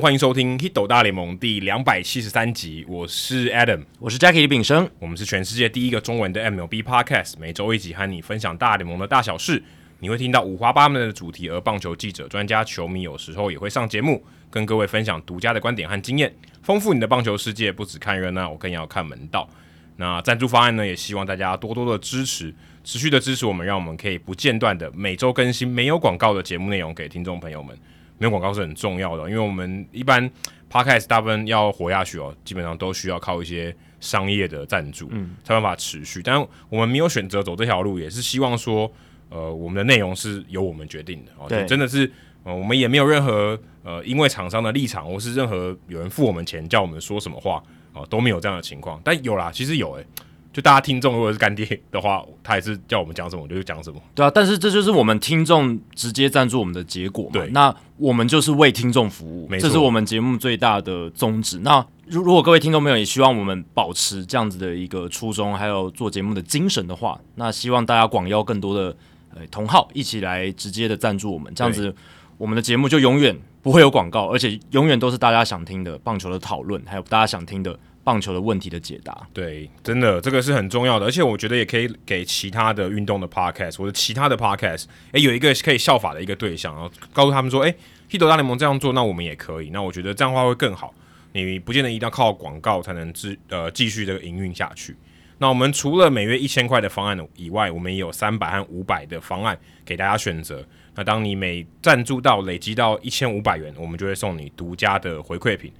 欢迎收听《Hito 大联盟》第两百七十三集。我是 Adam，我是 Jackie 李炳生。我们是全世界第一个中文的 MLB Podcast，每周一集和你分享大联盟的大小事。你会听到五花八门的主题，而棒球记者、专家、球迷有时候也会上节目，跟各位分享独家的观点和经验，丰富你的棒球世界。不只看热闹，我更要看门道。那赞助方案呢？也希望大家多多的支持，持续的支持我们，让我们可以不间断的每周更新没有广告的节目内容给听众朋友们。没有广告是很重要的，因为我们一般 podcast 大部分要活下去哦，基本上都需要靠一些商业的赞助，嗯，才办法持续。但我们没有选择走这条路，也是希望说，呃，我们的内容是由我们决定的哦，对，真的是，呃，我们也没有任何呃，因为厂商的立场，或是任何有人付我们钱叫我们说什么话啊，呃，都没有这样的情况。但有啦，其实有诶、欸。就大家听众如果是干爹的话，他也是叫我们讲什么我就讲什么。对啊，但是这就是我们听众直接赞助我们的结果嘛。对，那我们就是为听众服务，这是我们节目最大的宗旨。那如如果各位听众朋友也希望我们保持这样子的一个初衷，还有做节目的精神的话，那希望大家广邀更多的呃同好一起来直接的赞助我们，这样子我们的节目就永远不会有广告，而且永远都是大家想听的棒球的讨论，还有大家想听的。棒球的问题的解答，对，真的这个是很重要的，而且我觉得也可以给其他的运动的 podcast 或者其他的 podcast，诶，有一个可以效法的一个对象，然后告诉他们说，诶 Hit 大联盟这样做，那我们也可以，那我觉得这样的话会更好。你不见得一定要靠广告才能继呃继续这个营运下去。那我们除了每月一千块的方案以外，我们也有三百和五百的方案给大家选择。那当你每赞助到累积到一千五百元，我们就会送你独家的回馈品。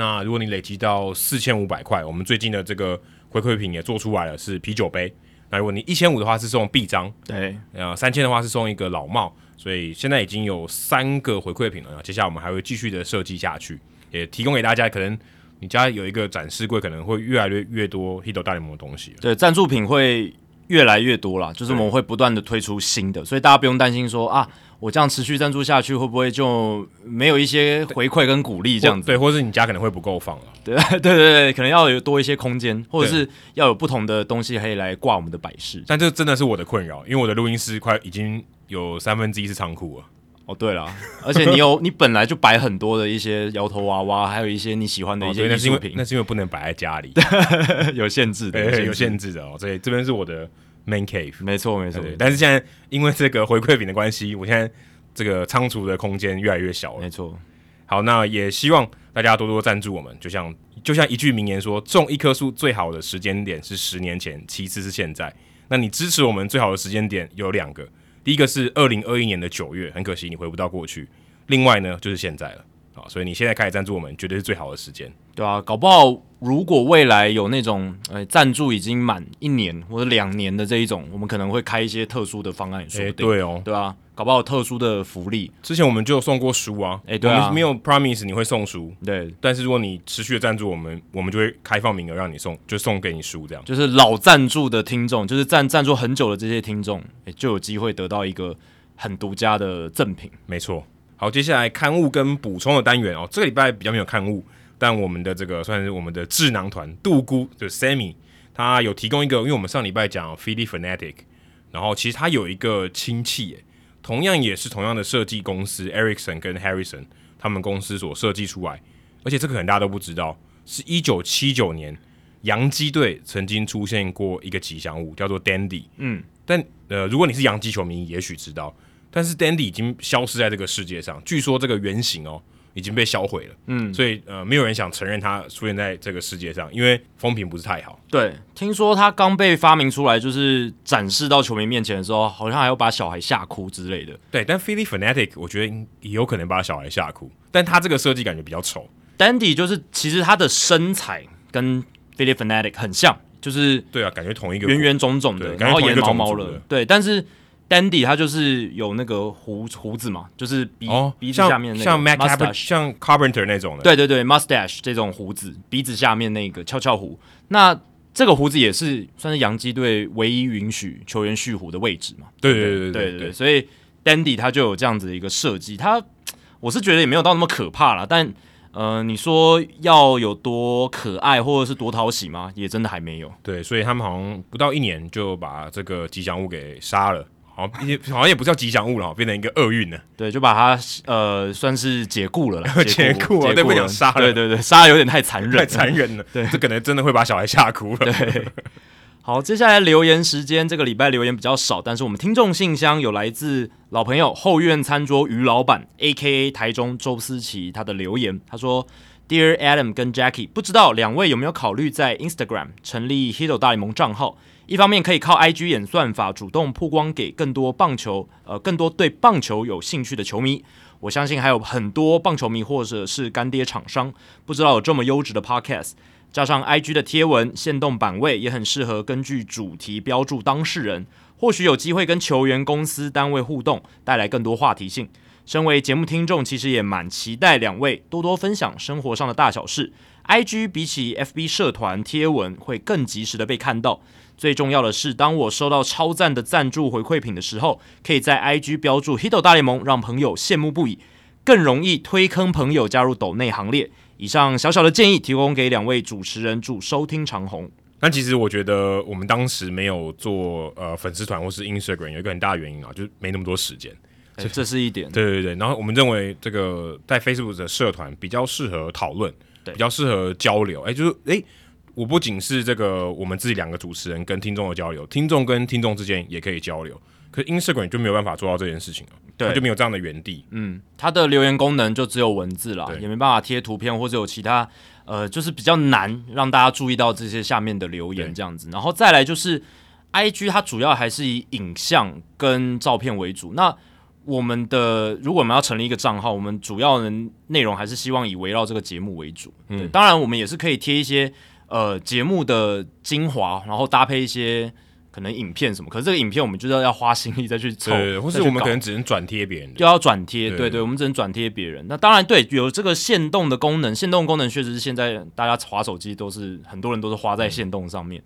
那如果你累积到四千五百块，我们最近的这个回馈品也做出来了，是啤酒杯。那如果你一千五的话是送臂章，对，呃，三千的话是送一个老帽。所以现在已经有三个回馈品了，接下来我们还会继续的设计下去，也提供给大家。可能你家有一个展示柜，可能会越来越越多 Hito 大联盟的东西。对，赞助品会越来越多啦，就是我们会不断的推出新的，所以大家不用担心说啊。我这样持续赞助下去，会不会就没有一些回馈跟鼓励这样子？对，或者是你家可能会不够放 了。对对对对，可能要有多一些空间，或者是要有不同的东西可以来挂我们的摆饰。但这真的是我的困扰，因为我的录音室快已经有三分之一是仓库了。哦，对了，而且你有 你本来就摆很多的一些摇头娃娃，还有一些你喜欢的一些艺术品，哦，那是因为不能摆在家里，有限制的，有限制的哦。所以这边是我的。Man cave，没错没错，但是现在因为这个回馈品的关系，我现在这个仓储的空间越来越小了。没错，好，那也希望大家多多赞助我们。就像就像一句名言说，种一棵树最好的时间点是十年前，其次是现在。那你支持我们最好的时间点有两个，第一个是二零二一年的九月，很可惜你回不到过去。另外呢，就是现在了。好，所以你现在开始赞助我们，绝对是最好的时间。对啊，搞不好如果未来有那种呃赞助已经满一年或者两年的这一种，我们可能会开一些特殊的方案，说不定。对哦，对啊，搞不好有特殊的福利。之前我们就有送过书啊，诶，对啊，没有 promise 你会送书，对。但是如果你持续的赞助我们，我们就会开放名额让你送，就送给你书这样。就是老赞助的听众，就是赞赞助很久的这些听众，诶，就有机会得到一个很独家的赠品。没错。好，接下来刊物跟补充的单元哦，这个礼拜比较没有刊物，但我们的这个算是我们的智囊团杜姑就是 Sammy，他有提供一个，因为我们上礼拜讲 Phillie Phanatic，然后其实他有一个亲戚，诶，同样也是同样的设计公司 Ericsson 跟 Harrison 他们公司所设计出来，而且这个可能大家都不知道，是一九七九年洋基队曾经出现过一个吉祥物，叫做 Dandy，嗯，但呃，如果你是洋基球迷，也许知道。但是 Dandy 已经消失在这个世界上，据说这个原型哦已经被销毁了，嗯，所以呃没有人想承认它出现在这个世界上，因为风评不是太好。对，听说它刚被发明出来，就是展示到球迷面前的时候，好像还要把小孩吓哭之类的。对，但 Phillie Phanatic 我觉得也有可能把小孩吓哭，但他这个设计感觉比较丑。Dandy 就是其实他的身材跟 Phillie Phanatic 很像，就是对啊，感觉同一个圆圆肿肿的，然后也毛毛的，对，但是。Dandy 他就是有那个胡胡子嘛，就是鼻、哦、鼻子下面那个像 Mac Mustache 像 Carpenter 那种的，对对对，Mustache 这种胡子，鼻子下面那个翘翘胡。那这个胡子也是算是洋基队唯一允许球员蓄胡的位置嘛？对对对对对，对，对，对，对，所以 Dandy 他就有这样子的一个设计。他我是觉得也没有到那么可怕啦，但呃，你说要有多可爱或者是多讨喜吗？也真的还没有。对，所以他们好像不到一年就把这个吉祥物给杀了。好像也好像也不叫吉祥物了，变成一个厄运了。对，就把它呃算是解雇了啦，解雇啊，对，不想杀了。对对对，杀的有点太残忍，太残忍了。对，这可能真的会把小孩吓哭了。对。好，接下来留言时间。这个礼拜留言比较少，但是我们听众信箱有来自老朋友后院餐桌于老板 （A.K.A. 台中周思琪）他的留言。他说：“Dear Adam 跟 Jackie，不知道两位有没有考虑在 Instagram 成立 Hito 大联盟账号？一方面可以靠 IG 演算法主动曝光给更多棒球，呃，更多对棒球有兴趣的球迷。我相信还有很多棒球迷或者是干爹厂商，不知道有这么优质的 Podcast。”加上 IG 的贴文、限动版位也很适合根据主题标注当事人，或许有机会跟球员、公司、单位互动，带来更多话题性。身为节目听众，其实也蛮期待两位多多分享生活上的大小事。IG 比起 FB 社团贴文会更及时的被看到。最重要的是，当我收到超赞的赞助回馈品的时候，可以在 IG 标注 Hito 大联盟，让朋友羡慕不已，更容易推坑朋友加入抖内行列。以上小小的建议提供给两位主持人，祝收听长红。但其实我觉得我们当时没有做呃粉丝团或是 Instagram 有一个很大的原因啊，就是没那么多时间。欸，这是一点。对对对，然后我们认为这个在 Facebook 的社团比较适合讨论，比较适合交流。哎，就是哎，我不仅是这个我们自己两个主持人跟听众的交流，听众跟听众之间也可以交流。可是 Instagram 就没有办法做到这件事情了，对，它就没有这样的原地。嗯，它的留言功能就只有文字了，也没办法贴图片或者有其他，呃，就是比较难让大家注意到这些下面的留言这样子。然后再来就是 IG，它主要还是以影像跟照片为主。那我们的如果我们要成立一个账号，我们主要的内容还是希望以围绕这个节目为主。嗯，当然我们也是可以贴一些呃节目的精华，然后搭配一些。可能影片什么，可是这个影片我们就是要花心力再去凑，对，或是我们可能只能转贴别人，就要转贴，对，对对，我们只能转贴别人。那当然对，有这个限动的功能，限动功能确实是现在大家划手机都是很多人都是花在限动上面，嗯、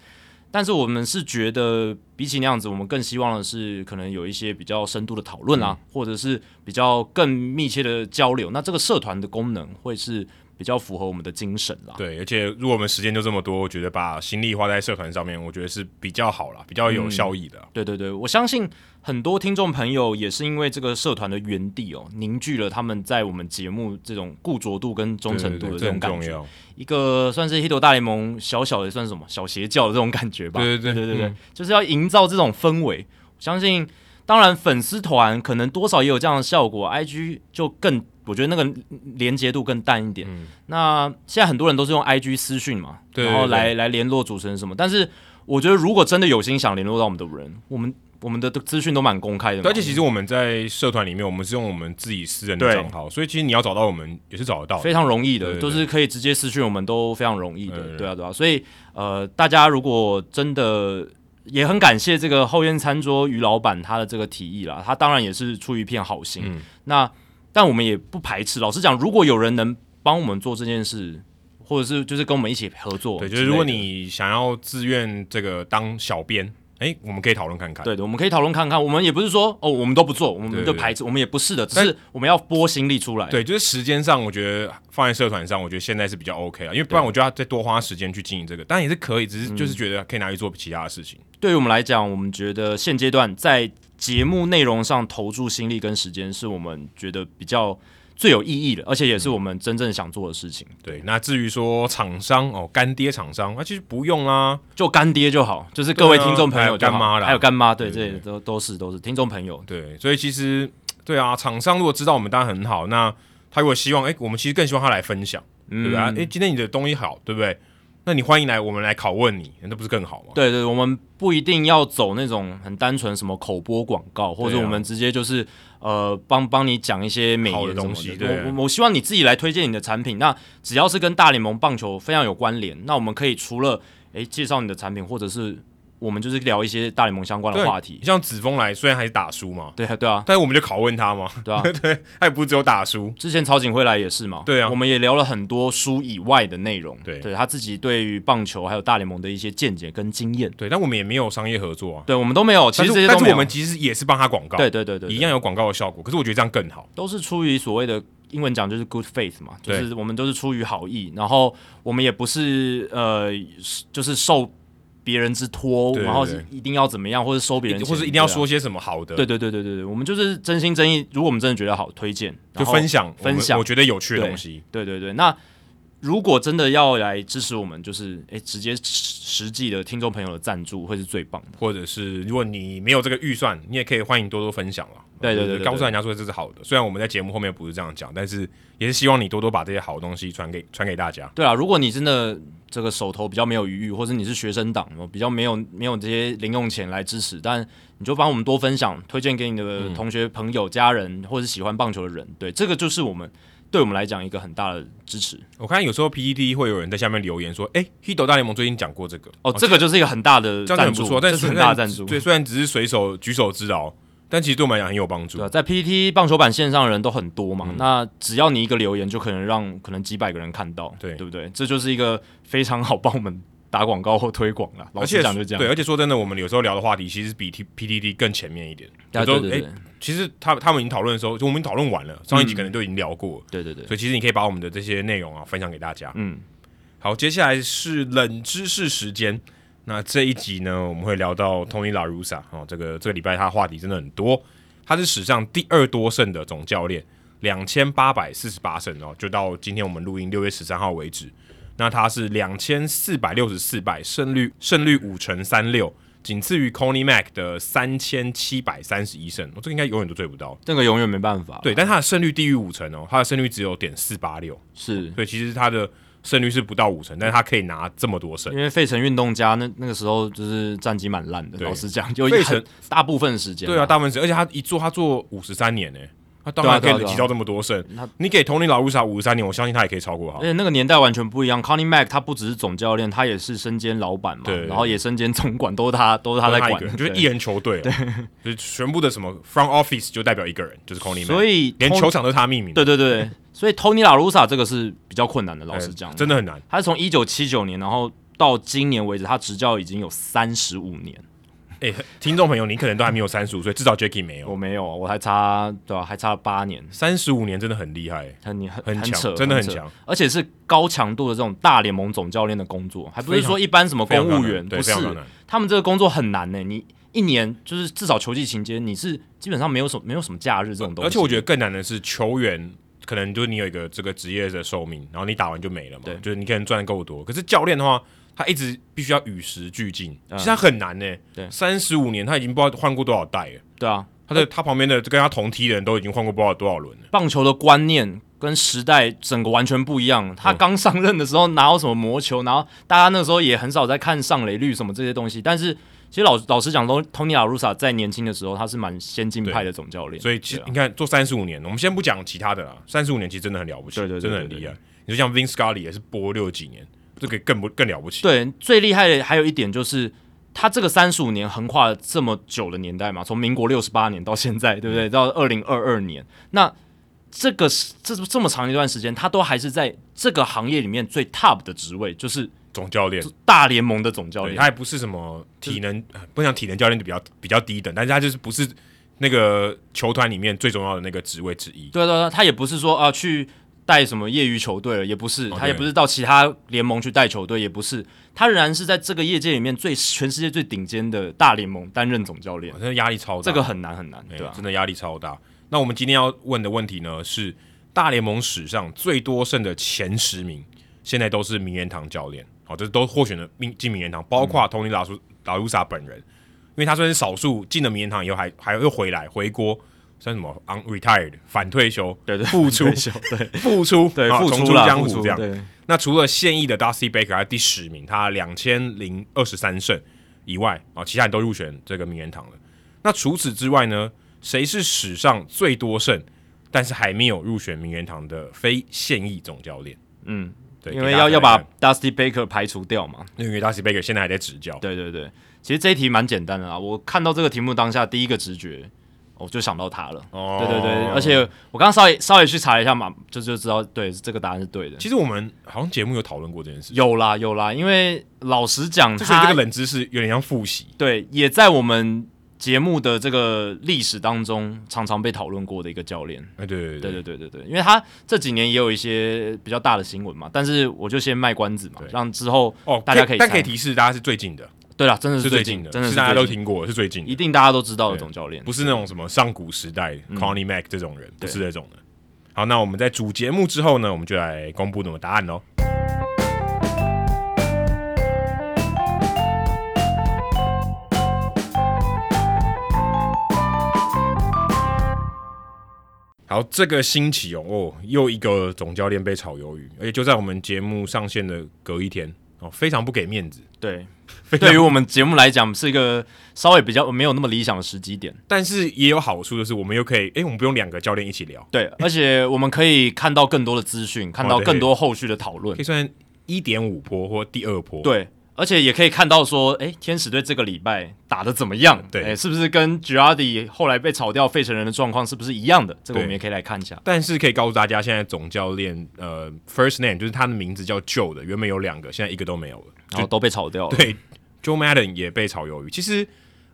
但是我们是觉得比起那样子，我们更希望的是可能有一些比较深度的讨论啊，嗯、或者是比较更密切的交流。那这个社团的功能会是。比较符合我们的精神啦。对，而且如果我们时间就这么多，我觉得把心力花在社团上面，我觉得是比较好啦，比较有效益的。嗯。对对对，我相信很多听众朋友也是因为这个社团的原地哦，凝聚了他们在我们节目这种固着度跟忠诚度的这种感觉。一个算是 Hito 大联盟小小的算是什么小邪教的这种感觉吧。对对对对对对，嗯、就是要营造这种氛围。我相信，当然粉丝团可能多少也有这样的效果，IG 就更。我觉得那个连接度更淡一点。嗯、那现在很多人都是用 IG 私讯嘛，然后来来联络主持人什么。但是我觉得，如果真的有心想联络到我们的人，我们我们的资讯都蛮公开的。而且其实我们在社团里面，我们是用我们自己私人的账号，所以其实你要找到我们也是找得到，非常容易的，都是可以直接私讯我们，都非常容易的。对，啊，对啊。所以呃，大家如果真的也很感谢这个后院餐桌于老板他的这个提议啦，他当然也是出于一片好心。嗯、那。但我们也不排斥。老实讲，如果有人能帮我们做这件事，或者是就是跟我们一起合作，对，就是如果你想要自愿这个当小编，哎、欸，我们可以讨论看看。对的，我们可以讨论看看。我们也不是说哦，我们都不做，我们就排斥，我们也不是的，只是我们要拨心力出来。对，就是时间上，我觉得放在社团上，我觉得现在是比较 OK 啊，因为不然我就要再多花时间去经营这个，当然也是可以，只是就是觉得可以拿去做其他的事情。嗯、对于我们来讲，我们觉得现阶段在节目内容上投注心力跟时间，是我们觉得比较最有意义的，而且也是我们真正想做的事情。嗯、对，那至于说厂商哦，干爹厂商，那、啊、其实不用啊，就干爹就好，就是各位听众朋友，干妈啦，还有干妈，对，这都都是都是听众朋友。对，所以其实 对啊，厂商如果知道我们当然很好，那他如果希望，哎，我们其实更希望他来分享，嗯、对不对？哎，今天你的东西好，对不对？那你欢迎来，我们来拷问你，那不是更好吗？对对，我们不一定要走那种很单纯什么口播广告，或者我们直接就是呃帮帮你讲一些美的东西。对，我我希望你自己来推荐你的产品。那只要是跟大联盟棒球非常有关联，那我们可以除了诶介绍你的产品，或者是。我们就是聊一些大联盟相关的话题，像子峰来，虽然还是打书嘛，对啊，对啊，但是我们就拷问他嘛，对啊，对，他也不是只有打书。之前曹景辉来也是嘛，对啊，我们也聊了很多书以外的内容，对，对他自己对于棒球还有大联盟的一些见解跟经验，对，但我们也没有商业合作啊，对，我们都没有，其实这些但是我们其实也是帮他广告，对对对对，一样有广告的效果。可是我觉得这样更好，都是出于所谓的英文讲就是 good faith 嘛，就是我们都是出于好意，然后我们也不是呃，就是受。别人之托，然后一定要怎么样，或者收别人，或者一定要说些什么好的。对对对对对对，我们就是真心真意。如果我们真的觉得好，推荐就分享分享，我觉得有趣的东西。对对对，那。如果真的要来支持我们，就是诶，直接实际的听众朋友的赞助会是最棒的。或者是如果你没有这个预算，你也可以欢迎多多分享了。对对对，对，告诉人家说这是好的。虽然我们在节目后面不是这样讲，但是也是希望你多多把这些好东西传给传给大家。对啊，如果你真的这个手头比较没有余裕，或者你是学生党，比较没有没有这些零用钱来支持，但你就帮我们多分享，推荐给你的同学、朋友、家人，或者喜欢棒球的人。对，这个就是我们。对我们来讲，一个很大的支持。我看有时候 PPT 会有人在下面留言说：“哎，Hito 大联盟最近讲过这个哦，这个就是一个很大的赞助，但是很大的赞助。对，虽然只是随手举手之劳，但其实对我们来讲很有帮助。对，在 PTT 棒球版线上的人都很多嘛，嗯、那只要你一个留言，就可能让可能几百个人看到，对，对不对？这就是一个非常好帮我们。打广告或推广了，老实讲就这样。对，而且说真的，我们有时候聊的话题其实比 T P T T 更前面一点。对对对。其实他他们已经讨论的时候，就我们讨论完了，上一集可能都已经聊过。嗯。对对对。所以其实你可以把我们的这些内容啊分享给大家。嗯。好，接下来是冷知识时间。那这一集呢，我们会聊到 Tony La Russa 哦，这个这个礼拜他话题真的很多。他是史上第二多胜的总教练，两千八百四十八胜哦，就到今天我们录音六月十三号为止。那他是两千四百六十四败，胜率胜率五成三六，仅次于 Connie Mack 的三千七百三十一胜。我、哦、这个应该永远都追不到，这个永远没办法。对，但他的胜率低于五成哦，他的胜率只有点四八六，是。所以，其实他的胜率是不到五成，但是他可以拿这么多胜。因为费城运动家那那个时候就是战绩蛮烂的，老实讲，就费城大部分时间，对啊，大部分时间，而且他一做他做五十三年呢。他当然可以累积到这么多胜。你给 Tony La Russa 五十三年，我相信他也可以超过他。而且那个年代完全不一样。Connie Mack 他不只是总教练，他也是身兼老板嘛，然后也身兼总管，都是他，都是他在管。就是一人球队，对，就是全部的什么 front office 就代表一个人，就是 Connie Mack。所以连球场都是他命名。对对对，所以 Tony La Russa 这个是比较困难的，老实讲，真的很难。他是从一九七九年，然后到今年为止，他执教已经有三十五年。哎、欸，听众朋友，你可能都还没有三十五岁，至少 Jacky 没有，我没有，我还差对吧、啊？还差了八年，三十五年真的很厉害，很很很强，真的很强，而且是高强度的这种大联盟总教练的工作，还不是说一般什么公务员，不是，他们这个工作很难呢。你一年就是至少球季期间，你是基本上没有什么没有什么假日这种东西，而且我觉得更难的是球员，可能就是你有一个这个职业的寿命，然后你打完就没了嘛，对，就是你可能赚的够多，可是教练的话。他一直必须要与时俱进，其实他很难呢。对，三十五年他已经不知道换过多少代了。对啊，他的他旁边的跟他同梯的人都已经换过不知道多少轮了。棒球的观念跟时代整个完全不一样。他刚上任的时候哪有什么魔球，然后大家那时候也很少在看上垒率什么这些东西。但是其实老老实讲，Tony La Russa 在年轻的时候他是蛮先进派的总教练。所以其实你看做三十五年，我们先不讲其他的啦，三十五年其实真的很了不起，对对，真的很厉害。你就像 Vin Scully 也是播六几年。这个更不更了不起？对，最厉害的还有一点就是，他这个三十五年横跨了这么久的年代嘛，从民国六十八年到现在，对不对？到二零二二年，那这个这这么长一段时间，他都还是在这个行业里面最 top 的职位，就是总教练，大联盟的总教练。他也不是什么体能，不讲体能教练就比较比较低等，但是他就是不是那个球团里面最重要的那个职位之一。对对对，他也不是说啊去。带什么业余球队了？也不是，他也不是到其他联盟去带球队，也不是，他仍然是在这个业界里面最全世界最顶尖的大联盟担任总教练，真的压力超大，这个很难很难，对吧？真的压力超大。那我们今天要问的问题呢，是大联盟史上最多胜的前十名，现在都是名人堂教练，好，这都获选了名进名人堂，包括 Tony La Russa 本人，因为他虽然是少数进了名人堂以后还还又回来回国，算什么 unretired 反退休，对 对，复出，对，复出，对，复出江湖这样。那除了现役的 Dusty Baker 还是第十名，他两千零二十三胜以外啊，其他人都入选这个名人堂了。那除此之外呢，谁是史上最多胜，但是还没有入选名人堂的非现役总教练？嗯，对，因为要要把 Dusty Baker 排除掉嘛，因为 Dusty Baker 现在还在执教。对对对，其实这一题蛮简单的啊，我看到这个题目当下第一个直觉。我就想到他了，哦，对对对，而且我刚刚稍微稍微去查了一下嘛，就就知道，对，这个答案是对的。其实我们好像节目有讨论过这件事，有啦有啦，因为老实讲，就是这个冷知识有点像复习，对，也在我们节目的这个历史当中常常被讨论过的一个教练。哎，对对对。对对对对，因为他这几年也有一些比较大的新闻嘛，但是我就先卖关子嘛，让之后哦大家可以，但可以提示大家是最近的。对了，真的是最近的，真的是大家都听过，是最近，一定大家都知道的总教练，不是那种什么上古时代 Connie Mack 这种人，不是这种的。好，那我们在主节目之后呢，我们就来公布那个答案喽。好，这个星期哦，哦，又一个总教练被炒鱿鱼，而且就在我们节目上线的隔一天哦，非常不给面子。对，对于我们节目来讲，是一个稍微比较没有那么理想的时机点，但是也有好处，就是我们又可以，哎，我们不用两个教练一起聊，对，而且我们可以看到更多的资讯，看到更多后续的讨论，可以算一点五波或第二波，对。而且也可以看到说，哎，天使队这个礼拜打的怎么样？对，是不是跟 Girardi 后来被炒掉费城人的状况是不是一样的？这个我们也可以来看一下。但是可以告诉大家，现在总教练呃，first name 就是他的名字叫 Joe 的，原本有两个，现在一个都没有了，然后都被炒掉了。对，Joe Madden 也被炒鱿鱼。其实，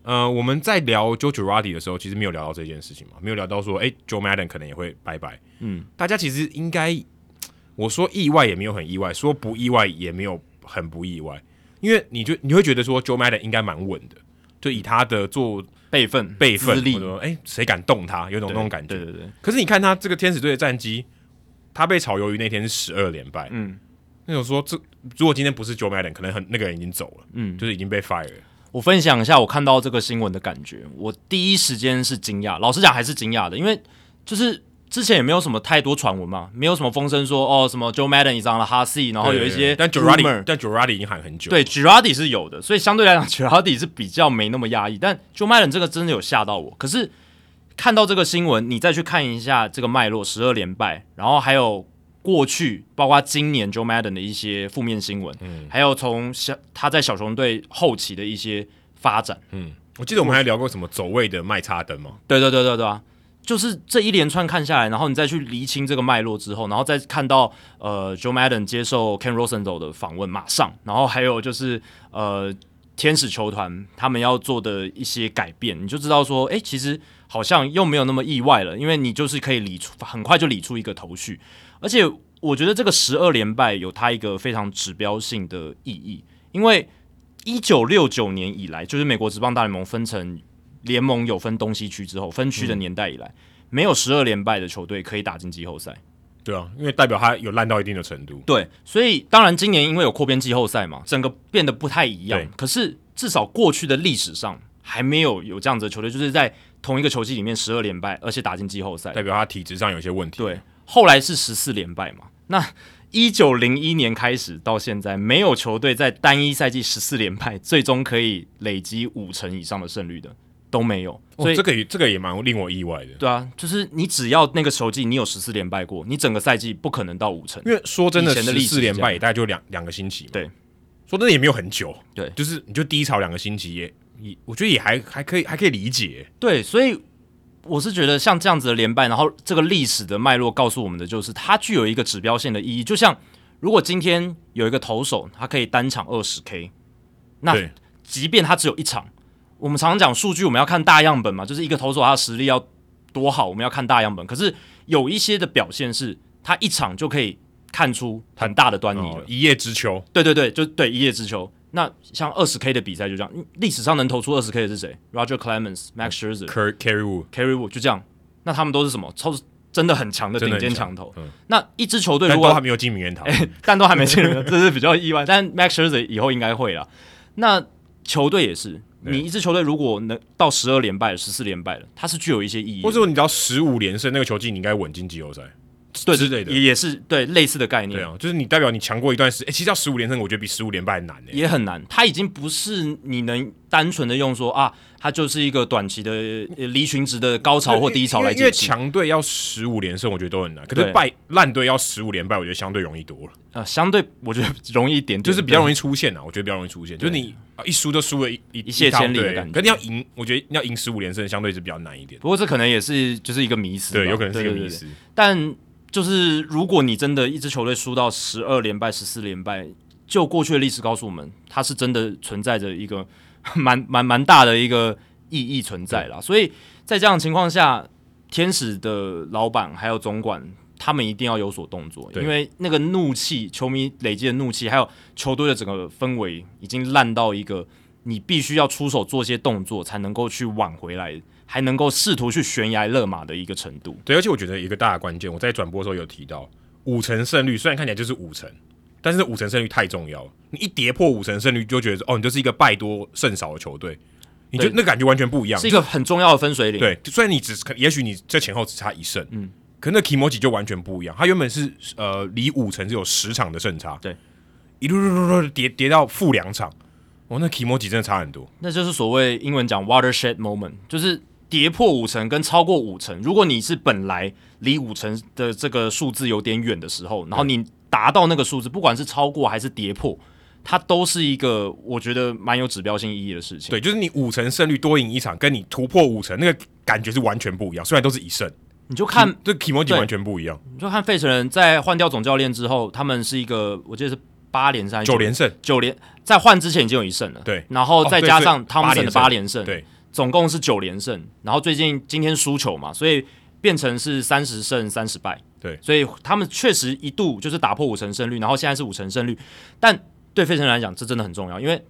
呃，我们在聊 Joe Girardi 的时候，其实没有聊到这件事情嘛，没有聊到说，哎，Joe Madden 可能也会拜拜。嗯，大家其实应该，我说意外也没有很意外，说不意外也没有很不意外。因为你就你会觉得说 Joe Madden 应该蛮稳的，就以他的做备份、备份，资历，说哎，谁敢动他？有种那种感觉。对对对。可是你看他这个天使队的战绩，他被炒鱿鱼那天是十二连败。嗯。那种说，这如果今天不是 Joe Madden，可能很那个人已经走了。嗯。就是已经被 fire 了。我分享一下我看到这个新闻的感觉，我第一时间是惊讶，老实讲还是惊讶的，因为就是。之前也没有什么太多传闻嘛，没有什么风声说哦什么 Joe Madden 已经了哈西，然后有一些但 Girardi 但 Girardi 已经喊很久，对 Girardi 是有的，所以相对来讲 Girardi 是比较没那么压抑，但 Joe Madden 这个真的有吓到我。可是看到这个新闻，你再去看一下这个脉络，十二连败，然后还有过去包括今年 Joe Madden 的一些负面新闻，嗯，还有从小他在小熊队后期的一些发展，嗯，我记得我们还聊过什么走位的麦叉灯嘛，对对对对对啊。就是这一连串看下来，然后你再去厘清这个脉络之后，然后再看到呃，Joe Madden 接受 Ken Rosenthal 的访问，马上，然后还有就是呃，天使球团他们要做的一些改变，你就知道说，哎，其实好像又没有那么意外了，因为你就是可以理出很快就理出一个头绪，而且我觉得这个十二连败有它一个非常指标性的意义，因为一九六九年以来，就是美国职棒大联盟分成。联盟有分东西区之后，分区的年代以来，嗯、没有十二连败的球队可以打进季后赛。对啊，因为代表他有烂到一定的程度。对，所以当然今年因为有扩编季后赛嘛，整个变得不太一样。可是至少过去的历史上还没有有这样子的球队，就是在同一个球季里面十二连败，而且打进季后赛，代表他体质上有些问题。对，后来是十四连败嘛。那一九零一年开始到现在，没有球队在单一赛季十四连败，最终可以累积五成以上的胜率的。都没有，所以、哦、这个也这个也蛮令我意外的。对啊，就是你只要那个球季你有十四连败过，你整个赛季不可能到五成。因为说真的，十四连败也大概就两两个星期嘛。对，说真的也没有很久。对，就是你就低潮两个星期也也，我觉得也还还可以还可以理解。对，所以我是觉得像这样子的连败，然后这个历史的脉络告诉我们的就是，它具有一个指标性的意义。就像如果今天有一个投手，他可以单场二十 K，那即便他只有一场。我们常常讲数据，我们要看大样本嘛，就是一个投手他的实力要多好，我们要看大样本。可是有一些的表现是，他一场就可以看出很大的端倪了，哦、一叶知秋。对对对，就对一叶知秋。那像二十 K 的比赛就这样，历史上能投出二十 K 的是谁？Roger Clemens、Max Scherzer、Kerry Wood、Kerry Wood 就这样。那他们都是什么？超真的很强的顶尖强投。嗯、那一支球队如果都还没有进名人堂，但都还没进名人堂，这是比较意外。但 Max Scherzer 以后应该会了。那球队也是。你一支球队如果能到十二连败、十四连败了，它是具有一些意义。或者说，你只要十五连胜，那个球季你应该稳进季后赛，对之类的，也也是对类似的概念。对啊，就是你代表你强过一段时间。其实要十五连胜，我觉得比十五连败难诶，也很难。它已经不是你能单纯的用说啊。它就是一个短期的离群值的高潮或低潮来解释。因为强队要十五连胜，我觉得都很难。可是败烂队要十五连败，我觉得相对容易多了。啊，相对我觉得容易一点，点，就是比较容易出现啊。我觉得比较容易出现，就是你一输就输了一一一泻千里的感觉。可是你要赢，我觉得要赢十五连胜，相对是比较难一点。不过这可能也是就是一个迷思，对，有可能是一个迷思。但就是如果你真的一支球队输到十二连败、十四连败，就过去的历史告诉我们，它是真的存在着一个 蛮蛮蛮大的一个。意义存在啦，所以在这样的情况下，天使的老板还有总管，他们一定要有所动作，因为那个怒气，球迷累积的怒气，还有球队的整个氛围，已经烂到一个你必须要出手做些动作，才能够去挽回来，还能够试图去悬崖勒马的一个程度。对，而且我觉得一个大的关键，我在转播的时候有提到，五成胜率虽然看起来就是五成，但是五成胜率太重要了。你一跌破五成胜率，就觉得哦，你就是一个败多胜少的球队，你就那感觉完全不一样，是一个很重要的分水岭。对，虽然你只可，也许你这前后只差一胜，嗯，可那 Kimoji 就完全不一样。他原本是呃离五成只有十场的胜差，对，一路路路路跌跌到负两场。哦，那 Kimoji 真的差很多，那就是所谓英文讲 watershed moment，就是跌破五成跟超过五成。如果你是本来离五成的这个数字有点远的时候，然后你达到那个数字，不管是超过还是跌破，它都是一个我觉得蛮有指标性意义的事情。对，就是你五成胜率多赢一场，跟你突破五成那个感觉是完全不一样。虽然都是一胜，你就看这 Kimoji 完全不一样。你就看费城人在换掉总教练之后，他们是一个，我记得是。八连胜，九连胜，九连在换之前已经有一胜了，对，然后再加上汤姆森的八连胜，对，总共是九连胜。然后最近今天输球嘛，所以变成是三十胜三十败，对，所以他们确实一度就是打破五成胜率，然后现在是五成胜率。但对费城来讲，这真的很重要，因为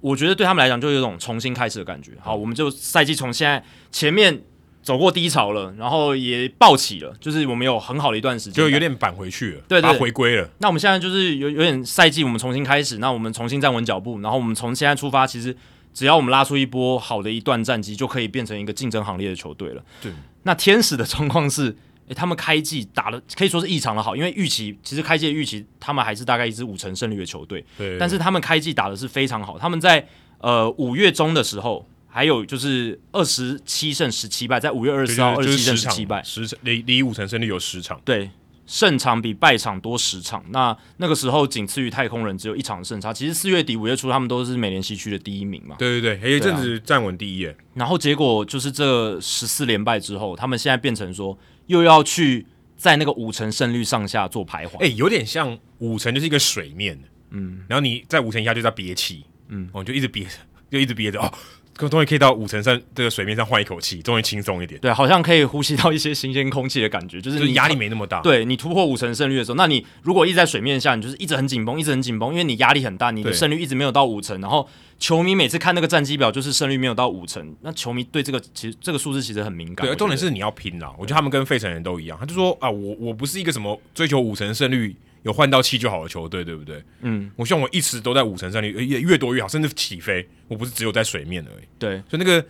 我觉得对他们来讲，就有一种重新开始的感觉。好，我们就赛季从现在前面。走过低潮了，然后也暴起了，就是我们有很好的一段时间，就有点扳回去了，对，对，对，回归了。那我们现在就是有有点赛季，我们重新开始，那我们重新站稳脚步，然后我们从现在出发，其实只要我们拉出一波好的一段战绩，就可以变成一个竞争行列的球队了。对，那天使的状况是，诶，他们开季打的可以说是异常的好，因为预期其实开季的预期他们还是大概一支五成胜率的球队，对，但是他们开季打的是非常好，他们在呃五月中的时候。还有就是二十七胜十七败，在五月二十四号二十七胜十七败，十场离离五成胜率有十场，对，胜场比败场多十场。那那个时候仅次于太空人，只有一场胜差。其实四月底五月初他们都是美联西区的第一名嘛。对对对，有一阵子站稳第一耶。然后结果就是这十四连败之后，他们现在变成说又要去在那个五成胜率上下做徘徊。哎，有点像五成就是一个水面，嗯，然后你在五成以下就在憋气，嗯，我 就一直憋着，就一直憋着哦。终于可以到五成上这个水面上换一口气，终于轻松一点。对，好像可以呼吸到一些新鲜空气的感觉，就是你压力没那么大。对，你突破五成胜率的时候，那你如果一直在水面下，你就是一直很紧绷，一直很紧绷，因为你压力很大，你的胜率一直没有到五成。然后球迷每次看那个战绩表，就是胜率没有到五成，那球迷对这个其实这个数字其实很敏感。对，重点是你要拼啦。我觉得他们跟费城人都一样，他就说啊，我我不是一个什么追求五成胜率。有换到气就好的球队，对不对？嗯，我希望我一直都在五成胜率，越越多越好，甚至起飞。我不是只有在水面而已。对，所以那个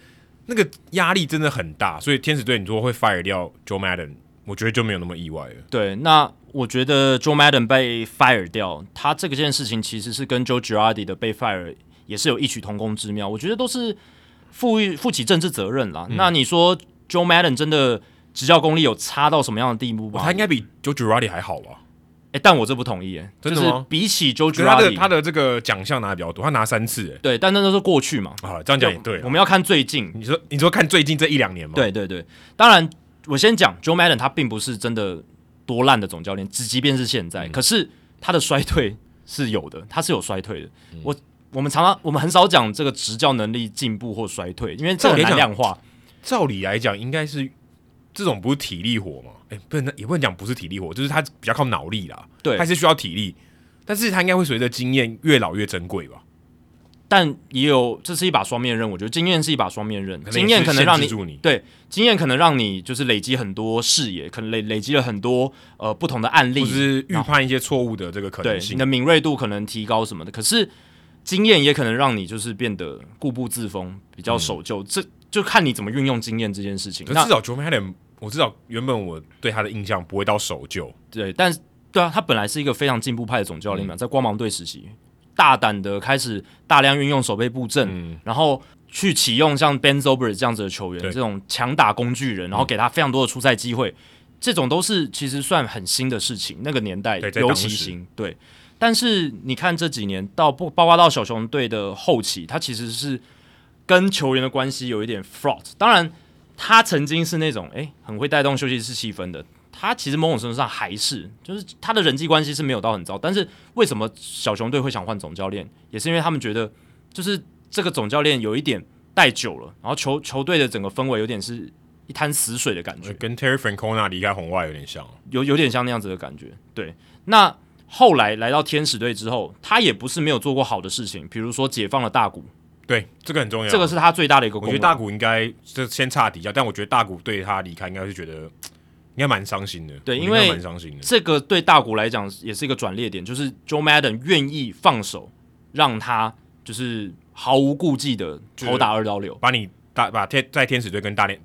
那个压力真的很大。所以天使队你说会 fire 掉 Joe Madden，我觉得就没有那么意外了。对，那我觉得 Joe Madden 被 fire 掉，他这个件事情其实是跟 Joe Girardi 的被 fire 也是有异曲同工之妙。我觉得都是负负起政治责任啦。嗯、那你说 Joe Madden 真的执教功力有差到什么样的地步吗？他应该比 Joe Girardi 还好吧？但我这不同意，哎，真的吗？就是、比起 Joe Girardi，他的他的这个奖项拿的比较多，他拿三次，哎，对，但那都是过去嘛。啊，这样讲也对。我们要看最近，你说你说看最近这一两年嘛？对对对，当然，我先讲 Joe Maddon，他并不是真的多烂的总教练，只即便是现在，嗯、可是他的衰退是有的，他是有衰退的。嗯、我我们常常我们很少讲这个执教能力进步或衰退，因为这很难量化。照理来讲，应该是。这种不是体力活吗？哎，不能，也不能讲不是体力活，就是他比较靠脑力啦。对，还是需要体力，但是他应该会随着经验越老越珍贵吧。但也有，这是一把双面刃。我觉得经验是一把双面刃，经验可能让你，你对经验可能让你就是累积很多视野，可能累累积了很多呃不同的案例，就是预判一些错误的这个可能性。你的敏锐度可能提高什么的。可是经验也可能让你就是变得固步自封，比较守旧。嗯、这就看你怎么运用经验这件事情。那至少我知道，原本我对他的印象不会到守旧，对，但是对啊，他本来是一个非常进步派的总教练嘛，嗯、在光芒队时期，大胆的开始大量运用守备布阵，嗯、然后去启用像 Ben Zobrist 这样子的球员，这种强打工具人，然后给他非常多的出赛机会，嗯、这种都是其实算很新的事情，那个年代尤其新，对。但是你看这几年到不包括到小熊队的后期，他其实是跟球员的关系有一点 fraught，当然。他曾经是那种诶、欸，很会带动休息室气氛的。他其实某种程度上还是，就是他的人际关系是没有到很糟。但是为什么小熊队会想换总教练，也是因为他们觉得，就是这个总教练有一点带久了，然后球球队的整个氛围有点是一滩死水的感觉，跟 Terry Francona 离开红袜有点像，有有点像那样子的感觉。对，那后来来到天使队之后，他也不是没有做过好的事情，比如说解放了大谷。对，这个很重要，这个是他最大的一个功。我觉得大谷应该就先差底下，但我觉得大谷对他离开应该是觉得应该蛮伤心的。对，因为蛮伤心的。这个对大谷来讲也是一个转捩点，就是 Joe Madden 愿意放手，让他就是毫无顾忌的投打二刀流，把你打把天在天使队跟大连。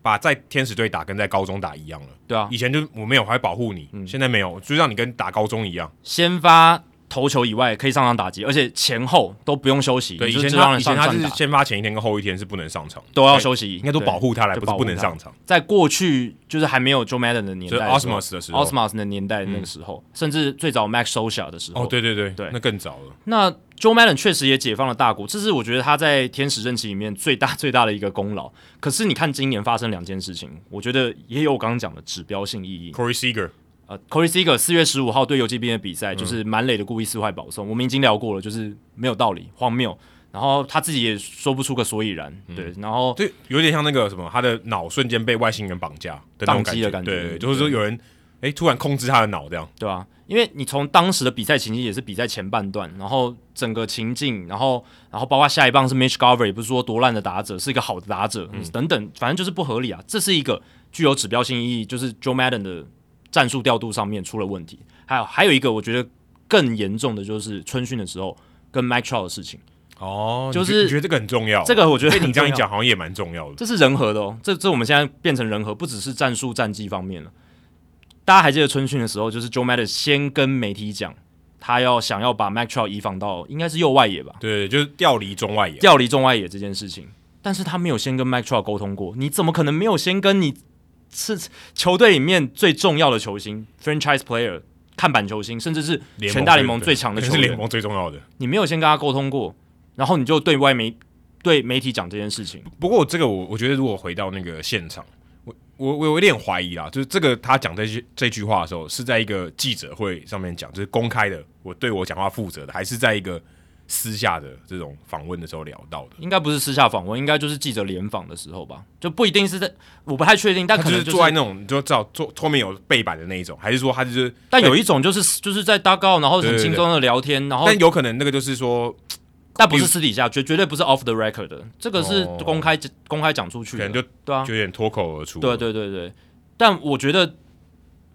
把在天使队打跟在高中打一样了，对啊，以前就我没有，还会保护你，嗯，现在没有，就让你跟打高中一样，先发投球以外可以上场打击，而且前后都不用休息。对，以前他以前他是先发前一天跟后一天是不能上场，都要休息，应该都保护他来，不是不能上场。在过去就是还没有 Joe Madden 的年代，Osmos 的时候，Osmos 的年代那个时候，甚至最早 Max Scioscia 的时候，哦，对对对对，那更早了。那 Joe Madden 确实也解放了大谷，这是我觉得他在天使任期里面最大最大的一个功劳。可是你看今年发生两件事情，我觉得也有我刚刚讲的指标性意义。Corey Seager，呃，Corey Seager 四月十五号对游击兵的比赛，就是满垒的故意四坏保送，我们已经聊过了，就是没有道理，荒谬。然后他自己也说不出个所以然，嗯、对，然后对，有点像那个什么，他的脑瞬间被外星人绑架的那种感觉，感觉对，就是说有人哎突然控制他的脑这样，对吧、啊？因为你从当时的比赛情境也是比赛前半段，然后整个情境，然后然后包括下一棒是 Mitch Garver，也不是说多烂的打者，是一个好的打者，嗯、等等，反正就是不合理啊。这是一个具有指标性意义，就是 Joe Madden 的战术调度上面出了问题。还有还有一个我觉得更严重的就是春训的时候跟 Mike Trout 的事情。哦，就是你觉得这个很重要？这个我觉得你这样一讲好像也蛮重要的。这是人和的哦，这这我们现在变成人和，不只是战术战绩方面了。大家还记得春训的时候，就是 Joe Maddon 先跟媒体讲，他要想要把 Mike Trout 移防到应该是右外野吧？对，就是调离中外野，调离中外野这件事情。但是他没有先跟 Mike Trout 沟通过，你怎么可能没有先跟你是球队里面最重要的球星 franchise player 看板球星，甚至是全大联盟最强的球员，是联盟最重要的，你没有先跟他沟通过，然后你就对外媒对媒体讲这件事情。不过这个我我觉得如果回到那个现场。我我我有点怀疑啦，就是这个他讲这句这句话的时候，是在一个记者会上面讲，就是公开的，我对我讲话负责的，还是在一个私下的这种访问的时候聊到的？应该不是私下访问，应该就是记者联访的时候吧？就不一定是在，我不太确定，但可能、就是、是坐在那种就知道坐后面有背板的那一种，还是说他就是？但有一种就是就是在搭高，然后很轻松的聊天，对对对，然后但有可能那个就是说。但不是私底下，绝绝对不是 off the record 的，这个是公开、哦、公开讲出去的，可能就对啊，就有点脱口而出。对对对对，但我觉得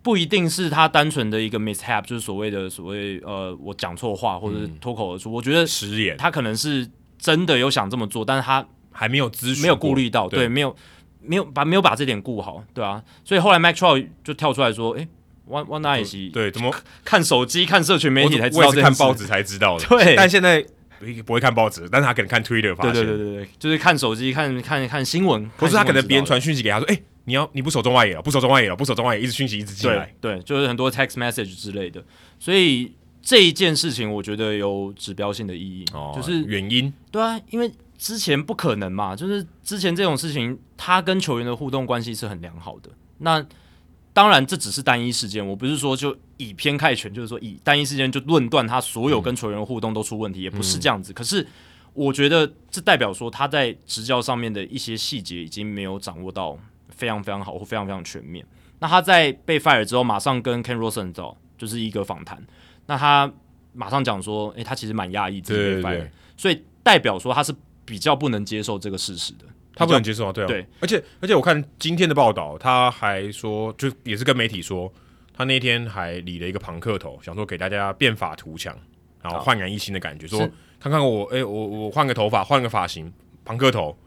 不一定是他单纯的一个 mishap，就是所谓的所谓呃，我讲错话或者是脱口而出。嗯、我觉得失言，他可能是真的有想这么做，但是他还没有咨询，没有顾虑到，对，对，没有没有把没有把这点顾好，对啊。所以后来 Trout 就跳出来说：“哎，One One 对，怎么看手机看社群媒体才知道这，看报纸才知道的。对，但现在。”不会看报纸，但是他可能看 Twitter 发现。对对对对，就是看手机看看看新闻。不是他可能别人传讯息给他说：“哎、欸，你要你不守中外野了，不守中外野了，不守中外野，一直讯息一直进来。对”对，就是很多 text message 之类的。所以这一件事情，我觉得有指标性的意义。哦，就是原因。对啊，因为之前不可能嘛，就是之前这种事情，他跟球员的互动关系是很良好的。那当然，这只是单一事件，我不是说就以偏概全，就是说以单一事件就论断他所有跟球员的互动都出问题，嗯、也不是这样子。可是，我觉得这代表说他在执教上面的一些细节已经没有掌握到非常非常好或非常非常全面。那他在被 fire 之后，马上跟 Ken Rosenthal 就是一个访谈，那他马上讲说，诶，他其实蛮讶异自己被 fire，所以代表说他是比较不能接受这个事实的。他不能接受啊，对啊，对，而且而且我看今天的报道，他还说，就也是跟媒体说，他那天还理了一个庞克头，想说给大家变法图强，然后焕然一新的感觉，说看看我，哎、欸，我我换个头发，换个发型，庞克头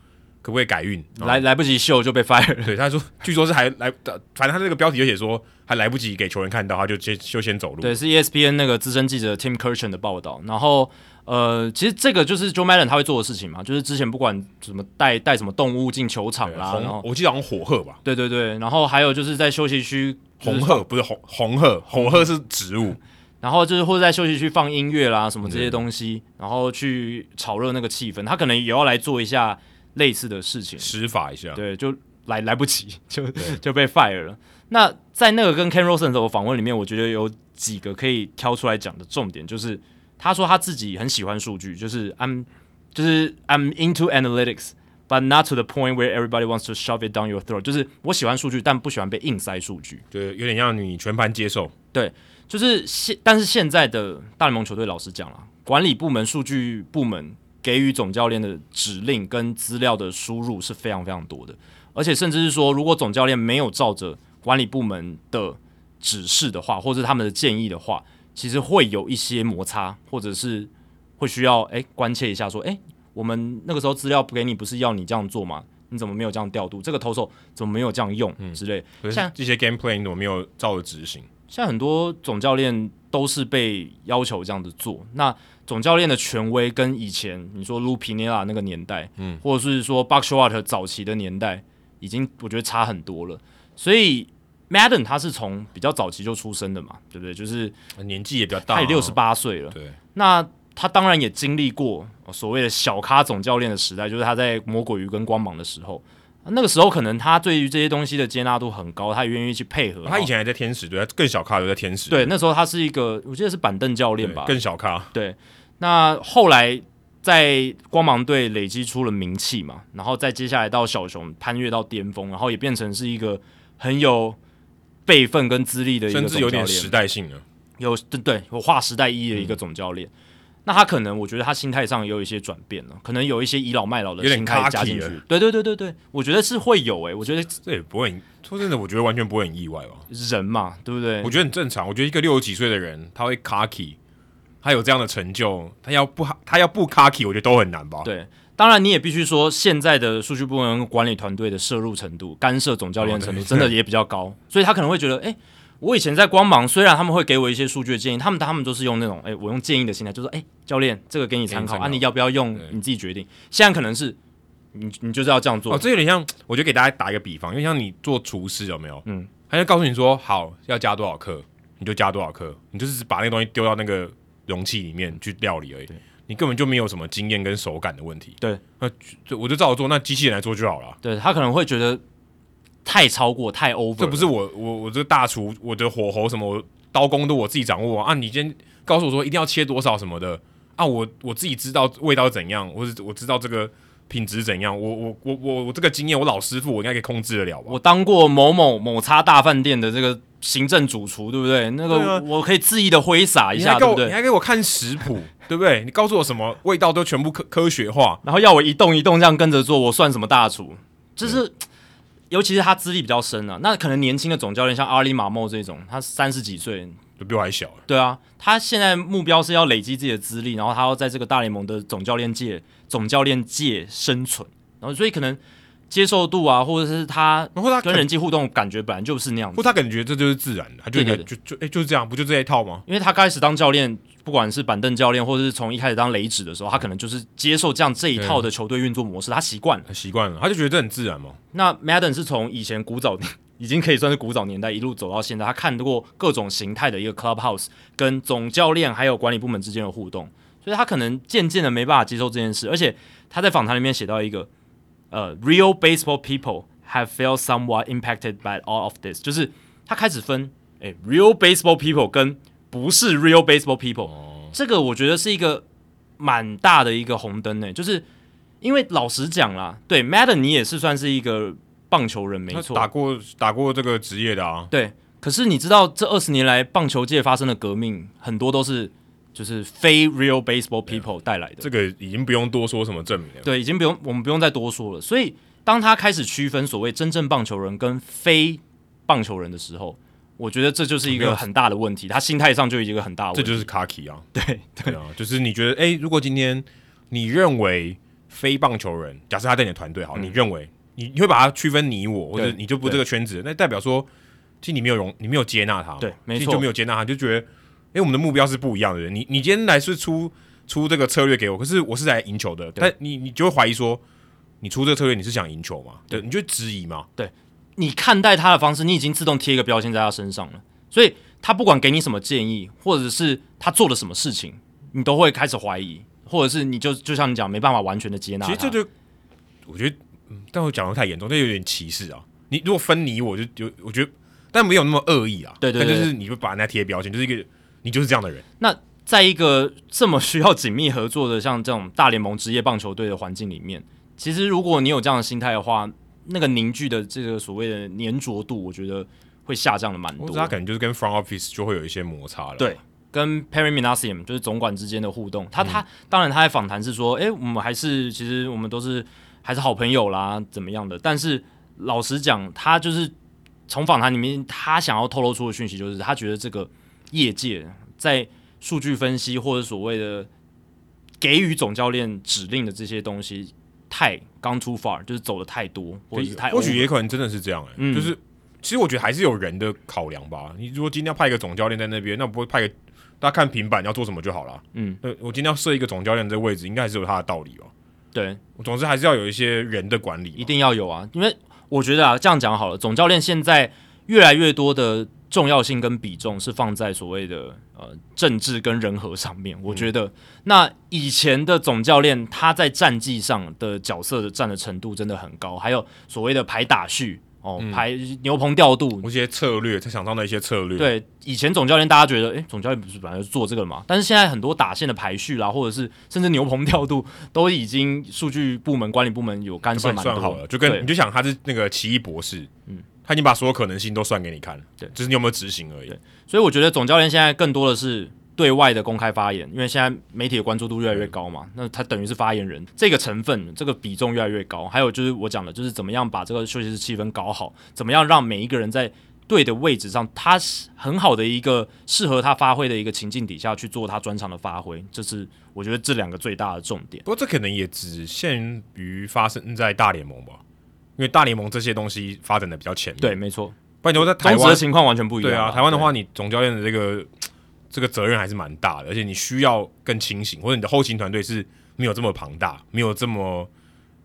可不可以改运？来来不及秀就被 fire，对，他说，据说是还来，反正他这个标题就写说还来不及给球员看到，他就先就先走路。对，是 ESPN 那个资深记者 Tim Kurkjian 的报道，然后。呃，其实这个就是 Joe Madden 他会做的事情嘛，就是之前不管什么带带什么动物进球场啦，然后我记得好像火鹤吧，对对对，然后还有就是在休息区红鹤不是红红鹤，红鹤是植物，然后就是或者在休息区放音乐啦什么这些东西，然后去炒热那个气氛，他可能也要来做一下类似的事情，施法一下，对，就来来不及 就 就被 fire 了。那在那个跟 Ken Rosenthal 的访问里面，我觉得有几个可以挑出来讲的重点就是。他说他自己很喜欢数据，就是 I'm 就是 I'm into analytics，but not to the point where everybody wants to shove it down your throat。就是我喜欢数据，但不喜欢被硬塞数据。对，有点让你全盘接受。对，就是现但是现在的大联盟球队，老实讲了，管理部门、数据部门给予总教练的指令跟资料的输入是非常非常多的，而且甚至是说，如果总教练没有照着管理部门的指示的话，或者他们的建议的话，其实会有一些摩擦，或者是会需要诶关切一下，说诶，我们那个时候资料不给你，不是要你这样做吗？你怎么没有这样调度？这个投手怎么没有这样用、嗯、之类？像这些 game plan 怎么没有照着执行？像很多总教练都是被要求这样子做。那总教练的权威跟以前你说 Lou Piniella 那个年代，嗯，或者是说 Showalter 早期的年代，已经我觉得差很多了。所以 Madden 他是从比较早期就出生的嘛，对不对？就是年纪也比较大，他也六十八岁了。对，那他当然也经历过所谓的小咖总教练的时代，就是他在魔鬼鱼跟光芒的时候。那个时候可能他对于这些东西的接纳度很高，他也愿意去配合。他以前还在天使队，更小咖都在天使。对，那时候他是一个，我记得是板凳教练吧，更小咖。对，那后来在光芒队累积出了名气嘛，然后再接下来到小熊攀越到巅峰，然后也变成是一个很有辈分跟资历的一个有点时代性了，有对对，有划时代意义的一个总教练。嗯那他可能，我觉得他心态上也有一些转变了，可能有一些倚老卖老的心态加进去。对对对对对，我觉得是会有诶、欸，我觉得这也不会，说真的，我觉得完全不会很意外吧。人嘛，对不对？我觉得很正常。我觉得一个六十几岁的人，他会 cocky，他有这样的成就，他要不他要不 cocky，我觉得都很难吧。对，当然你也必须说，现在的数据部门管理团队的摄入程度、干涉总教练程度，真的也比较高，所以他可能会觉得，哎。我以前在光芒，虽然他们会给我一些数据的建议，他们他们都是用那种，哎、欸，我用建议的心态，就说，哎、欸，教练，这个给你参考啊，你要不要用，你自己决定。现在可能是，你你就是要这样做。哦，这有点像，我就给大家打一个比方，因为像你做厨师有没有？嗯，他就告诉你说，好，要加多少克，你就加多少克，你就是把那个东西丢到那个容器里面去料理而已，你根本就没有什么经验跟手感的问题。对，那就我就照着做，那机器人来做就好了。对，他可能会觉得。太超过，太 over，这不是我我我这个大厨，我的火候什么，我刀工都我自己掌握啊！你今天告诉我说一定要切多少什么的啊！我我自己知道味道怎样，我我知道这个品质怎样，我我我我我这个经验，我老师傅我应该可以控制得了吧？我当过某某某叉大饭店的这个行政主厨，对不对？那个我可以恣意的挥洒一下，对不对？你还给我看食谱，对不对？你告诉我什么味道都全部科科学化，然后要我一动一动这样跟着做，我算什么大厨？就是。尤其是他资历比较深啊，那可能年轻的总教练像阿里马莫这种，他三十几岁，都比我还小。对啊，他现在目标是要累积自己的资历，然后他要在这个大联盟的总教练界、总教练界生存，然后所以可能接受度啊，或者是他，然后他跟人际互动感觉本来就是那样子，或他感觉这就是自然的，他就就就哎就是这样，不就这一套吗？因为他开始当教练。不管是板凳教练，或者是从一开始当雷指的时候，他可能就是接受这样这一套的球队运作模式，他习惯了，他习惯了，他就觉得这很自然嘛。那 Madden 是从以前古早已经可以算是古早年代一路走到现在，他看过各种形态的一个 clubhouse 跟总教练还有管理部门之间的互动，所以他可能渐渐的没办法接受这件事。而且他在访谈里面写到一个，呃，real baseball people have felt somewhat impacted by all of this，就是他开始分，诶，real baseball people 跟不是 real baseball people，、哦、这个我觉得是一个蛮大的一个红灯呢。就是因为老实讲啦，对，Madden 你也是算是一个棒球人没错，打过打过这个职业的啊。对，可是你知道这二十年来棒球界发生的革命，很多都是就是非 real baseball people 带来的。这个已经不用多说什么证明了。对，已经不用我们不用再多说了。所以当他开始区分所谓真正棒球人跟非棒球人的时候。我觉得这就是一个很大的问题，他心态上就有一个很大的问题。这就是 cocky 啊，对对啊，就是你觉得，哎，如果今天你认为非棒球人，假设他在你的团队好，嗯、你认为你你会把他区分你我，或者你就不这个圈子，那代表说，其实你没有容，你没有接纳他，对，没错，就没有接纳他，就觉得，哎，我们的目标是不一样的人。你你今天来是出出这个策略给我，可是我是来赢球的，但你你就会怀疑说，你出这个策略你是想赢球吗？对，你就质疑嘛，对。你看待他的方式，你已经自动贴一个标签在他身上了，所以他不管给你什么建议，或者是他做了什么事情，你都会开始怀疑，或者是你就就像你讲，没办法完全的接纳。其实这就我觉得，嗯，但我讲的太严重，这有点歧视啊。你如果分你我就就我觉得，但没有那么恶意啊。对对对，就是你会把人家贴标签，就是一个你就是这样的人。那在一个这么需要紧密合作的像这种大联盟职业棒球队的环境里面，其实如果你有这样的心态的话，那个凝聚的这个所谓的粘着度，我觉得会下降的蛮多。他可能就是跟 front office 就会有一些摩擦了。对，跟 Perry Minasium 就是总管之间的互动，他他、嗯、当然他在访谈是说，哎、欸，我们还是其实我们都是还是好朋友啦，怎么样的？但是老实讲，他就是从访谈里面他想要透露出的讯息，就是他觉得这个业界在数据分析或者所谓的给予总教练指令的这些东西太 gone too far，就是走的太多，或者是太或许也可能真的是这样嗯、就是。其实我觉得还是有人的考量吧。你如果今天要派一个总教练在那边，那不会派个大家看平板要做什么就好了。嗯，那我今天要设一个总教练这个位置，应该还是有他的道理哦。对，总之还是要有一些人的管理，一定要有啊。因为我觉得啊，这样讲好了，总教练现在越来越多的重要性跟比重是放在所谓的呃政治跟人和上面。我觉得、嗯、那以前的总教练他在战绩上的角色的占的程度真的很高，还有所谓的排打序。哦，排牛棚调度，一些策略，他想到的一些策略。对，以前总教练大家觉得，诶、欸，总教练不是本来就做这个嘛？但是现在很多打线的排序啦，或者是甚至牛棚调度，都已经数据部门、管理部门有干涉蛮多。算好了，就跟你就想他是那个奇异博士，嗯，他已经把所有可能性都算给你看了，对，只是你有没有执行而已。所以我觉得总教练现在更多的是。对外的公开发言，因为现在媒体的关注度越来越高嘛，那他等于是发言人，这个成分、这个比重越来越高。还有就是我讲的，就是怎么样把这个休息室气氛搞好，怎么样让每一个人在对的位置上，他是很好的一个适合他发挥的一个情境底下去做他专长的发挥，这是我觉得这两个最大的重点。不过这可能也只限于发生在大联盟吧，因为大联盟这些东西发展的比较前面。对，没错。不然你说在台湾的情况完全不一样。对啊，台湾的话，你总教练的这个。这个责任还是蛮大的，而且你需要更清醒，或者你的后勤团队是没有这么庞大，没有这么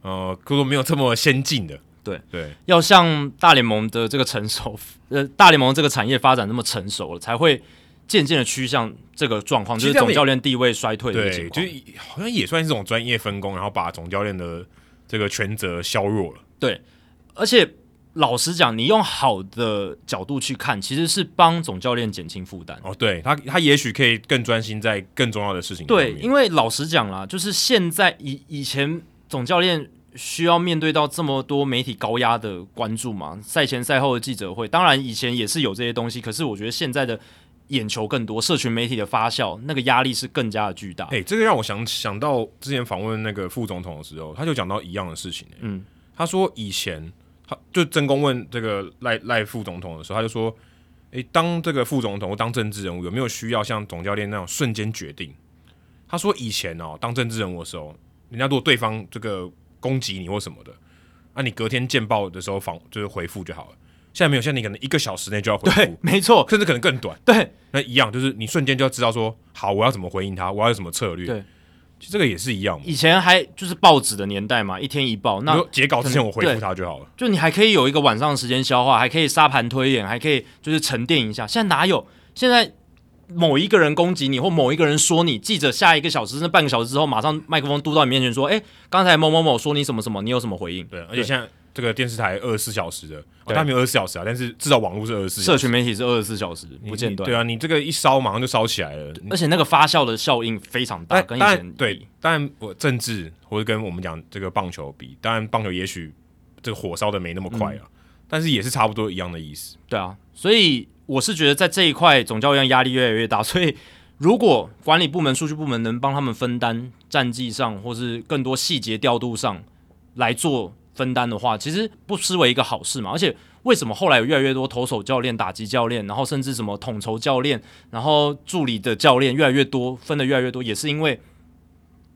呃，可说没有这么先进的。对对，要像大联盟的这个成熟，呃，大联盟这个产业发展那么成熟了，才会渐渐的趋向这个状况，就是总教练地位衰退的情况。对，就是好像也算是这种专业分工，然后把总教练的这个权责削弱了。对，而且。老实讲，你用好的角度去看，其实是帮总教练减轻负担。哦，对他，他也许可以更专心在更重要的事情上。对，因为老实讲啦，就是现在以以前总教练需要面对到这么多媒体高压的关注嘛，赛前赛后的记者会，当然以前也是有这些东西，可是我觉得现在的眼球更多，社群媒体的发酵，那个压力是更加的巨大。哎，这个让我想想到之前访问那个副总统的时候，他就讲到一样的事情。嗯，他说以前他。就曾公问这个赖赖副总统的时候，他就说：“诶，当这个副总统或当政治人物，有没有需要像总教练那样瞬间决定？”他说：“以前哦，当政治人物的时候，人家如果对方这个攻击你或什么的，啊，你隔天见报的时候访就是回复就好了。现在没有，现在你可能一个小时内就要回复，没错，甚至可能更短。对，那一样就是你瞬间就要知道说，好，我要怎么回应他，我要有什么策略。”对。这个也是一样，以前还就是报纸的年代嘛，一天一报。那截稿之前我回复他就好了。就你还可以有一个晚上的时间消化，还可以沙盘推演，还可以就是沉淀一下。现在哪有？现在某一个人攻击你，或某一个人说你，记者下一个小时甚至半个小时之后，马上麦克风嘟到你面前说：“哎，刚才某某某说你什么什么，你有什么回应？”对，而且现在。这个电视台二十四小时的，它对、哦、没有二十四小时啊，但是至少网络是二十四。社群媒体是二十四小时不间断。对啊，你这个一烧马上就烧起来了，而且那个发酵的效应非常大。跟以前对，当然我政治或者跟我们讲这个棒球比，当然棒球也许这个火烧的没那么快啊，嗯、但是也是差不多一样的意思。对啊，所以我是觉得在这一块总教练压力越来越大，所以如果管理部门、数据部门能帮他们分担战绩上或是更多细节调度上来做。分担的话，其实不失为一个好事嘛。而且，为什么后来有越来越多投手教练、打击教练，然后甚至什么统筹教练，然后助理的教练越来越多，分的越来越多，也是因为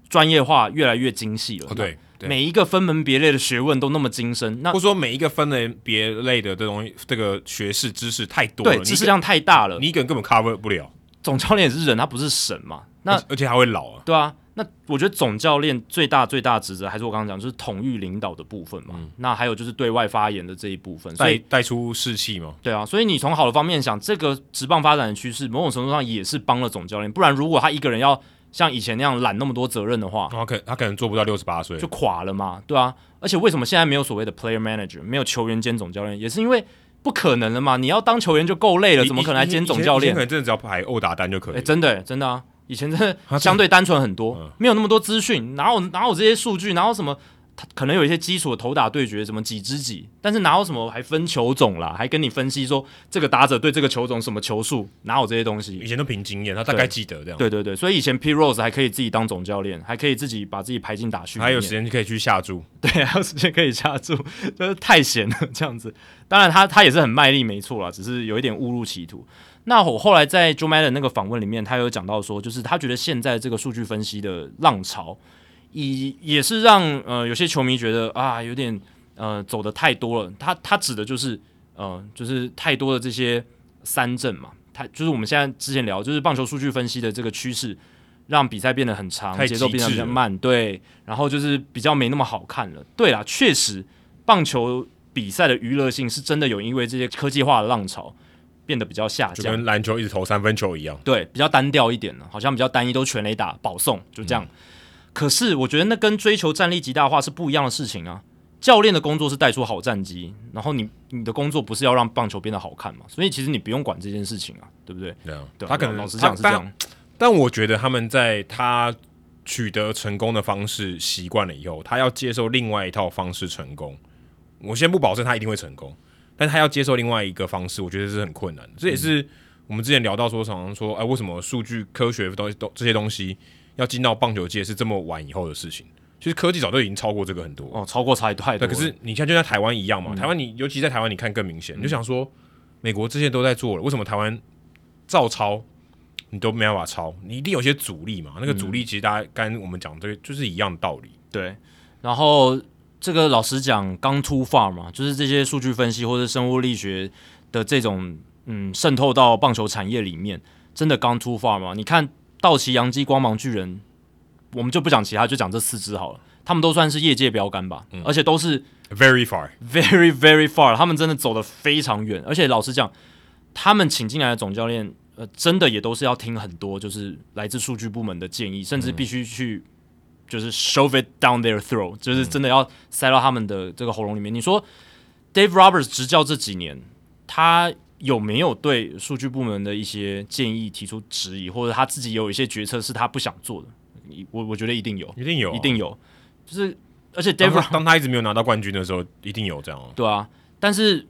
专业化越来越精细了。哦、对，每一个分门别类的学问都那么精深，那或者说每一个分门别类的这东西这个学识知识太多了，对，知识量太大了，你一个人根本 cover 不了。总教练也是人，他不是神嘛。那而且还会老啊，对啊。那我觉得总教练最大最大的职责还是我刚刚讲，就是统御领导的部分嘛。嗯、那还有就是对外发言的这一部分，带带出士气嘛。对啊，所以你从好的方面想，这个职棒发展的趋势，某种程度上也是帮了总教练。不然，如果他一个人要像以前那样揽那么多责任的话，他可他可能做不到六十八岁，就垮了嘛。对啊，而且为什么现在没有所谓的 player manager，没有球员兼总教练，也是因为不可能了嘛。你要当球员就够累了，怎么可能还兼总教练？可能真的只要排殴打单就可以。哎，真的真的啊。以前真的相对单纯很多，没有那么多资讯，哪有哪有这些数据，哪有什么他可能有一些基础的投打对决，什么几支几，但是哪有什么还分球种啦，还跟你分析说这个打者对这个球种什么球数，哪有这些东西？以前都凭经验，他大概记得这样。对对对，所以以前 Pete Rose 还可以自己当总教练，还可以自己把自己排进打训，还有时间可以去下注。对，还有时间可以下注，就是太闲了这样子。当然他他也是很卖力，没错啦，只是有一点误入歧途。那我后来在 Joe Madden 那个访问里面，他有讲到说，就是他觉得现在这个数据分析的浪潮。也也是让呃有些球迷觉得啊有点呃走的太多了，他他指的就是呃就是太多的这些三振嘛，他就是我们现在之前聊就是棒球数据分析的这个趋势，让比赛变得很长，节奏变得比较慢，对，然后就是比较没那么好看了。对啦，确实棒球比赛的娱乐性是真的有因为这些科技化的浪潮变得比较下降，就跟篮球一直投三分球一样，对，比较单调一点了，好像比较单一，都全垒打保送就这样。嗯可是我觉得那跟追求战力极大化是不一样的事情啊！教练的工作是带出好战绩，然后你你的工作不是要让棒球变得好看嘛？所以其实你不用管这件事情啊，对不对？对啊，对他可能老实讲是这样。但，但我觉得他们在他取得成功的方式习惯了以后，他要接受另外一套方式成功。我先不保证他一定会成功，但他要接受另外一个方式，我觉得是很困难的。这也是我们之前聊到说，常常说，哎，为什么数据科学东西都这些东西？要进到棒球界是这么晚以后的事情，其实科技早就已经超过这个很多哦，超过差太多。对，可是你看，就像台湾一样嘛，嗯、台湾你尤其在台湾，你看更明显，嗯、你就想说，美国这些都在做了，为什么台湾照抄你都没办法抄？你一定有些阻力嘛？那个阻力其实大家刚才我们讲这个就是一样的道理。对，然后这个老实讲，刚 too far 嘛，就是这些数据分析或者生物力学的这种嗯渗透到棒球产业里面，真的刚 too far 嘛？你看。道奇、洋基、光芒、巨人，我们就不讲其他，就讲这四支好了。他们都算是业界标杆吧，嗯、而且都是 very far, very very far。他们真的走得非常远，而且老实讲，他们请进来的总教练，呃，真的也都是要听很多，就是来自数据部门的建议，甚至必须去就是 shove it down their throat，就是真的要塞到他们的这个喉咙里面。你说 Dave Roberts 执教这几年，他。有没有对数据部门的一些建议提出质疑，或者他自己有一些决策是他不想做的？我我觉得一定有，一定有，一定有。就是而且 Dave 当他，当他一直没有拿到冠军的时候，一定有这样。对啊，但是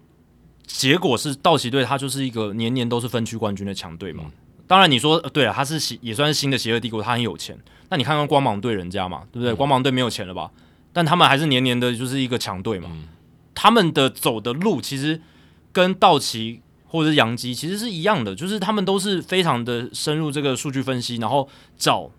结果是道奇队，他就是一个年年都是分区冠军的强队嘛。嗯、当然你说对啊，他是也算是新的邪恶帝国，他很有钱。那你看看光芒队人家嘛，对不对？嗯、光芒队没有钱了吧？但他们还是年年的就是一个强队嘛。嗯、他们的走的路其实跟道奇。或者是洋基其实是一样的，就是他们都是非常的深入这个数据分析，然后找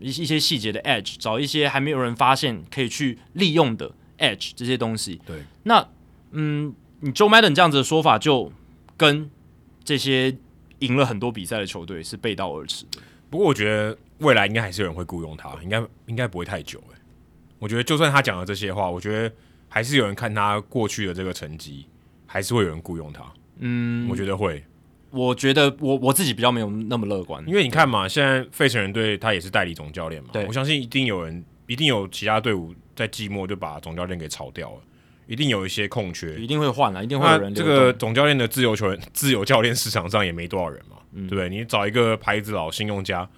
一一些细节的 edge，找一些还没有人发现可以去利用的 edge 这些东西。对，那嗯，你 Joe Madden 这样子的说法，就跟这些赢了很多比赛的球队是背道而驰的。不过我觉得未来应该还是有人会雇佣他，应该应该不会太久。诶，我觉得就算他讲了这些话，我觉得还是有人看他过去的这个成绩，还是会有人雇佣他。嗯，我觉得会。我觉得我我自己比较没有那么乐观，因为你看嘛，现在费城人队他也是代理总教练嘛，对我相信一定有人，一定有其他队伍在季末就把总教练给炒掉了，一定有一些空缺，一定会换了，一定会有人。这个总教练的自由球员、自由教练市场上也没多少人嘛，嗯、对不对？你找一个牌子老信用家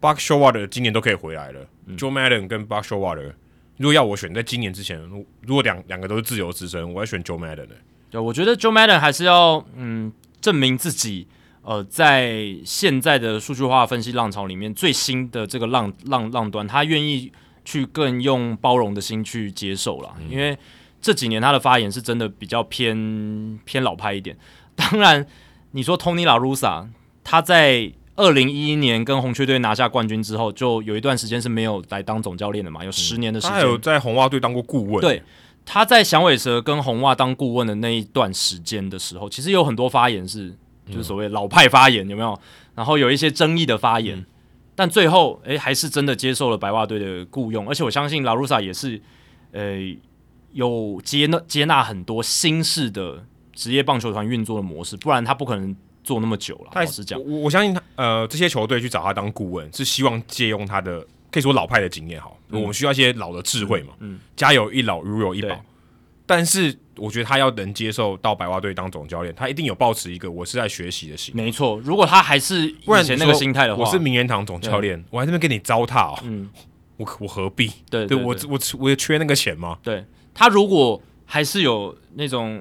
，Buck Showalter 今年都可以回来了、嗯、，Joe Madden 跟 Buck Showalter，如果要我选，在今年之前，如果两两个都是自由之身，我要选 Joe Madden 的。对，我觉得 Joe Madden 还是要嗯证明自己，呃，在现在的数据化分析浪潮里面最新的这个浪浪浪端，他愿意去更用包容的心去接受了，嗯、因为这几年他的发言是真的比较偏偏老派一点。当然，你说 Tony La Russa，他在二零一一年跟红雀队拿下冠军之后，就有一段时间是没有来当总教练的嘛，有十年的时间，他有在红袜队当过顾问，对。他在响尾蛇跟红袜当顾问的那一段时间的时候，其实有很多发言是就是所谓老派发言，有没有？然后有一些争议的发言，嗯、但最后诶还是真的接受了白袜队的雇佣，而且我相信拉鲁萨也是呃有接纳接纳很多新式的职业棒球团运作的模式，不然他不可能做那么久了。老实讲，我我相信他呃这些球队去找他当顾问是希望借用他的。可以说老派的经验好，嗯、我们需要一些老的智慧嘛。嗯，家有一老，如有一宝。但是我觉得他要能接受到白袜队当总教练，他一定有保持一个我是在学习的心。没错，如果他还是以前那个心态的话，我是名人堂总教练，我还在那边跟你糟蹋哦。嗯，我我何必？对对，对，我我我也缺那个钱吗？对，他如果还是有那种，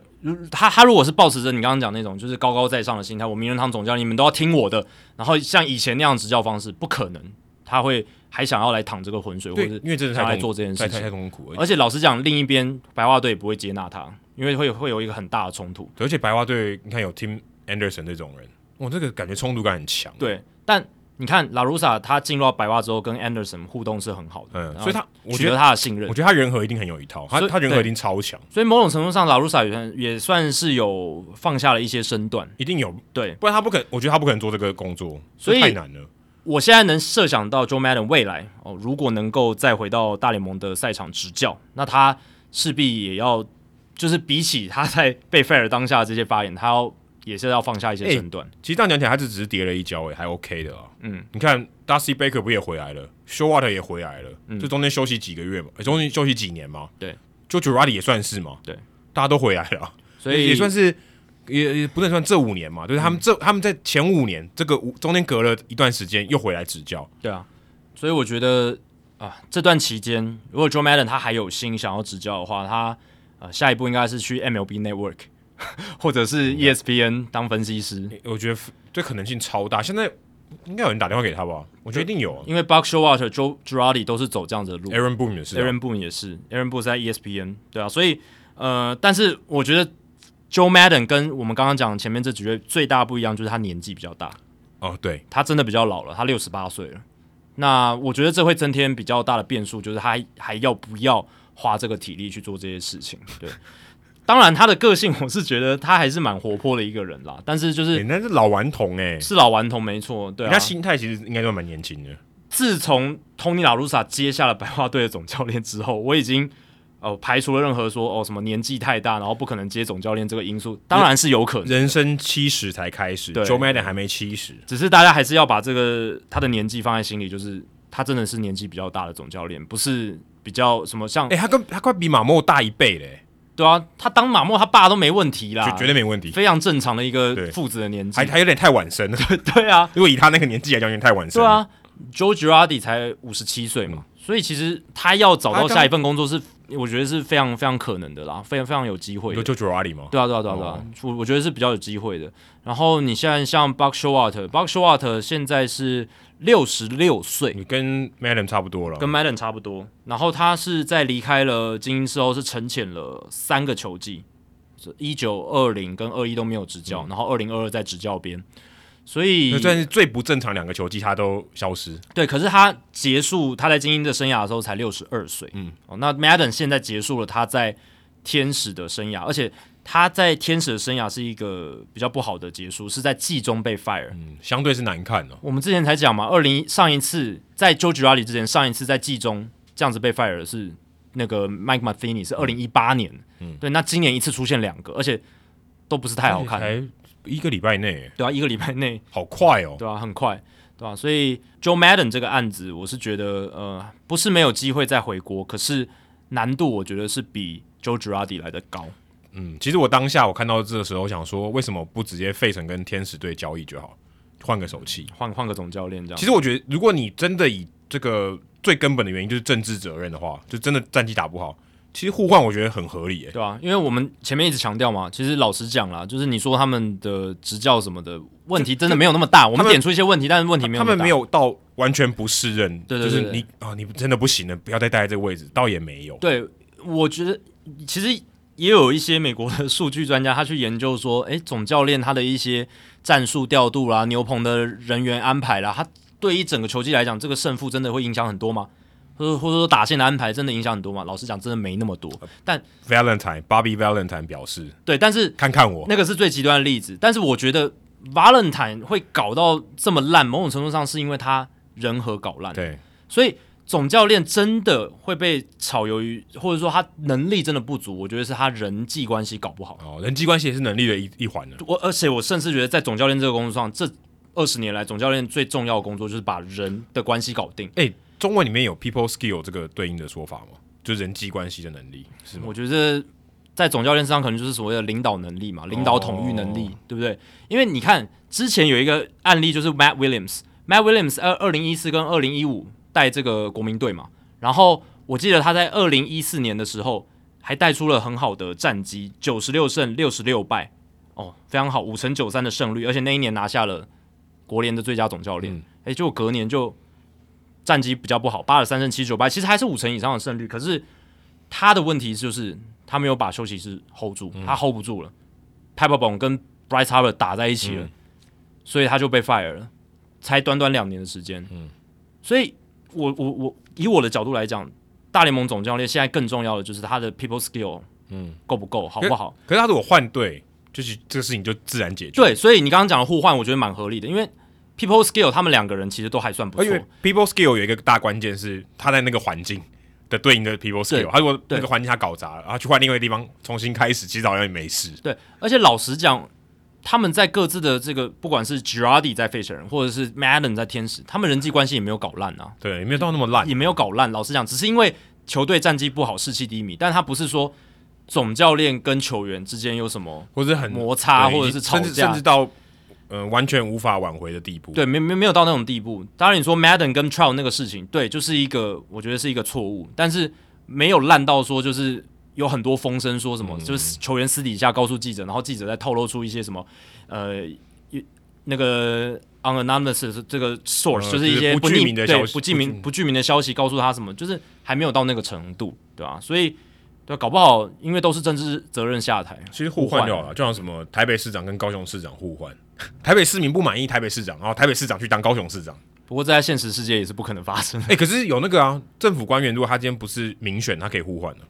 他他如果是抱持着你刚刚讲那种，就是高高在上的心态，我名人堂总教练，你们都要听我的，然后像以前那样执教方式，不可能，他会还想要来淌这个浑水，或者因为真的太来做这件事情太太痛苦，而且老实讲，另一边白袜队也不会接纳他，因为会会有一个很大的冲突，而且白袜队你看有 Tim Anderson 这种人，哇，这个感觉冲突感很强，对，但。你看拉鲁萨他进入到白袜之后，跟 Anderson 互动是很好的，嗯，所以他取得他的信任。我觉得他人和一定很有一套，他他人和一定超强。所以某种程度上，拉鲁萨也算也算是有放下了一些身段，一定有对，不然他不可能。我觉得他不可能做这个工作，所以太难了。我现在能设想到 Joe Madden 未来哦，如果能够再回到大联盟的赛场执教，那他势必也要就是比起他在被 fire 当下的这些发言，他要。也是要放下一些身段。欸、其实这样讲起来，他就只是跌了一跤，哎，还 OK 的啊。嗯，你看，Dusty Baker 不也回来了，Showalter 也回来了，嗯、就中间休息几个月嘛，中间休息几年嘛。对，就 Girardi 也算是嘛。对，大家都回来了，所以也算是也也不能算这五年嘛，就是他们这、嗯、他们在前五年这个中间隔了一段时间又回来执教。对啊，所以我觉得啊，这段期间如果 Joe Maddon 他还有心想要执教的话，他呃下一步应该是去 MLB Network。或者是 ESPN 当分析师，我觉得这可能性超大。现在应该有人打电话给他吧？我觉得一定有，因为 Buck Showalter、Joe Girardi 都是走这样子的路。Aaron Boone 也是，Aaron Boone 也是，Aaron Boone 在 ESPN，对啊。所以呃，但是我觉得 Joe Madden 跟我们刚刚讲前面这几位最大不一样，就是他年纪比较大。哦，对，他真的比较老了，他六十八岁了。那我觉得这会增添比较大的变数，就是他还要不要花这个体力去做这些事情？对。当然，他的个性我是觉得他还是蛮活泼的一个人啦。但是就是，那是老顽童哎，是老顽童没错。对，他心态其实应该都蛮年轻的。自从托尼拉鲁萨接下了白话队的总教练之后，我已经哦排除了任何说哦什么年纪太大，然后不可能接总教练这个因素。当然是有可能，人生七十才开始，Joe Madden 还没七十，只是大家还是要把这个他的年纪放在心里，就是他真的是年纪比较大的总教练，不是比较什么像哎、欸，他跟他快比马莫大一倍嘞。对啊，他当马莫他爸都没问题啦，绝对没问题，非常正常的一个父子的年纪，还还有点太晚生了。对 对啊，如果以他那个年纪来讲，有点太晚生。对啊，Joe Girardi 才五十七岁嘛，嗯，所以其实他要找到下一份工作是，我觉得是非常非常可能的啦，非常非常有机会。有 Joe Girardi 吗？对啊对啊对啊对啊，我，哦，我觉得是比较有机会的。然后你现在像 Buck Showalter，Buck Showalter 现在是。六十六岁，你跟 Maddon 差不多了，跟 Maddon 差不多。然后他是在离开了精英之后，是沉潜了三个球季，是一九二零跟二一都没有执教，嗯、然后二零二二在执教边，所以算是最不正常两个球季，他都消失。对，可是他结束他在精英的生涯的时候才六十二岁，嗯，哦，那 Maddon 现在结束了他在天使的生涯，而且。他在天使的生涯是一个比较不好的结束，是在季中被 fire，嗯，相对是难看的、哦。我们之前才讲嘛，二零上一次在 Joe Girardi 之前，上一次在季中这样子被 fire 的是那个 Mike Matheny，是二零一八年，嗯，对，那今年一次出现两个，而且都不是太好看，才一个礼拜内，对啊，一个礼拜内，好快哦，对啊，很快，对啊，所以 Joe Madden 这个案子，我是觉得呃，不是没有机会再回国，可是难度我觉得是比 Joe Girardi 来的高。嗯，其实我当下我看到这个时候，我想说，为什么不直接费城跟天使队交易就好，换个手气，换换个总教练这样。其实我觉得，如果你真的以这个最根本的原因就是政治责任的话，就真的战绩打不好，其实互换我觉得很合理耶，对啊，因为我们前面一直强调嘛，其实老实讲啦，就是你说他们的执教什么的问题真的没有那么大，我们点出一些问题，但是问题没有，他们没有到完全不适任，对对对，对，就是你啊，你真的不行了，不要再待在这个位置，倒也没有。对，我觉得其实。也有一些美国的数据专家，他去研究说，诶、欸，总教练他的一些战术调度啦、牛棚的人员安排啦，他对于整个球季来讲，这个胜负真的会影响很多吗？或者或者说打线的安排真的影响很多吗？老实讲，真的没那么多。但 Valentine Bobby Valentine 表示，对，但是看看我，那个是最极端的例子。但是我觉得 Valentine 会搞到这么烂，某种程度上是因为他人和搞烂。对，所以。总教练真的会被炒鱿鱼，或者说他能力真的不足，我觉得是他人际关系搞不好。哦，人际关系也是能力的一一环呢。我而且我甚至觉得，在总教练这个工作上，这二十年来，总教练最重要的工作就是把人的关系搞定。诶、欸，中文里面有 people skill 这个对应的说法吗？就是人际关系的能力，是吗？我觉得在总教练身上，可能就是所谓的领导能力嘛，领导统御能力，哦、对不对？因为你看之前有一个案例，就是 Matt Williams，Matt Williams 二二零一四跟二零一五。带这个国民队嘛，然后我记得他在二零一四年的时候还带出了很好的战绩，九十六胜六十六败，哦，非常好，五成九三的胜率，而且那一年拿下了国联的最佳总教练。哎、嗯，就隔年就战绩比较不好，八十三胜七十九败，其实还是五成以上的胜率。可是他的问题就是他没有把休息室 hold 住，嗯、他 hold 不住了。p a p e r b o n 跟 Bryce Harper 打在一起了，嗯、所以他就被 fire 了，才短短两年的时间。嗯，所以我我我以我的角度来讲，大联盟总教练现在更重要的就是他的 people skill，嗯，够不够，好不好？可是他如果换队，就是这个事情就自然解决。对，所以你刚刚讲的互换，我觉得蛮合理的，因为 people skill 他们两个人其实都还算不错。因为 people skill 有一个大关键是他在那个环境的对应的 people skill，他如果那个环境他搞砸了，然后去换另外一个地方重新开始，其实好像也没事。对，而且老实讲，他们在各自的这个，不管是 Girardi 在费城人，或者是 Madden 在天使，他们人际关系也没有搞烂啊。对，也没有到那么烂，也没有搞烂。老实讲，只是因为球队战绩不好，士气低迷，但他不是说总教练跟球员之间有什么，或者很摩擦，或者是吵架，甚至，甚至到。呃，完全无法挽回的地步。对，没没没有到那种地步。当然，你说 Madden 跟 Trout 那个事情，对，就是一个，我觉得是一个错误。但是没有烂到说，就是有很多风声说什么，嗯、就是球员私底下告诉记者，然后记者再透露出一些什么，呃，那个 anonymous 这个 source，、呃、就是一些不具名的消息，不具名不具名的消息，告诉他什么，就是还没有到那个程度，对吧？所以。对，搞不好因为都是政治责任下台，其实互换掉了，就像什么台北市长跟高雄市长互换，台北市民不满意台北市长，然后台北市长去当高雄市长。不过在现实世界也是不可能发生的。哎、欸，可是有那个啊，政府官员如果他今天不是民选，他可以互换的，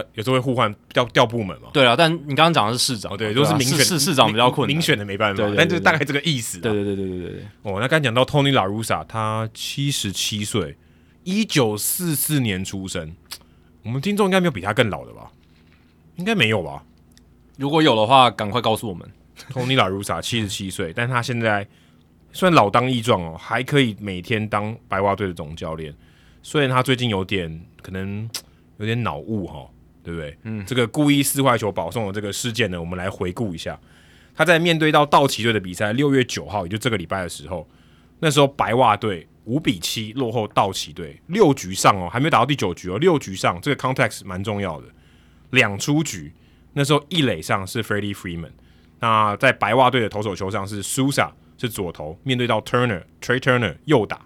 他有时候会互换调调部门嘛。对啊，但你刚刚讲的是市长，哦、对，都、就是民选，市市长比较困难，民选的没办法，但就大概这个意思。对对对对对对对。哦，那刚才讲到 Tony La Russa，他七十七岁，一九四四年出生，我们听众应该没有比他更老的吧？应该没有吧？如果有的话，赶快告诉我们。Tony La Russa 七十七岁，但他现在虽然老当益壮哦，还可以每天当白袜队的总教练。虽然他最近有点可能有点脑雾哈，对不对？嗯，这个故意四坏球保送的这个事件呢，我们来回顾一下。他在面对到道奇队的比赛，六月九号，也就这个礼拜的时候，那时候白袜队五比七落后道奇队，六局上哦，还没打到第九局哦，六局上这个 context 蛮重要的。两出局，那时候一垒上是 Freddie Freeman，那在白袜队的投手球上是 Sousa 是左投，面对到 Turner Trey Turner 右打，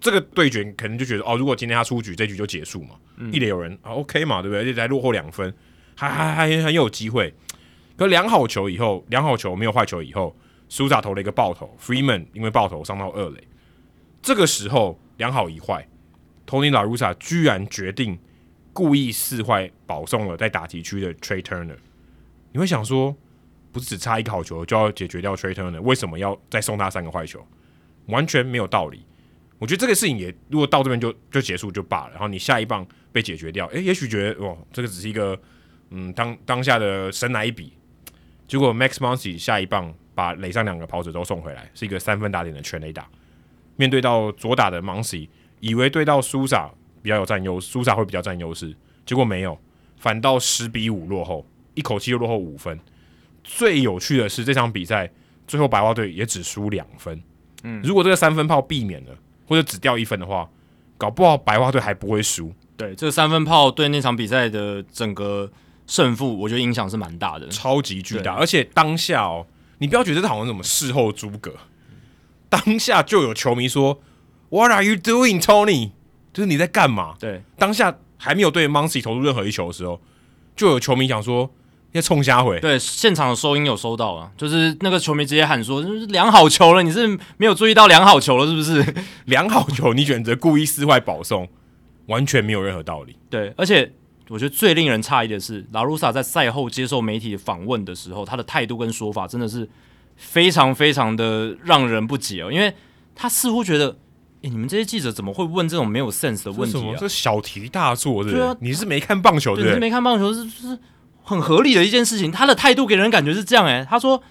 这个对决可能就觉得哦，如果今天他出局，这局就结束嘛，嗯、一垒有人啊 OK 嘛，对不对？而且才落后两分，还还还很有机会。可两好球以后，两好球没有坏球以后，Souza 投了一个爆头，Freeman 因为爆头上到二垒，这个时候两好一坏，Tony La Russa 居然决定。故意四坏保送了在打击区的 Trey Turner，你会想说，不是只差一个好球就要解决掉 Trey Turner，为什么要再送他三个坏球？完全没有道理。我觉得这个事情也如果到这边就就结束就罢了，然后你下一棒被解决掉，诶，也许觉得哦，这个只是一个嗯当当下的神来一笔。结果 Max Muncy 下一棒把垒上两个跑者都送回来，是一个三分打点的全垒打。面对到左打的 Muncy，以为对到苏萨。比较有占优，苏萨会比较占优势，结果没有，反倒十比五落后，一口气又落后五分。最有趣的是这场比赛最后白袜队也只输两分。嗯，如果这个三分炮避免了，或者只掉一分的话，搞不好白袜队还不会输。对，这个三分炮对那场比赛的整个胜负，我觉得影响是蛮大的，超级巨大。而且当下哦，你不要觉得这好像什么事后诸葛，当下就有球迷说：“What are you doing, Tony？” 就是你在干嘛？对，当下还没有对 Moncy 投入任何一球的时候，就有球迷想说要冲瞎回。对，现场的收音有收到啊，就是那个球迷直接喊说：“就是量好球了，你是没有注意到量好球了，是不是？量好球，你选择故意撕坏保送，完全没有任何道理。”对，而且我觉得最令人诧异的是，拉鲁萨在赛后接受媒体访问的时候，他的态度跟说法真的是非常非常的让人不解哦，因为他似乎觉得。哎、欸，你们这些记者怎么会问这种没有 sense 的问题啊？这小题大做，对啊，你是没看棒球，对，你是没看棒球，是是很合理的一件事情。他的态度给人感觉是这样，哎，他说，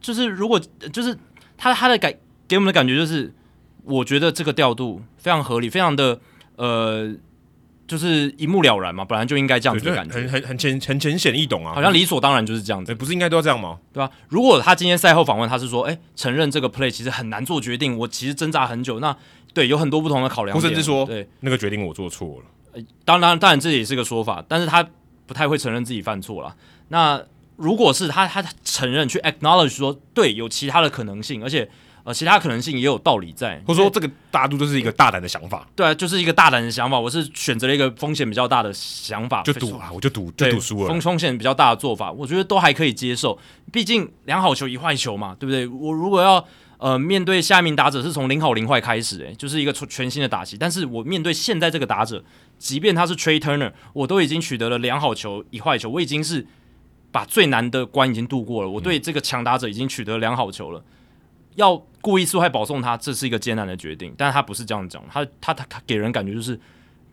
就是如果就是他他的感给我们的感觉就是，我觉得这个调度非常合理，非常的呃，就是一目了然嘛，本来就应该这样子的感觉，很很很浅很浅显易懂啊，好像理所当然就是这样子，不是应该都要这样吗？对吧、啊？如果他今天赛后访问，他是说，哎、欸，承认这个 play 其实很难做决定，我其实挣扎很久，那对有很多不同的考量，甚至说，对那个决定我做错了，呃、当然当然这也是个说法，但是他不太会承认自己犯错了。那如果是他他承认去 acknowledge 说，对，有其他的可能性，而且。呃，其他可能性也有道理在，或者说这个大度就是一个大胆的想法。对啊，就是一个大胆的想法。我是选择了一个风险比较大的想法，就赌啊，我就赌，就赌输了。风风险比较大的做法，我觉得都还可以接受。毕竟两好球一坏球嘛，对不对？我如果要呃面对下一名打者是从零好零坏开始，诶，就是一个全新的打击。但是我面对现在这个打者，即便他是 Trey Turner，我都已经取得了两好球一坏球，我已经是把最难的关已经度过了。我对这个强打者已经取得两好球了。要故意输害保送他，这是一个艰难的决定，但是他不是这样讲，他他他他给人感觉就是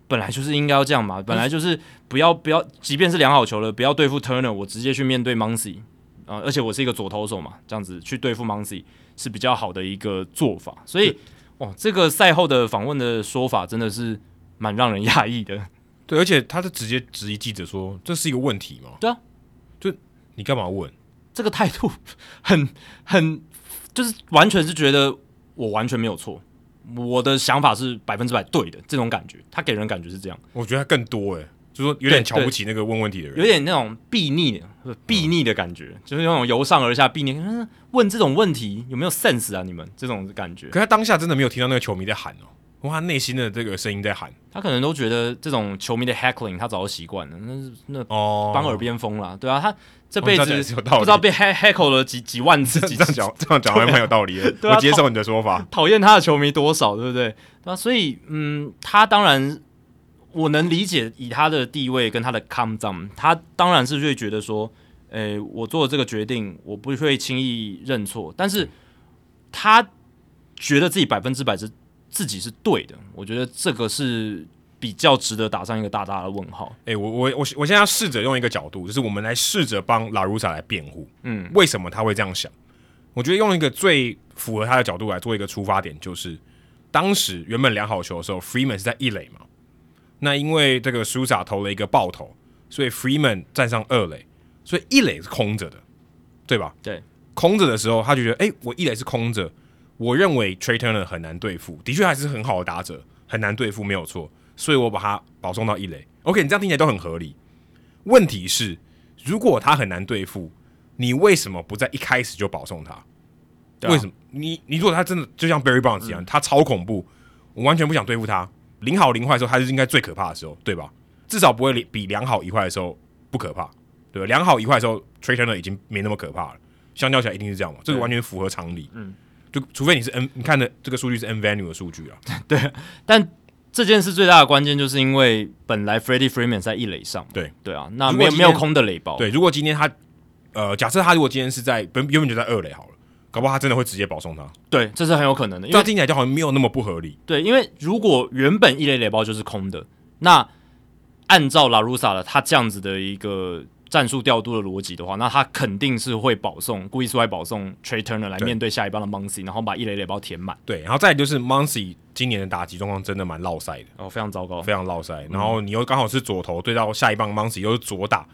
本来就是应该要这样嘛，本来就是不要不要，即便是良好球了，不要对付 Turner，我直接去面对 Muncy 啊，而且我是一个左投手嘛，这样子去对付 Muncy 是比较好的一个做法，所以哇，这个赛后的访问的说法真的是蛮让人讶异的，对，而且他是直接质疑记者说，这是一个问题吗？对啊，就你干嘛问？这个态度很 很。就是完全是觉得我完全没有错，我的想法是百分之百对的这种感觉，他给人感觉是这样。我觉得他更多诶，就是说有点瞧不起那个问问题的人，有点那种睥睨、睥睨的感觉，嗯、就是那种由上而下避逆，问这种问题有没有 sense 啊？你们这种感觉。可他当下真的没有听到那个球迷在喊哦。哇，他内心的这个声音在喊，他可能都觉得这种球迷的 heckling 他早就习惯了，那是那哦，当耳边风了，对啊，他这辈子不知道被 heckle 了几几万次，这样讲这样讲还蛮有道理的，我接受你的说法。讨厌他的球迷多少，对不对？那所以，嗯，他当然我能理解，以他的地位跟他的 calm down，他当然是会觉得说，诶，我做了这个决定，我不会轻易认错，但是他觉得自己百分之百是。自己是对的，我觉得这个是比较值得打上一个大大的问号。诶、欸，我我我我现在要试着用一个角度，就是我们来试着帮拉鲁萨来辩护。嗯，为什么他会这样想？我觉得用一个最符合他的角度来做一个出发点，就是当时原本量好球的时候，Freeman 是在一垒嘛。那因为这个苏萨投了一个爆头，所以 Freeman 站上二垒，所以一垒是空着的，对吧？对，空着的时候，他就觉得，诶、欸，我一垒是空着。我认为 Trea Turner 很难对付，的确还是很好的打者，很难对付，没有错。所以我把他保送到一垒。OK，你这样听起来都很合理。问题是，如果他很难对付，你为什么不在一开始就保送他？啊、为什么？你你如果他真的就像 Barry Bonds 一样，嗯、他超恐怖，我完全不想对付他。零好零坏的时候，它是应该最可怕的时候，对吧？至少不会比两好一坏的时候不可怕，对吧？两好一坏的时候，Trea Turner 已经没那么可怕了。相较起来，一定是这样嘛？这个完全符合常理。嗯。就除非你是 N，你看的这个数据是 N Venue 的数据啊。对，但这件事最大的关键就是因为本来 Freddie Freeman 在一垒上。对对啊，那没有没有空的垒包。对，如果今天他呃，假设他如果今天是在本原本就在二垒好了，搞不好他真的会直接保送他。对，这是很有可能的。因为听起来就好像没有那么不合理。对，因为如果原本一垒垒包就是空的，那按照拉鲁萨的他这样子的一个。战术调度的逻辑的话，那他肯定是会保送，故意出来保送 Trey Turner 来面对下一棒的 Muncy，然后把一垒垒包填满。对，然后再就是 Muncy 今年的打击状况真的蛮落塞的，哦，非常糟糕，非常落塞。然后你又刚好是左投对到下一棒 Muncy 又是左打，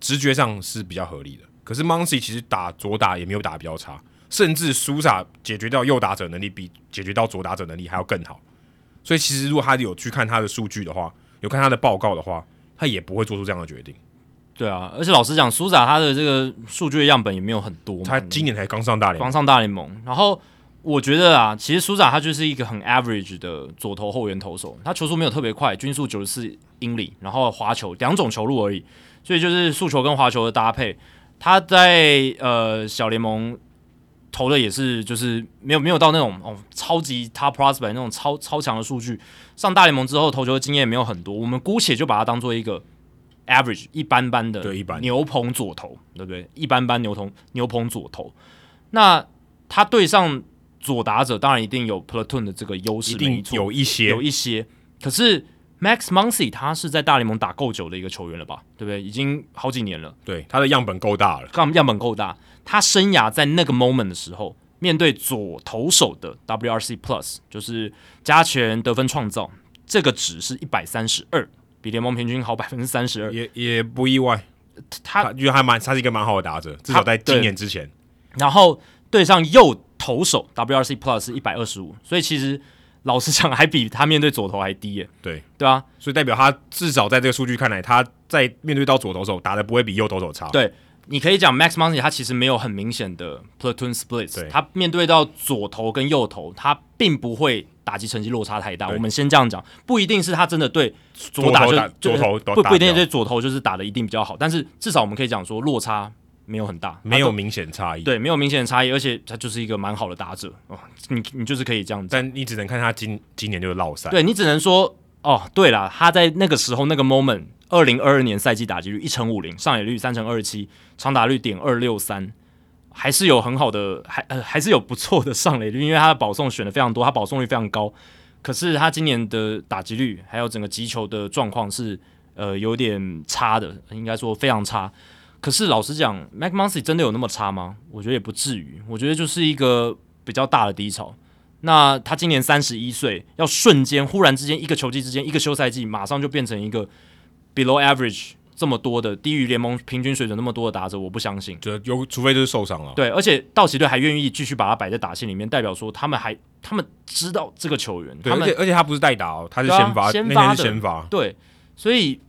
直觉上是比较合理的。可是 Muncy 其实打左打也没有打得比较差，甚至苏萨解决掉右打者能力比解决到左打者能力还要更好。所以其实如果他有去看他的数据的话，有看他的报告的话，他也不会做出这样的决定。对啊，而且老实讲，苏萨他的这个数据的样本也没有很多，他今年才刚上大联盟，刚上大联盟。然后我觉得啊，其实苏萨他就是一个很 average 的左投后援投手，他球速没有特别快，均速九十四英里，然后滑球两种球路而已，所以就是速球跟滑球的搭配。他在呃小联盟投的也是就是没有没有到那种哦超级 top prospect 那种超超强的数据，上大联盟之后投球的经验没有很多，我们姑且就把它当做一个。average 一般般的牛棚左投，对不对？一般般牛棚牛棚左投，那他对上左打者，当然一定有 platoon 的这个优势，一定有一些有一些。可是 Max Muncy 他是在大联盟打够久的一个球员了吧？对不对？已经好几年了，对他的样本够大了，样样本够大。他生涯在那个 moment 的时候，面对左投手的 WRC Plus，就是加权得分创造。这个值是一百三十二，比联盟平均好百分之三十二，也也不意外。他因为还蛮，他是一个蛮好的打者，至少在今年之前。然后对上右投手 WRC Plus 是一百二十五，所以其实老实讲，还比他面对左投还低耶。对对啊，所以代表他至少在这个数据看来，他在面对到左投手打的不会比右投手差。对，你可以讲 Max Money，他其实没有很明显的 Platoon Splits，他面对到左投跟右投，他并不会。打击成绩落差太大，我们先这样讲，不一定是他真的对左打就左投不不一定对左投就是打的一定比较好，但是至少我们可以讲说落差没有很大，没有明显差异，对，没有明显的差异，而且他就是一个蛮好的打者哦，你你就是可以这样子，但你只能看他今今年就是落赛，对你只能说哦，对了，他在那个时候那个 moment，二零二二年赛季打击率一成五零，上垒率三成二七，长打率点二六三。还是有很好的，还呃还是有不错的上垒率，因为他的保送选的非常多，他保送率非常高。可是他今年的打击率还有整个击球的状况是呃有点差的，应该说非常差。可是老实讲，Mac Muncy 真的有那么差吗？我觉得也不至于，我觉得就是一个比较大的低潮。那他今年三十一岁，要瞬间忽然之间一个球季之间一个休赛季，马上就变成一个 below average。这么多的低于联盟平均水准那么多的打者，我不相信。就有除非就是受伤了。对，而且道奇队还愿意继续把他摆在打线里面，代表说他们还他们知道这个球员。对，他们而且而且他不是代打哦，他是先发，先发的先发。对，所以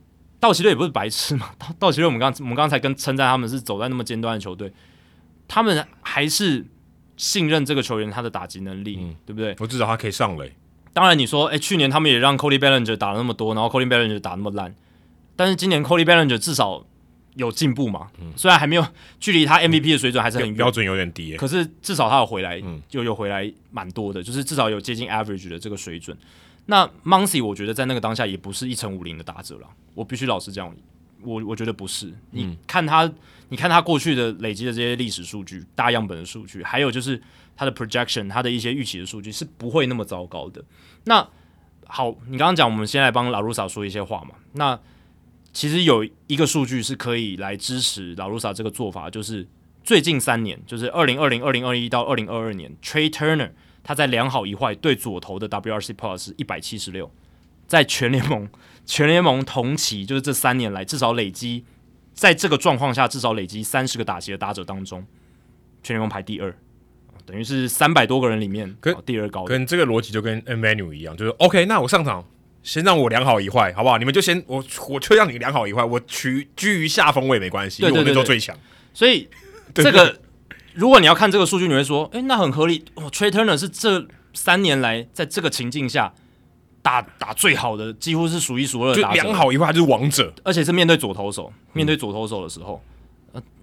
道奇队也不是白痴嘛。道道奇队我们刚我们刚才跟称赞他们是走在那么尖端的球队，他们还是信任这个球员他的打击能力，嗯、对不对？我至少他可以上垒。当然你说，哎，去年他们也让 Cody Bellinger 打了那么多，然后 Cody Bellinger 打那么烂，但是今年 Cody Bellinger 至少。有进步嘛？嗯，虽然还没有距离他 MVP 的水准还是很远，标准有点低，可是至少他有回来，嗯，就有回来蛮多的，就是至少有接近 average 的这个水准。那 Muncy 我觉得在那个当下也不是一成五零的打者了，我必须老实讲，我我觉得不是。你看他，你看他过去的累积的这些历史数据、大样本的数据，还有就是他的 projection，他的一些预期的数据是不会那么糟糕的。那好，你刚刚讲，我们先来帮拉鲁萨说一些话嘛。那其实有一个数据是可以来支持拉鲁萨这个做法，就是最近三年，就是二零二零、二零二一到二零二二年，Trey Turner 他在两好一坏对左投的 WRC Plus 是一百七十六，在全联盟全联盟同期就是这三年来至少累积在这个状况下至少累积三十个打击的打者当中，全联盟排第二，等于是三百多个人里面跟第二高。跟这个逻辑就跟 Emmanuel 一样，就是 OK，那我上场。先让我良好一坏，好不好？你们就先我，我就让你良好一坏，我居居于下风我也没关系，因为我那时候最强。所以 这个，如果你要看这个数据，你会说，哎、欸，那很合理。哦，Trea Turner 是这三年来在这个情境下打打最好的，几乎是数一数二的打良好一坏就是王者，而且是面对左投手，面对左投手的时候。嗯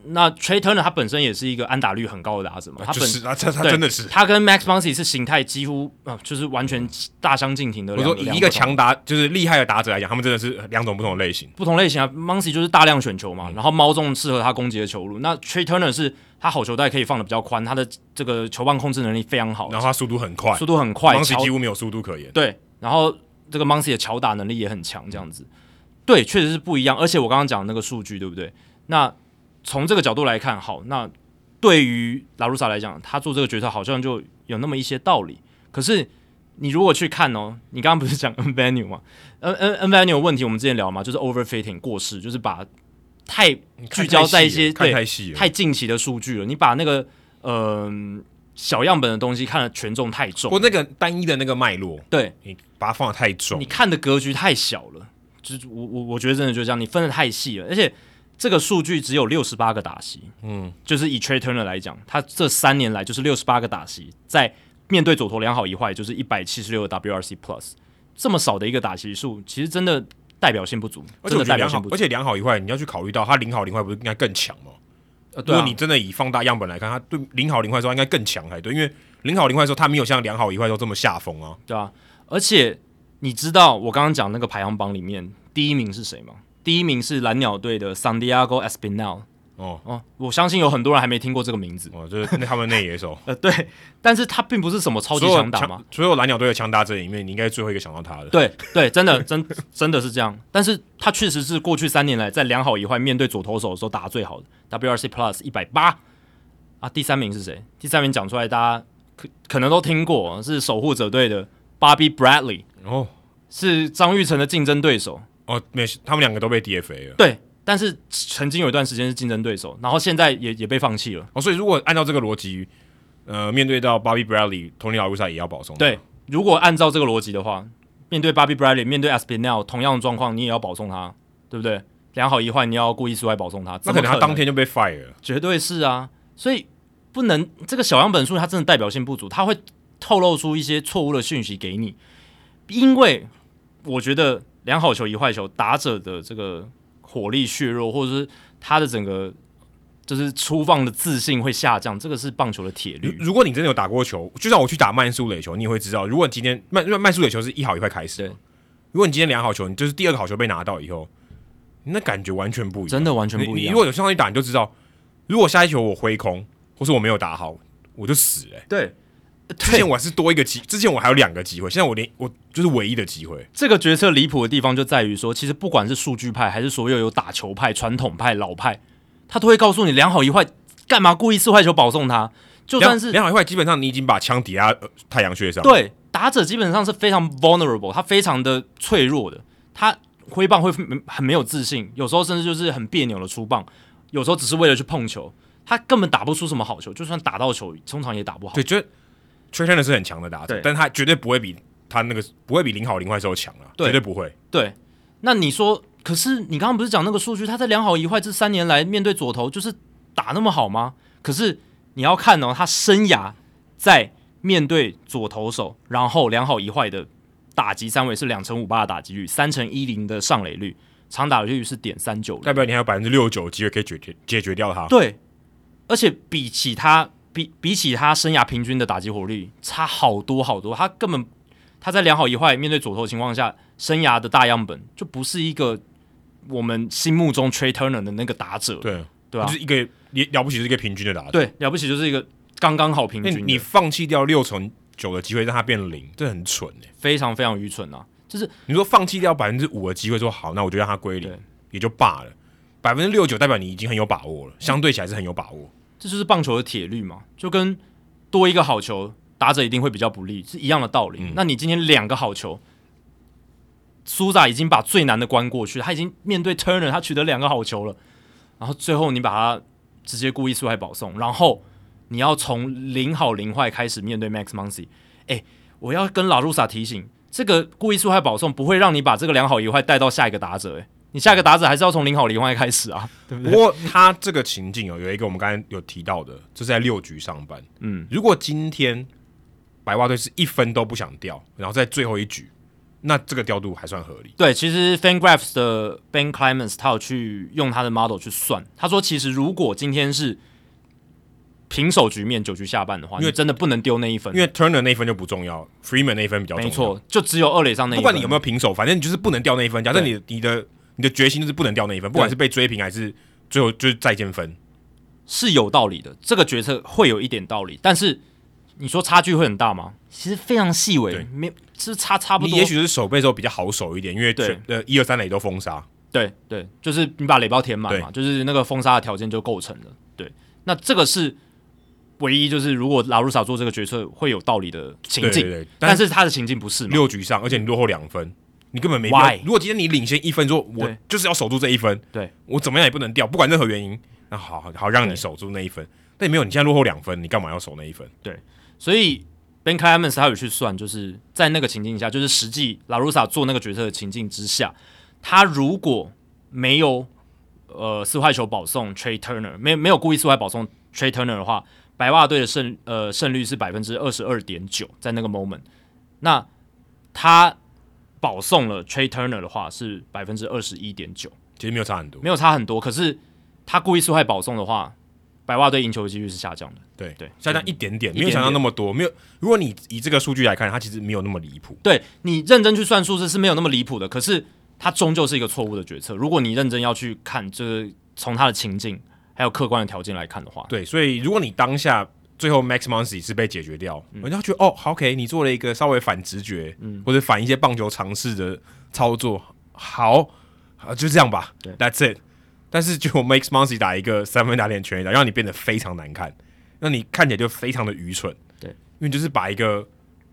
那 Trey Turner 他本身也是一个安打率很高的打者嘛，他本是啊，他他真的是，他跟 Max Muncy 是形态几乎啊、呃，就是完全大相径庭的。我说以一个强打就是厉害的打者来讲，他们真的是两种不同的类型，不同类型啊。Muncy 就是大量选球嘛，嗯、然后猫中适合他攻击的球路。那 Trey Turner 是他好球带可以放的比较宽，他的这个球棒控制能力非常好，然后他速度很快，速度很快，Muncy 几乎没有速度可言。对，然后这个 Muncy 的巧打能力也很强，这样子，对，确实是不一样。而且我刚刚讲那个数据，对不对？那从这个角度来看，好，那对于拉鲁萨来讲，他做这个决策好像就有那么一些道理。可是你如果去看哦，你刚刚不是讲 Emmanuel 吗？嗯嗯 Emmanuel 问题我们之前聊嘛，就是 overfitting 过世，就是把太聚焦在一些太对太近期的数据了。你把那个嗯、呃、小样本的东西看的权重太重，或那个单一的那个脉络，对你把它放的太重，你看的格局太小了。就是我我我觉得真的就是这样，你分的太细了，而且。这个数据只有六十八个打席，嗯，就是以 Trey Turner 来讲，他这三年来就是六十八个打席，在面对左投良好一坏，就是一百七十六的 WRC Plus，这么少的一个打席数，其实真的代表性不足，真的代表性不足。而且良好一坏，你要去考虑到他零好零坏不是应该更强吗？呃，对啊，如果你真的以放大样本来看，他对零好零坏的时候应该更强才对，因为零好零坏的时候他没有像良好一坏都这么下风啊，对啊。而且你知道我刚刚讲那个排行榜里面第一名是谁吗？第一名是蓝鸟队的 San Diego Espinal 哦。哦，我相信有很多人还没听过这个名字。哦，就是他们内野手。呃对，但是他并不是什么超级强打嘛，所有蓝鸟队的强打者里面，你应该最后一个想到他的，对对，真的真 真的是这样，但是他确实是过去三年来在良好一坏面对左投手的时候打的最好的 WRC Plus 一百八。啊，第三名是谁？第三名讲出来大家可可能都听过，是守护者队的 Bobby Bradley 哦。是张玉成的竞争对手。哦，没，他们两个都被 DFA 了。对，但是曾经有一段时间是竞争对手，然后现在也也被放弃了。哦，所以如果按照这个逻辑，呃，面对到 Bobby Bradley，Tony 也要保送。对，如果按照这个逻辑的话，面对 Bobby Bradley，面对 Espinal，同样的状况，你也要保送他，对不对？两好一坏，你要故意输来保送他，那可能他当天就被 fire 了。绝对是啊，所以不能这个小样本数，它真的代表性不足，它会透露出一些错误的讯息给你。因为我觉得两好球一坏球，打者的这个火力削弱，或者是他的整个就是出放的自信会下降，这个是棒球的铁律。如果你真的有打过球，就算我去打慢速垒球，你也会知道，如果今天慢慢速垒球是一好一坏开始，如果你今天两好球，你就是第二个好球被拿到以后。那感觉完全不一样，真的完全不一样。你，你如果有上去打，你就知道，如果下一球我挥空，或是我没有打好，我就死了、欸。对，之前我还是多一个机，之前我还有两个机会，现在我连我就是唯一的机会。这个决策离谱的地方就在于说，其实不管是数据派，还是所有有打球派、传统派、老派，他都会告诉你两好一坏，干嘛故意四坏球保送他？就算是两好一坏，基本上你已经把枪抵押、呃太阳穴上。对，打者基本上是非常 vulnerable，他非常的脆弱的，他。挥棒会很没有自信，有时候甚至就是很别扭的出棒，有时候只是为了去碰球，他根本打不出什么好球，就算打到球，通常也打不好。对，觉得 Trea Turner 是很强的打者，但他绝对不会比他那个不会比零好零坏时候强啊，绝对不会。对，那你说，可是你刚刚不是讲那个数据，他在两好一坏这三年来面对左投就是打那么好吗？可是你要看哦，他生涯在面对左投手，然后两好一坏的。打击三围是两成五八的打击率，三成一零的上垒率，长打率是点三九，代表你还有百分之六十九的机会可以解决解决掉他。对，而且比起他比比起他生涯平均的打击火力差好多好多，他根本他在良好一坏面对左投的情况下，生涯的大样本就不是一个我们心目中 Trea Turner 的那个打者。对对啊，就是一个也了不起，是一个平均的打者。对，了不起就是一个刚刚好平均。你放弃掉六成。九的机会让他变零，这很蠢哎，非常非常愚蠢啊！就是你说放弃掉百分之五的机会，说好，那我就让他归零，也就罢了。百分之六九代表你已经很有把握了，相对起来是很有把握。这就是棒球的铁律嘛，就跟多一个好球，打者一定会比较不利，是一样的道理。嗯、那你今天两个好球，苏萨已经把最难的关过去，他已经面对 Turner，他取得两个好球了，然后最后你把他直接故意出来保送，然后。你要从零好零坏开始面对 Max Muncy，哎，我要跟拉鲁萨提醒，这个故意出坏保送不会让你把这个良好一坏带到下一个打者，哎，你下个打者还是要从零好零坏开始啊，对不对？不过他这个情境哦，有一个我们刚才有提到的，就是在六局上班，嗯，如果今天白袜队是一分都不想掉，然后在最后一局，那这个调度还算合理。对，其实 FanGraphs 的 Ben Clemens 他有去用他的 model 去算，他说其实如果今天是平手局面九局下半的话，因为真的不能丢那一分，因为 Turner 那一分就不重要，Freeman 那一分比较重要。没错，就只有二垒上那一分。不管你有没有平手，反正你就是不能掉那一分。假设你你的你的决心就是不能掉那一分，不管是被追平还是最后就是再见分，是有道理的。这个决策会有一点道理，但是你说差距会很大吗？其实非常细微，没是差差不多。你也许是守备时候比较好守一点，因为对呃一二三垒都封杀。对对，就是你把垒包填满嘛，就是那个封杀的条件就构成了。对，那这个是。唯一就是，如果拉鲁萨做这个决策会有道理的情境，对对对，但，但是他的情境不是六局上，而且你落后两分，你根本没必要。Why? 如果今天你领先一分，说我就是要守住这一分，对我怎么样也不能掉，不管任何原因，那好好好让你守住那一分。但也没有，你现在落后两分，你干嘛要守那一分？对，所以 Ben Clemens 他有去算，就是在那个情境下，就是实际拉鲁萨做那个决策的情境之下，他如果没有呃四坏球保送 Trey Turner，没没有故意四坏保送 Trey Turner 的话。白袜队的胜呃胜率是百分之二十二点九，在那个 moment，那他保送了 Trey Turner 的话是百分之二十一点九，其实没有差很多，没有差很多。可是他故意输害保送的话，白袜队赢球的几率是下降的，对对，下降一点点，没有想到那么多。没有，如果你以这个数据来看，它其实没有那么离谱。对，你认真去算数字是没有那么离谱的，可是它终究是一个错误的决策。如果你认真要去看，就是从他的情境。还有客观的条件来看的话，对，所以如果你当下最后 Max Muncy 是被解决掉，人、嗯、家觉得哦，OK，你做了一个稍微反直觉，嗯，或者反一些棒球尝试的操作，好，好，就这样吧，对，That's it。但是就 Max Muncy 打一个三分打点全垒打，让你变得非常难看，那你看起来就非常的愚蠢，对，因为就是把一个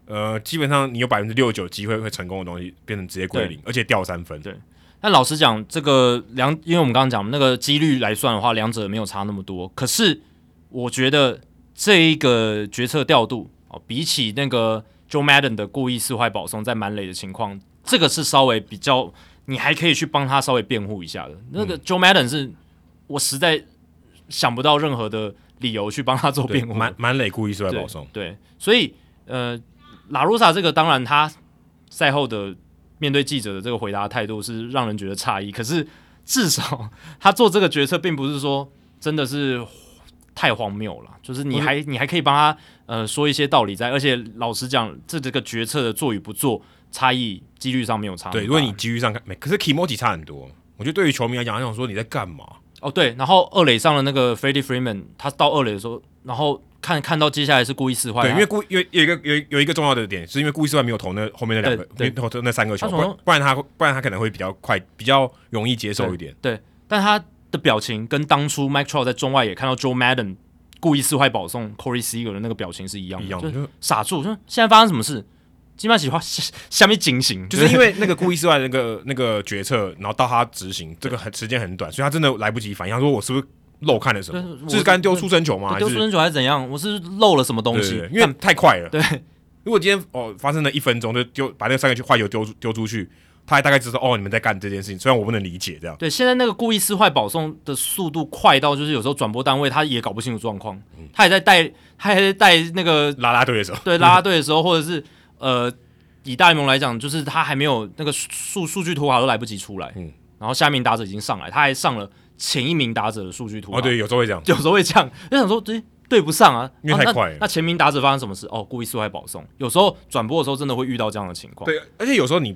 呃，基本上你有百分之六十九机会会成功的东西，变成直接归零，而且掉三分。对，但老实讲，这个两，因为我们刚刚讲那个几率来算的话，两者没有差那么多。可是我觉得这一个决策调度哦，比起那个 Joe Madden 的故意四坏保送在满垒的情况，这个是稍微比较，你还可以去帮他稍微辩护一下的。那个 Joe Madden 是我实在想不到任何的理由去帮他做辩护，满满垒故意四坏保送。对，所以呃。拉鲁萨这个当然，他赛后的面对记者的这个回答态度是让人觉得诧异。可是至少他做这个决策，并不是说真的是太荒谬了。就是你还你还可以帮他呃说一些道理在，而且老实讲，这这个决策的做与不做差异几率上没有差。对，如果你几率上看没，可是 Kimochi 差很多。我觉得对于球迷来讲，他想说你在干嘛？哦，对，然后二垒上的那个 Freddie Freeman，他到二垒的时候，然后。看看到接下来是故意四坏，对，因为故有有一个有有一个重要的点，是因为故意四坏没有投那后面那两个，没投那三个球，不然不然他不然他可能会比较快，比较容易接受一点。对，对但他的表情跟当初 Mike Trout 在中外也看到 Joe Madden 故意四坏保送 Corey Seager 的那个表情是一样的，一样的，就傻住，说现在发生什么事？基本上喜欢下面警醒，就是因为 那个故意四坏那个那个决策，然后到他执行这个很时间很短，所以他真的来不及反应。他说我是不是？漏看了什么？是刚丢出生球吗？丢出生球还是怎样？我是漏了什么东西？因为太快了。对，如果今天哦发生了一分钟就丢把那个三个坏球丢丢出去，他还大概知道哦你们在干这件事情。虽然我不能理解这样。对，现在那个故意撕坏保送的速度快到，就是有时候转播单位他也搞不清楚状况，他也在带，他还在带那个拉拉队的时候，对拉拉队的时候，或者是呃以大联盟来讲，就是他还没有那个数数据图卡都来不及出来，嗯，然后下面打者已经上来，他还上了。前一名打者的数据图哦，对，有时候会这样，有时候会这样，就想说对对不上啊，因为太快了。啊、那，那前名打者发生什么事？哦，故意撕坏保送。有时候转播的时候真的会遇到这样的情况。对，而且有时候你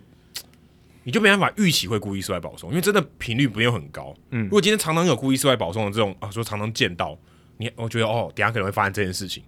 你就没办法预期会故意失外保送，因为真的频率不用很高。嗯，如果今天常常有故意失外保送的这种啊，说常常见到你，我觉得哦，等下可能会发生这件事情。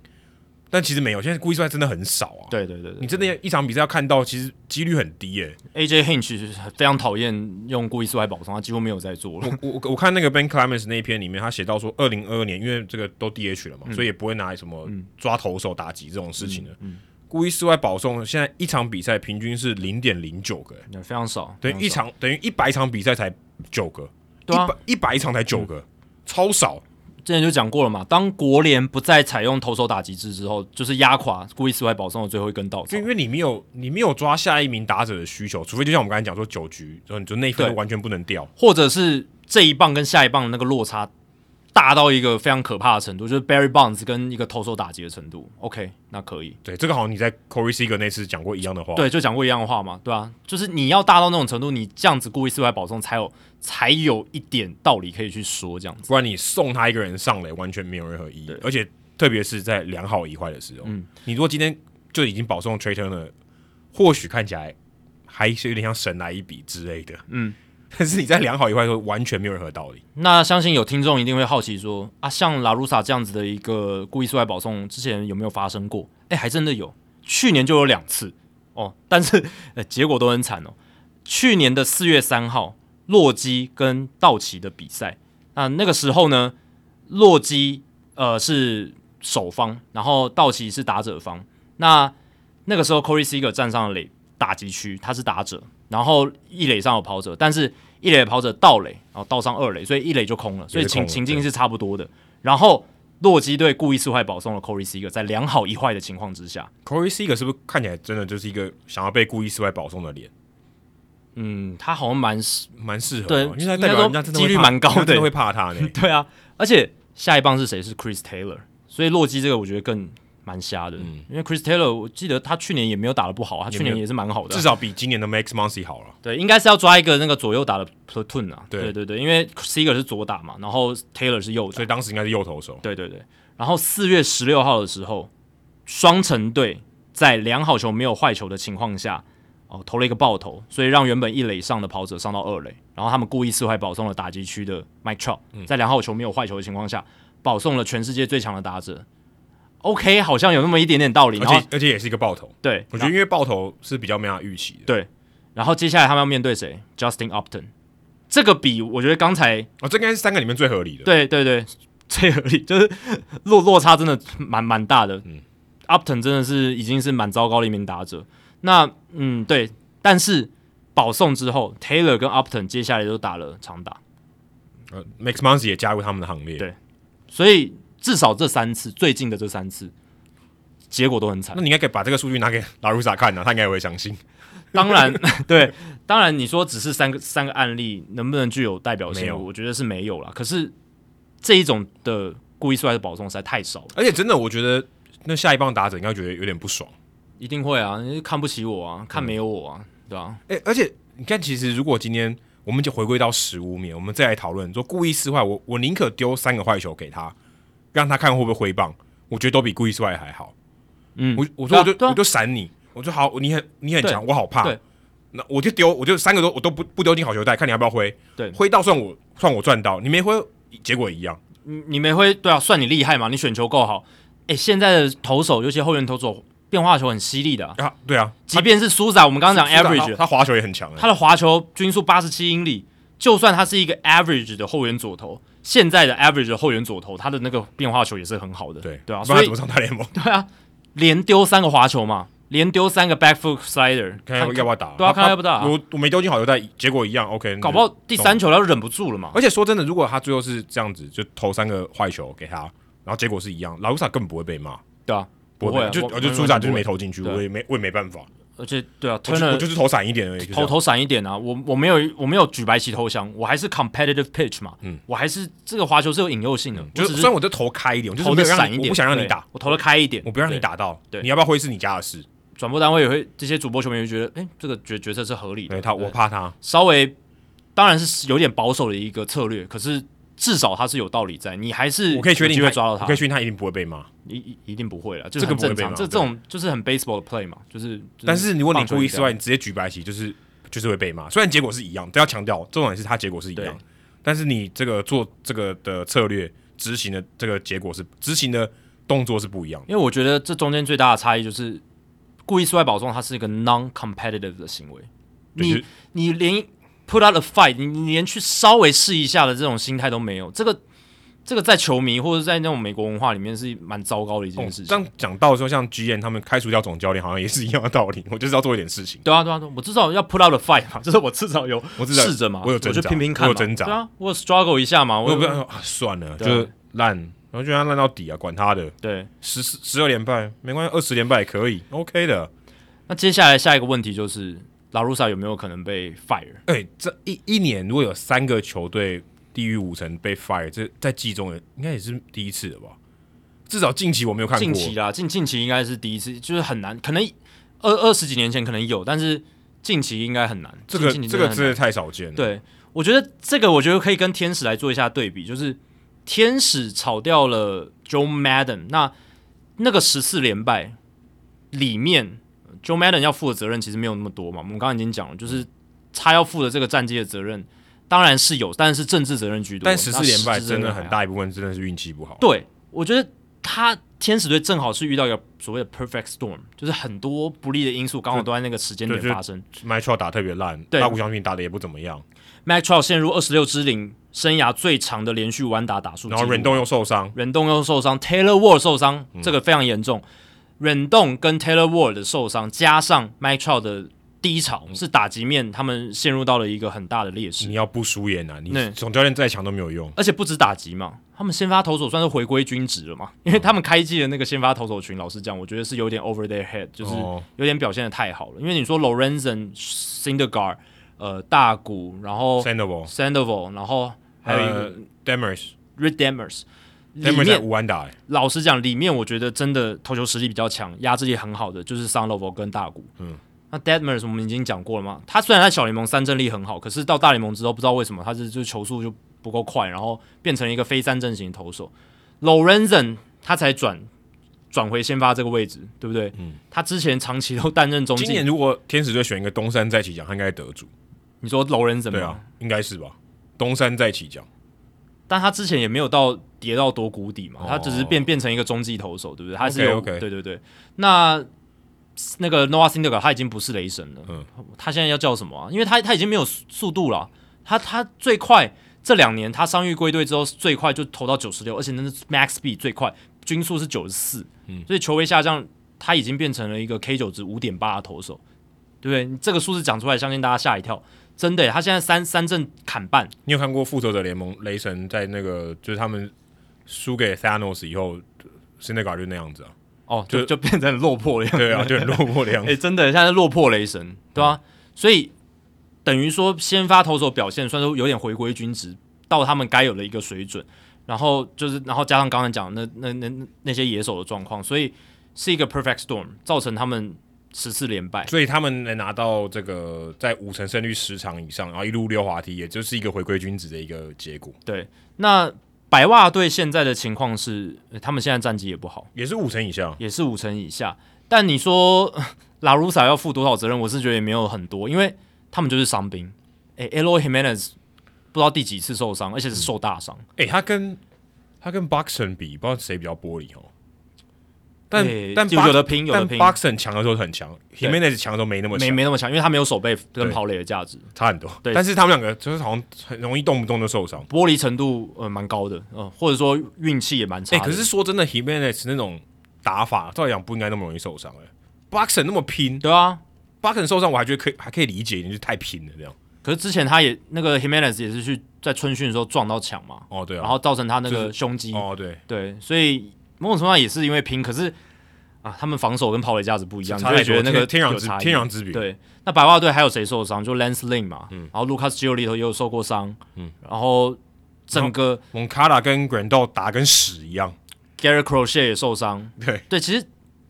但其实没有，现在故意失外真的很少啊。对对对，对，你真的一场比赛要看到，其实几率很低耶、欸。AJ Hinch 非常讨厌用故意失外保送，他几乎没有在做了。我我我看那个 Ben Clemens 那一篇里面，他写到说，二零二二年因为这个都 DH 了嘛，嗯、所以也不会拿来什么抓投手打击这种事情了。嗯嗯、故意室外保送现在一场比赛平均是零点零九个，非常少。等于一场等于一百场比赛才九个，一百一百场才九个，嗯、超少。之前就讲过了嘛，当国联不再采用投手打击制之后，就是压垮故意室外保送的最后一根稻草。因为你没有你没有抓下一名打者的需求，除非就像我们刚才讲说九局，就你就那一分完全不能掉，或者是这一棒跟下一棒的那个落差。大到一个非常可怕的程度，就是 Barry Bonds 跟一个投手打击的程度。OK，那可以。对，这个好像你在 Corey Seager 那次讲过一样的话。对，就讲过一样的话嘛，对啊，就是你要大到那种程度，你这样子故意四坏保送才有才有一点道理可以去说这样子。不然你送他一个人上来，完全没有任何意义。而且特别是在两好一坏的时候，嗯，你如果今天就已经保送 Trea Turner 了，或许看起来还是有点像神来一笔之类的，嗯。但是你在良好一坏的时候完全没有任何道理。那相信有听众一定会好奇说啊，像拉鲁萨这样子的一个故意四坏保送，之前有没有发生过？哎、还真的有，去年就有两次哦。但是、呃、结果都很惨哦。去年的四月三号，洛基跟道奇的比赛，那那个时候呢，洛基呃是守方，然后道奇是打者方。那那个时候，Corey Seager 站上了垒打击区，他是打者。然后一垒上有跑者，但是一垒的跑者盗垒，然后盗上二垒，所以一垒就空了，所以情情境是差不多的。然后洛基队故意四坏保送了 Corey Seager，在两好一坏的情况之下，Corey Seager 是不是看起来真的就是一个想要被故意四坏保送的脸？嗯，他好像蛮蛮适合，对，因为他代表人家几率蛮高的，真的会怕他呢。对啊，而且下一棒是谁？是 Chris Taylor，所以洛基这个我觉得更。蛮瞎的，嗯、因为 Chris Taylor，我记得他去年也没有打的不好，他去年也是蛮好的，至少比今年的 Max Muncy 好了。对，应该是要抓一个那个左右打的 platoon 啊。对，对对对，因为 Seager 是左打嘛，然后 Taylor 是右打，所以当时应该是右投手。对对对，然后四月十六号的时候，双城队在良好球没有坏球的情况下，哦投了一个爆头，所以让原本一垒上的跑者上到二垒，然后他们故意四坏保送了打击区的 Mike Trout，在两好球没有坏球的情况下，保送了全世界最强的打者。OK，好像有那么一点点道理，而且而且也是一个爆头。对，我觉得因为爆头是比较没有预期的。对，然后接下来他们要面对谁？Justin Upton，这个比我觉得刚才哦，这应该是三个里面最合理的。对对对，最合理 就是落落差真的蛮蛮大的。嗯，Upton 真的是已经是蛮糟糕的一名打者。那嗯，对，但是保送之后，Taylor 跟 Upton 接下来都打了长打。呃，Max Muncy 也加入他们的行列。对，所以至少这三次，最近的这三次，结果都很惨。那你应该可以把这个数据拿给拉鲁萨看啊，他应该也会相信。当然，对，当然你说只是三个三个案例，能不能具有代表性？我觉得是没有了。可是这一种的故意摔的保送实在太少了，而且真的，我觉得那下一棒打者应该觉得有点不爽。一定会啊，看不起我啊，看没有我啊，嗯、对吧、啊？哎、欸，而且你看，其实如果今天我们就回归到实务面，我们再来讨论说故意撕坏，我我宁可丢三个坏球给他，让他看会不会挥棒，我觉得都比故意撕坏还好。嗯，我我说我就、我就闪你，我说好，你很你很强，我好怕。那我就丢，我就三个都我都不不丢进好球袋，看你要不要挥。对，挥到算我算我赚到，你没挥，结果一样。你你没挥，对啊，算你厉害嘛，你选球够好。哎、欸，现在的投手，尤其后援投手。变化球很犀利的啊，啊，对啊，即便是苏仔，我们刚刚讲 average，他滑球也很强，他的滑球均速八十七英里，就算他是一个 average 的后援左投，现在的 average 的后援左投，他的那个变化球也是很好的，对对啊，所以他怎么上大联盟？对啊，连丢三个滑球嘛，连丢三个 back foot slider，看要不要打？对啊，看要不要打？我我没丢进好球袋，结果一样，OK，搞不好第三球他就忍不住了嘛。而且说真的，如果他最后是这样子，就投三个坏球给他，然后结果是一样，拉鲁萨根本不会被骂，对啊。不会，就我就出场就是没投进去，我也没我也没办法。而且对啊，我就是投闪一点而已，投投闪一点啊！我我没有我没有举白旗投降，我还是 competitive pitch 嘛，嗯，我还是这个滑球是有引诱性的，就是虽然我就投开一点，我投的闪一点，我不想让你打，我投的开一点，我不让你打到，对，你要不要挥是你家的事。转播单位也会，这些主播球迷会觉得，哎，这个决决策是合理的。对他，我怕他稍微，当然是有点保守的一个策略，可是。至少他是有道理在，你还是我可以确定会抓到他，我可以确定他一定不会被骂，一一一定不会了，这个不会被骂。这这种就是很 baseball 的 play 嘛，就是。但是如果你故意失外，你直接举白旗，就是就是会被骂。虽然结果是一样，都要强调，重点是他结果是一样。但是你这个做这个的策略执行的这个结果是执行的动作是不一样。因为我觉得这中间最大的差异就是故意失外保送，它是一个 non-competitive 的行为。你你连 put out a fight，你你连去稍微试一下的这种心态都没有，这个。这个在球迷或者在那种美国文化里面是蛮糟糕的一件事情。刚、哦、讲到说，像 GM 他们开除掉总教练，好像也是一样的道理。我就是要做一点事情。对啊，对啊，对啊，我至少要 put out a fight 嘛，就是我至少有我试着嘛，我有挣扎，我就拼拼看嘛，我有挣扎。对啊，我有 struggle 一下嘛，我，我不要啊，算了，就烂，然后就让他烂到底啊，管他的。对，十十二连败没关系，二十连败也可以，OK 的。那接下来下一个问题就是，拉鲁萨有没有可能被 fire？哎、欸，这一一年如果有三个球队。低于五成被 fire，这在季中也应该也是第一次了吧？至少近期我没有看过。近期啦，近近期应该是第一次，就是很难，可能二二十几年前可能有，但是近期应该很难。这个这个真的太少见了。对，我觉得这个我觉得可以跟天使来做一下对比，就是天使炒掉了 Joe Madden，那那个十四连败里面，Joe Madden 要负的责任其实没有那么多嘛。我们刚刚已经讲了，就是他要负的这个战绩的责任。当然是有，但是政治责任居多。但十四连败真的很大一部分真的是运气不好。对，我觉得他天使队正好是遇到一个所谓的 perfect storm，就是很多不利的因素刚好都在那个时间点发生。Mike Trout 打特别烂，对，大谷翔平打的也不怎么样。Trout 陷入二十六支零，生涯最长的连续完打打数。然后忍动又受伤，忍动又受伤，Taylor Ward 受伤，这个非常严重。忍动跟 Taylor Ward 的受伤，加上 Mike Trout 的。低潮是打击面，他们陷入到了一个很大的劣势。你要不输也难，你总教练再强都没有用。而且不止打击嘛，他们先发投手算是回归均值了嘛，因为他们开季的那个先发投手群，老实讲，我觉得是有点 over their head，就是有点表现的太好了。因为你说 Lorenzen、Syndergaard、呃大谷，然后 Sandoval、Sandoval，然后还有一个 Demers、Reid Detmers，里面五安打。老实讲，里面我觉得真的投球实力比较强、压制力很好的就是 Sandoval 跟大谷。嗯。那 Deadmers 我们已经讲过了嘛？他虽然在小联盟三振力很好，可是到大联盟之后不知道为什么他是就球速就不够快，然后变成一个非三振型投手。Lorenzen 他才转转回先发这个位置，对不对？嗯。他之前长期都担任中继。今年如果天使队选一个东山再起奖，他应该得主。你说 Lorenzen 对啊，应该是吧？东山再起奖，但他之前也没有到跌到多谷底嘛，哦、他只是变变成一个中继投手，对不对？他是有.对对对。那那个 Noah Syndergaard 他已经不是雷神了，嗯，他现在要叫什么啊？因为他他已经没有速度了，他他最快这两年他伤愈归队之后最快就投到九十六，而且那是 Max Speed 最快，均速是九十四，嗯，所以球威下降，他已经变成了一个 K 九值五点八的投手，对不对？这个数字讲出来，相信大家吓一跳。真的，他现在三三阵砍半。你有看过复仇者联盟雷神在那个就是他们输给 Thanos 以后，是那个就那样子啊？哦，就就，就变成落魄的样子，对啊，就很落魄的样子。哎、欸，真的，现在落魄雷神，对啊，嗯、所以等于说先发投手表现算是有点回归均值，到他们该有的一个水准。然后就是，然后加上刚才讲的那那那，那些野手的状况，所以是一个 perfect storm，造成他们。十次连败，所以他们能拿到这个在五成胜率十场以上，然后一路溜滑梯，也就是一个回归均值的一个结果。对，那白袜队现在的情况是，他们现在战绩也不好，也是五成以下，也是五成以下。但你说 拉鲁萨要负多少责任？我是觉得也没有很多，因为他们就是伤兵。诶，Eloy Jimenez 不知道第几次受伤，而且是受大伤。诶，他跟他跟 Boxton 比，不知道谁比较玻璃哦。但但有的拼，有的拼。Buxton 强的时候很强，Himenez 强的时候没那么强，没没那么强，因为他没有手背跟跑垒的价值。差很多。对，但是他们两个就是好像很容易动不动就受伤，玻璃程度呃蛮高的，嗯，或者说运气也蛮差。哎，可是说真的，Himenez 那种打法，照理讲不应该那么容易受伤。哎，Buxton 那么拼，对啊，Buxton 受伤我还觉得可以，还可以理解，你就太拼了这样。可是之前他也那个 Himenez 也是去在春训的时候撞到墙嘛，哦对啊，然后造成他那个胸肌，哦对。对，所以某种程度上也是因为拼，可是。啊，他们防守跟跑垒价值不一样，你就会觉得那个天壤之天壤之别。对，那白袜队还有谁受伤？就 Lance Lynn 嘛，嗯，然后 Lucas Giolito 也有受过伤，嗯，然后整个 Moncada 跟 Grandal 打跟屎一样，Garrett Crochet 也受伤，对。对，其实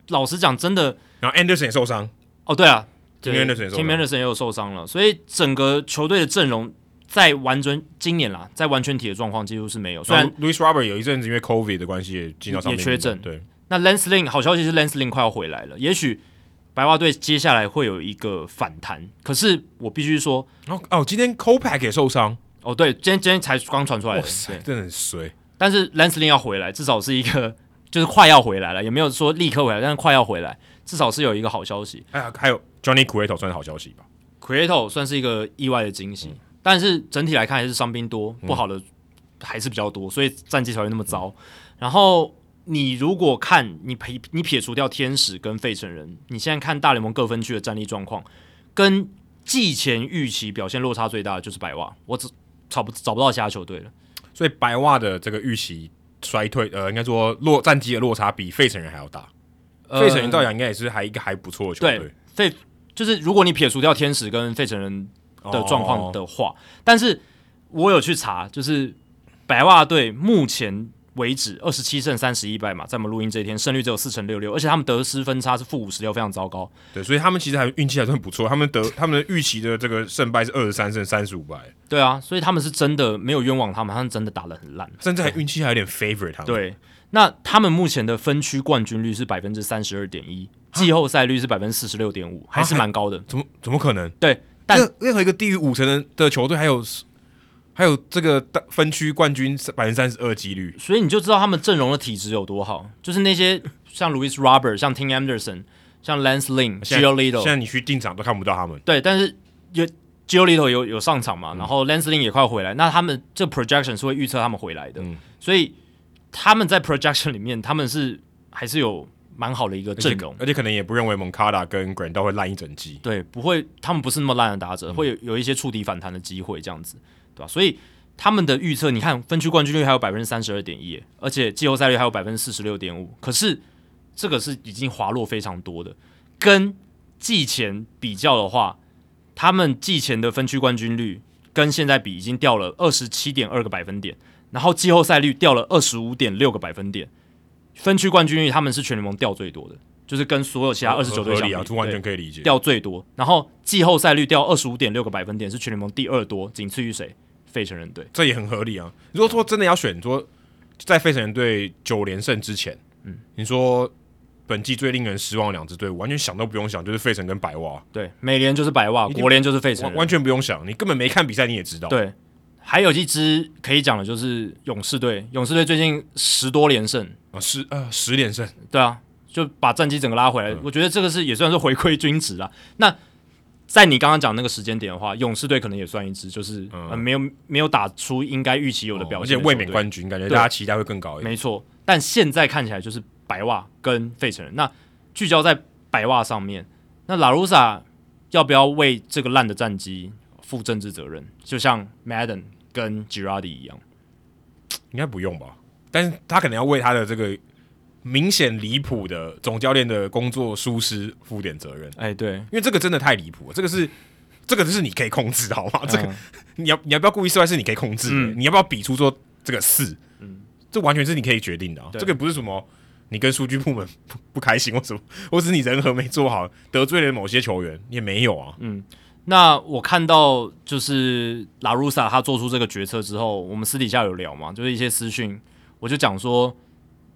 老实讲，真的，然后 Anderson 也受伤，哦对啊，Tim Anderson 也有受伤了，所以整个球队的阵容在完全今年啦，在完全体的状况几乎是没有，虽然 Luis Robert 有一阵子因为 COVID 的关系也进到上也缺阵，对。那 Lance Lynn 好消息是 Lance Lynn 快要回来了，也许白袜队接下来会有一个反弹。可是我必须说，哦哦，今天 Kopech 也受伤，哦对，今天今天才刚传出来的，塞真的很衰。但是 Lance Lynn 要回来，至少是一个 就是快要回来了，也没有说立刻回来，但是快要回来，至少是有一个好消息。哎呀，还有 Johnny Cueto 算是好消息吧？Cueto 算是一个意外的惊喜，嗯、但是整体来看还是伤兵多，不好的还是比较多，所以战绩才会那么糟。嗯、然后。你如果看你撇你撇除掉天使跟费城人，你现在看大联盟各分区的战力状况，跟季前预期表现落差最大的就是白袜，我只找不找不到其他球队了。所以白袜的这个预期衰退，呃，应该说落战绩的落差比费城人还要大。费城人到底应该也是还一个还不错的球队。对，费就是如果你撇除掉天使跟费城人的状况的话，哦、但是我有去查，就是白袜队目前。为止，二十七胜三十一败嘛，在我们录音这一天，胜率只有四成六六，而且他们得失分差是负五十六，非常糟糕。对，所以他们其实还运气还是很不错，他们得他们的预期的这个胜败是二十三胜三十五败。对啊，所以他们是真的没有冤枉他们，他们真的打得很烂，甚至还运气还有点 favorite 他们。对，那他们目前的分区冠军率是百分之三十二点一，季后赛率是百分之四十六点五，还是蛮高的。怎么怎么可能？对，但任何一个低于五成的的球队还有。还有这个分区冠军百分之三十二几率，所以你就知道他们阵容的体质有多好。就是那些像 Louis Robert、像 Tim Anderson、像 Lance Lynn、Giolito，现在你去定场都看不到他们。对，但是有 Giolito 有有上场嘛，嗯、然后 Lance Lynn 也快回来，那他们这 projection 是会预测他们回来的。嗯、所以他们在 projection 里面，他们是还是有蛮好的一个阵容，而且可能也不认为 Moncada 跟 Grandal 会烂一整季。对，不会，他们不是那么烂的打者，嗯、会有有一些触底反弹的机会，这样子。对吧？所以他们的预测，你看分区冠军率还有百分之三十二点一，而且季后赛率还有百分之四十六点五。可是这个是已经滑落非常多的，跟季前比较的话，他们季前的分区冠军率跟现在比已经掉了二十七点二个百分点，然后季后赛率掉了二十五点六个百分点。分区冠军率他们是全联盟掉最多的，就是跟所有其他二十九队相比，啊、完全可以理解，掉最多。然后季后赛率掉二十五点六个百分点，是全联盟第二多，仅次于谁？费城人队，这也很合理啊。如果说真的要选，说在费城人队九连胜之前，嗯，你说本季最令人失望的两支队伍，完全想都不用想，就是费城跟白袜。对，美联就是白袜，国联就是费城，完全不用想，你根本没看比赛，你也知道。对，还有一支可以讲的就是勇士队，勇士队最近十多连胜啊，十呃十连胜，对啊，就把战绩整个拉回来。嗯、我觉得这个是也算是回归均值啊。那在你刚刚讲那个时间点的话，勇士队可能也算一支，就是、嗯呃、没有没有打出应该预期有的表现，哦，而且卫冕冠军，感觉大家期待会更高一点。没错，但现在看起来就是白袜跟费城人。那聚焦在白袜上面，那拉鲁萨要不要为这个烂的战绩负政治责任？就像 Madden 跟 Girardi 一样，应该不用吧？但是他可能要为他的这个。明显离谱的总教练的工作疏失负点责任。哎，对，因为这个真的太离谱了，这个是这个就 是你可以控制的，好吗？嗯、这个你要你要不要故意失败是你可以控制的，嗯、你要不要比出说这个四？嗯，这完全是你可以决定的、啊。这个不是什么你跟数据部门不 不开心或什么，或是你人和没做好得罪了某些球员也没有啊。嗯，那我看到就是拉鲁萨他做出这个决策之后，我们私底下有聊嘛，就是一些私讯，我就讲说。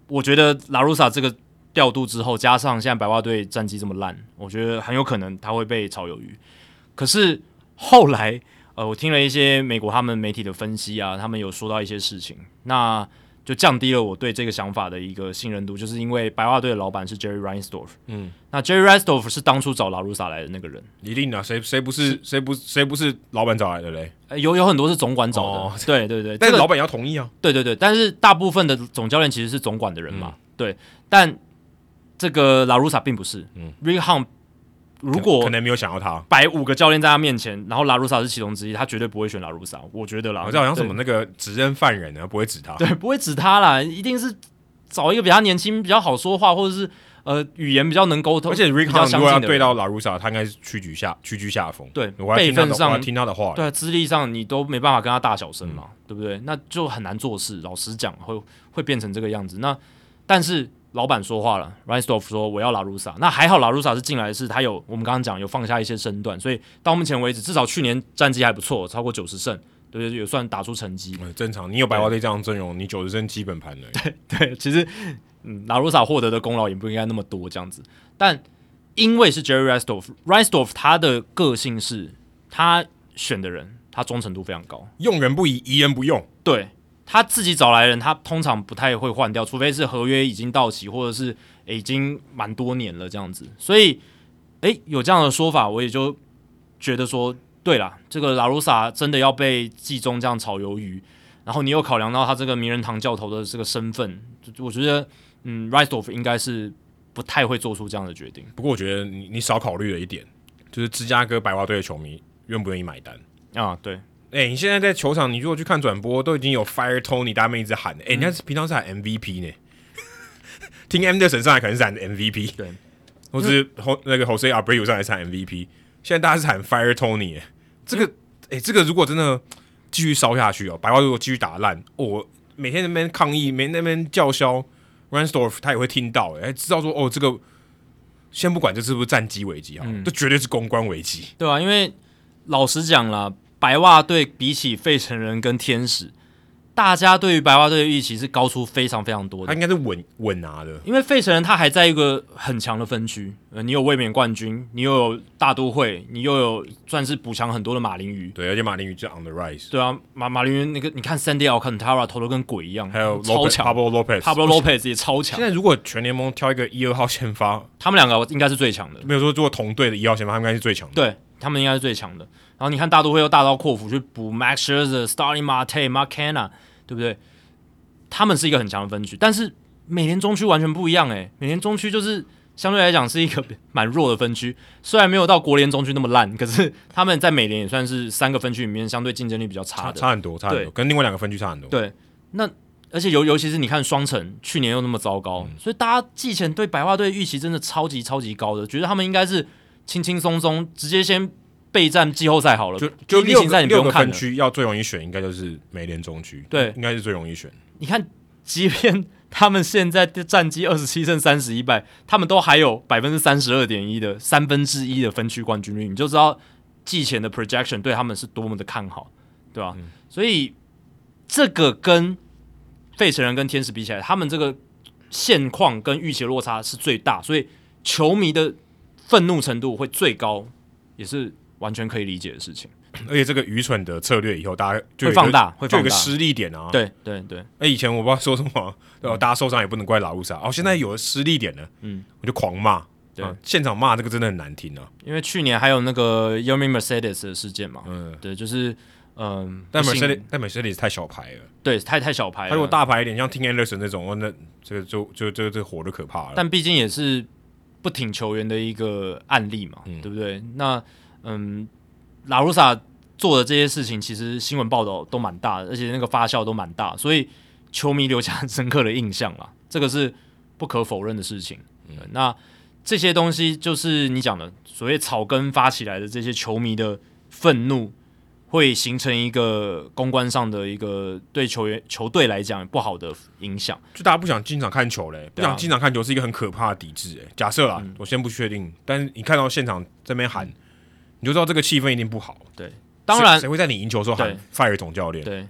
我觉得拉鲁萨这个调度之后，加上现在白袜队战绩这么烂，我觉得很有可能他会被炒鱿鱼。可是后来，呃，我听了一些美国他们媒体的分析啊，他们有说到一些事情，那就降低了我对这个想法的一个信任度，就是因为白袜队的老板是 Jerry Reinsdorf，嗯，那 Jerry Reinsdorf 是当初找拉鲁萨来的那个人，一定的，谁谁不是谁不谁不是老板找来的嘞？有有很多是总管找的，哦、对对对，但是老板要同意啊。对对对，但是大部分的总教练其实是总管的人嘛，嗯、对。但这个拉鲁萨并不是，嗯，Rick Hahn 如果可能没有想要他摆五个教练在他面前，然后拉鲁萨是其中之一，他绝对不会选拉鲁萨。我觉得啦，好像好像什么那个指认犯人呢，不会指他，对，不会指他啦，一定是找一个比他年轻、比较好说话，或者是。呃，语言比较能沟通，而且 Rick Hahn 如果要对到拉鲁萨，他应该是屈居下屈居下风。对，辈分上听他的话，对，资历上你都没办法跟他大小声嘛，嗯、对不对？那就很难做事。老实讲，会会变成这个样子。那但是老板说话了，Reinsdorf 说我要拉鲁萨。那还好，拉鲁萨是进来的是，他有我们刚刚讲有放下一些身段，所以到目前为止，至少去年战绩还不错，超过九十胜，对？也算打出成绩。嗯，正常。你有白花队这样阵容，你九十胜基本盘的。对 对，其实。嗯，拉鲁萨获得的功劳也不应该那么多这样子，但因为是 Jerry Reinsdorf，Reinsdorf 他的个性是，他选的人他忠诚度非常高，用人不疑，疑人不用。对，他自己找来的人，他通常不太会换掉，除非是合约已经到期，或者是已经蛮多年了这样子。所以，诶，有这样的说法，我也就觉得说，对了，这个拉鲁萨真的要被季中这样炒鱿鱼，然后你又考量到他这个名人堂教头的这个身份，就我觉得。嗯，Reinsdorf 应该是不太会做出这样的决定。不过我觉得你你少考虑了一点，就是芝加哥白袜队的球迷愿不愿意买单啊？对，哎、欸，你现在在球场，你如果去看转播，都已经有 Fire Tony，大家们一直喊，哎、欸，你看平常是喊 MVP 呢，嗯、听 M 的神上来可能是喊 MVP，对，或是那个 Jose Abreu 上来是喊 MVP，现在大家是喊 Fire Tony，这个，哎、欸，这个如果真的继续烧下去哦，白袜如果继续打烂，我、哦、每天那边抗议，每天那边叫嚣。Reinsdorf 他也会听到，哎，知道说哦，这个先不管这是不是战机危机啊，嗯、这绝对是公关危机，对啊，因为老实讲啦，白袜队比起费城人跟天使。大家对于白袜队的预期是高出非常非常多的，他应该是稳稳拿的，因为费城人他还在一个很强的分区，呃，你有卫冕冠军，你又有大都会，你又有算是补强很多的马林鱼，对，而且马林鱼就 on the rise，对啊，马马林鱼那个你看 Sandy Alcantara 投的跟鬼一样，还有超强，Pablo Lopez，Pablo Lopez 也超强。现在如果全联盟挑一个一二号先发，他们两个应该是最强的，没有说如果同队的一号先发，他们应该是最强的，对他们应该是最强的。然后你看大都会又大刀阔斧去补 Max Scherzer、Starling Marte、Mark Canha，对不对？他们是一个很强的分区，但是美联中区完全不一样诶，美联中区就是相对来讲是一个蛮弱的分区，虽然没有到国联中区那么烂，可是他们在美联也算是三个分区里面相对竞争力比较差的，差，差很多，差很多，跟另外两个分区差很多。对，那而且尤尤其是你看双城去年又那么糟糕，嗯、所以大家季前对白话队预期真的超级超级高的，觉得他们应该是轻轻松松直接先备战季后赛好了，就就例行赛你不用看分区要最容易选，应该就是美联中区，对，应该是最容易选。你看，即便他们现在的战绩二十七胜三十一败，他们都还有百分之三十二点一的三分之一的分区冠军率，你就知道季前的 projection 对他们是多么的看好，对吧？嗯、所以这个跟费城人跟天使比起来，他们这个现况跟预期的落差是最大，所以球迷的愤怒程度会最高，也是完全可以理解的事情。而且这个愚蠢的策略以后，大家就会放大，会就有个失利点啊。对对对。哎，以前我不知道说什么，对吧？大家受伤也不能怪拉乌萨。哦，现在有了失利点了，嗯，我就狂骂，对，啊、现场骂这个真的很难听啊。因为去年还有那个 Yermin Mercedes 的事件嘛，嗯，对，就是嗯，但 Mercedes 但 Mercedes 太小牌了，对，太太小牌了。他如果大牌一点，像 Tim Anderson 那种，那这个就就这个这个火的可怕了。但毕竟也是不挺球员的一个案例嘛，嗯、对不对？那嗯，拉鲁萨做的这些事情，其实新闻报道都蛮大的，而且那个发酵都蛮大，所以球迷留下很深刻的印象啦，这个是不可否认的事情。嗯、那这些东西就是你讲的所谓草根发起来的这些球迷的愤怒，会形成一个公关上的一个对球员球队来讲不好的影响。就大家不想经常看球嘞，不想经常看球是一个很可怕的抵制。哎，假设啊，嗯、我先不确定，但是你看到现场这边喊，你就知道这个气氛一定不好。对，当然谁会在你赢球的时候喊 fire 总教练？对，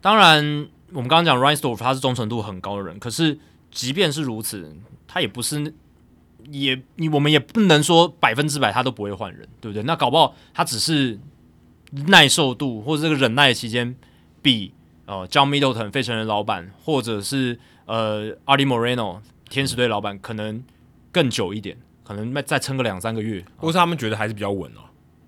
当然我们刚刚讲 Reinsdorf 他是忠诚度很高的人，可是即便是如此，他也不是。也你我们也不能说百分之百他都不会换人，对不对？那搞不好他只是耐受度或者这个忍耐的期间比呃 John Middleton 费城人老板或者是呃 Arte Moreno 天使队老板可能更久一点，可能再撑个两三个月，或是他们觉得还是比较稳哦。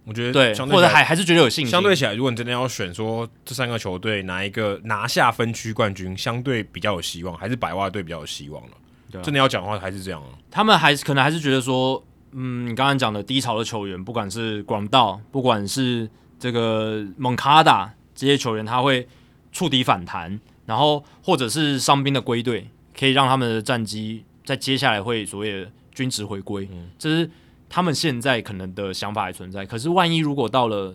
我觉得对，或者还还是觉得有信心。相对起来，如果你真的要选说这三个球队哪一个拿下分区冠军相对比较有希望，还是白袜队比较有希望了。啊、真的要讲的话，还是这样啊。他们还是可能还是觉得说，嗯，你刚刚讲的低潮的球员，不管是广道，不管是这个蒙卡达这些球员，他会触底反弹，然后或者是伤兵的归队，可以让他们的战绩在接下来会所谓的均值回归。嗯，这是他们现在可能的想法还存在。可是万一如果到了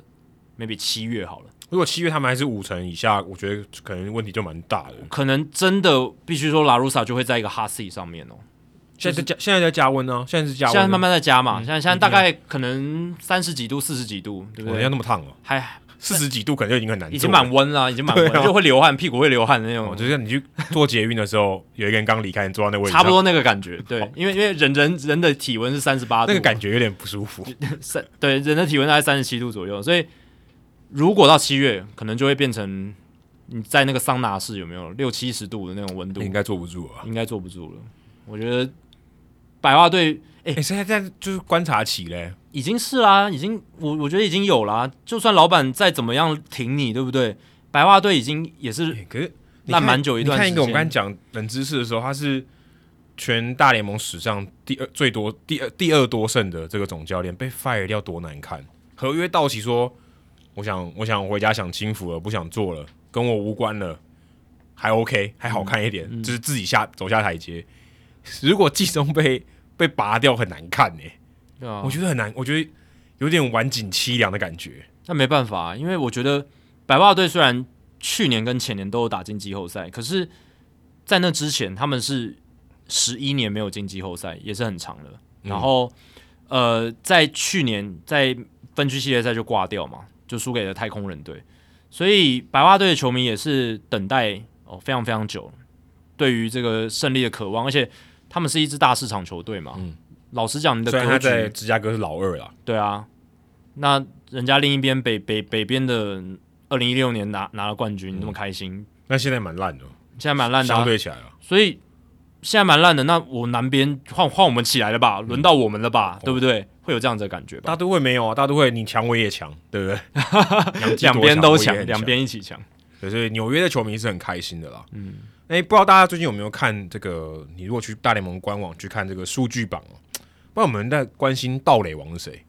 maybe 七月好了。如果七月他们还是五成以下，我觉得可能问题就蛮大的。可能真的必须说拉鲁萨就会在一个 hot seat 上面哦。现在在加，现在在加温呢，现在是加温，现在慢慢在加嘛。现在现在大概可能三十几度、四十几度，对不对？要那么烫哦？还四十几度，可能就已经很难。已经蛮温了，已经蛮温，就会流汗，屁股会流汗的那种。就像你去坐捷运的时候，有一个人刚离开，你坐到那位置，差不多那个感觉。对，因为因为人人人的体温是三十八度，那个感觉有点不舒服。三对人的体温大概三十七度左右，所以。如果到七月，可能就会变成你在那个桑拿室有没有六七十度的那种温度？应该坐不住啊，应该坐不住了。我觉得白袜队，哎、欸，现在在就是观察期嘞，已经是啦，已经我我觉得已经有啦。就算老板再怎么样挺你，对不对？白袜队已经也是，可是烂蛮久一段时间。你看一个我们刚才讲冷知识的时候，他是全大联盟史上第二最多第二第二多胜的这个总教练，被 fire 掉多难看，合约到期说。我想，我想回家享清福了，不想做了，跟我无关了，还 OK，还好看一点，就是自己下走下台阶。如果季中被被拔掉，很难看呢、欸。啊，我觉得很难，我觉得有点晚景凄凉的感觉。那没办法，因为我觉得白袜队虽然去年跟前年都有打进季后赛，可是，在那之前他们是十一年没有进季后赛，也是很长的。然后，嗯、呃，在去年在分区系列赛就挂掉嘛。就输给了太空人队，所以白袜队的球迷也是等待哦非常非常久，对于这个胜利的渴望，而且他们是一支大市场球队嘛。嗯，老实讲，你的格局，他在芝加哥是老二啦。对啊，那人家另一边北北北边的二零一六年拿拿了冠军，那么开心，那现在蛮烂的，现在蛮烂的，相对起来了，所以。现在蛮烂的，那我南边换换我们起来了吧？轮到我们了吧？嗯、对不对？会有这样子的感觉吧？大都会没有啊，大都会你强我也强，对不对？两边都强，两边一起强。对，所以纽约的球迷是很开心的啦。嗯，哎，不知道大家最近有没有看这个？你如果去大联盟官网去看这个数据榜哦，不知道我们在关心盗垒王是谁？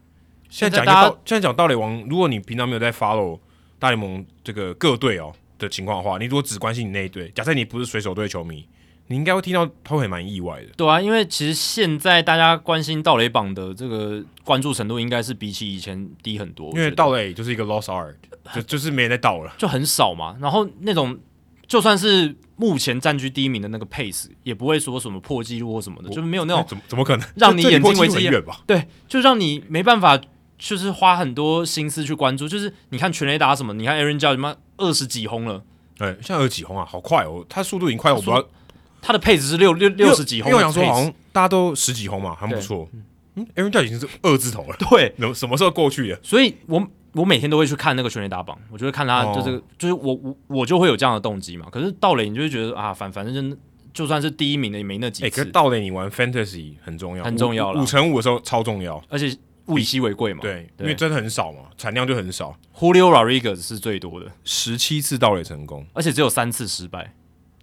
现在讲一个，现在讲盗垒王，如果你平常没有在 follow 大联盟这个各队哦的情况的话，你如果只关心你那一队，假设你不是水手队球迷。你应该会听到，他会蛮意外的。对啊，因为其实现在大家关心盗垒榜的这个关注程度，应该是比起以前低很多。因为盗垒就是一个 lost art，就就是没人在盗了，就很少嘛。然后那种就算是目前占据第一名的那个 pace，也不会说什么破纪录或什么的，就是没有那种怎么怎么可能让你眼睛为之一亮吧？对，就让你没办法，就是花很多心思去关注。就是你看全雷打什么，你看 Aaron Judge 什么二十几轰了，对，现在有几轰啊，好快哦，他速度已经快，我不知道。他的配置是六六六十几轰，因为我想说好像大家都十几轰嘛，很不错。嗯，Aaron Judge 已经是二字头了。对，什么时候过去的？所以我我每天都会去看那个全垒打榜，我就会看他，就是、哦、就是我我我就会有这样的动机嘛。可是盗雷你就会觉得啊，反反正就就算是第一名的也没那几次。哎、欸，可是盗雷你玩 Fantasy 很重要，很重要了，五乘五的时候超重要，而且物以稀为贵嘛。对，对因为真的很少嘛，产量就很少。Julio Rodriguez 是最多的，十七次盗垒成功，而且只有三次失败。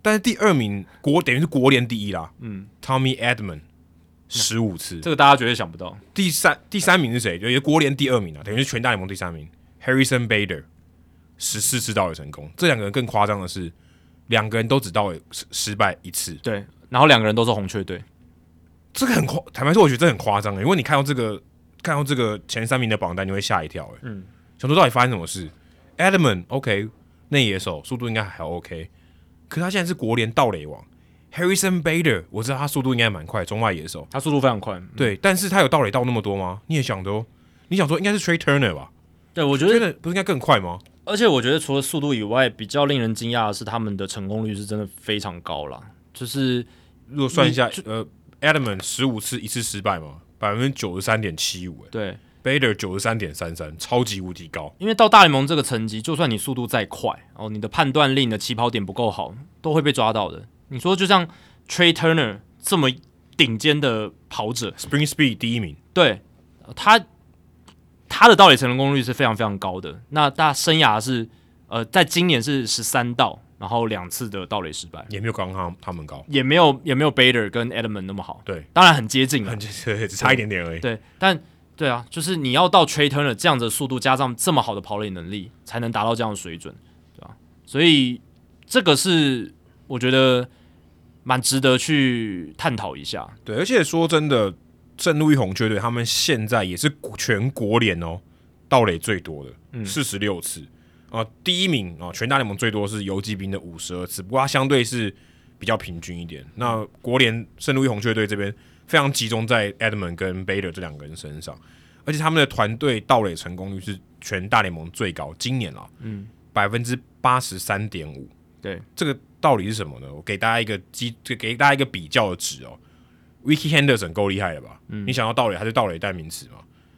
但是第二名国等于是国联第一啦。嗯，Tommy Edman 十五次，这个大家绝对想不到。第三第三名是谁？就也国联第二名啊，等于是全大联盟第三名。Harrison Bader 十四次盗垒成功，这两个人更夸张的是，两个人都只盗垒失失败一次。对，然后两个人都是红雀队，这个很夸。坦白说，我觉得这很夸张。因为你看到这个看到这个前三名的榜单，你会吓一跳。哎，嗯，想说到底发生什么事？Edman OK，内野手速度应该还 OK。可是他现在是国联盗垒王，Harrison Bader，我知道他速度应该蛮快，中外野手，他速度非常快，对，但是他有盗垒到那么多吗？你也想的哦，你想说应该是 Trey Turner 吧？对，我觉得不是应该更快吗？而且我觉得除了速度以外，比较令人惊讶的是他们的成功率是真的非常高啦。就是如果算一下，呃，Edman 十五次一次失败嘛，百分之九十三点七五，对。Bader 九十三点三三，超级无敌高。因为到大联盟这个层级，就算你速度再快，哦，你的判断力、你的起跑点不够好，都会被抓到的。你说，就像 Trey Turner 这么顶尖的跑者，Spring Speed 第一名，对他，他的盗垒成功率是非常非常高的。那他生涯是呃，在今年是十三道，然后两次的盗垒失败，也没有刚刚他们高，也没有也没有 Bader 跟 edmon 那么好。对，当然很接近了，很接近，只差一点点而已。对，对但。对啊，就是你要到 Trea Turner 这样的速度，加上这么好的跑垒能力，才能达到这样的水准，对吧、啊？所以这个是我觉得蛮值得去探讨一下。对，而且说真的，圣路易红雀队他们现在也是全国联哦盗垒最多的，四十六次啊、呃，第一名啊、呃，全大联盟最多是游击兵的五十二次，不过它相对是比较平均一点。那国联圣路易红雀队这边。非常集中在 Edmond 跟 Bader 这两个人身上，而且他们的团队盗垒成功率是全大联盟最高，今年啊，嗯，百分之八十三点五。对，这个道理是什么呢？我给大家一个基，给大家一个比较的值哦。Rickey Henderson 够厉害了吧？嗯，你想要盗垒他是盗垒代名词嘛？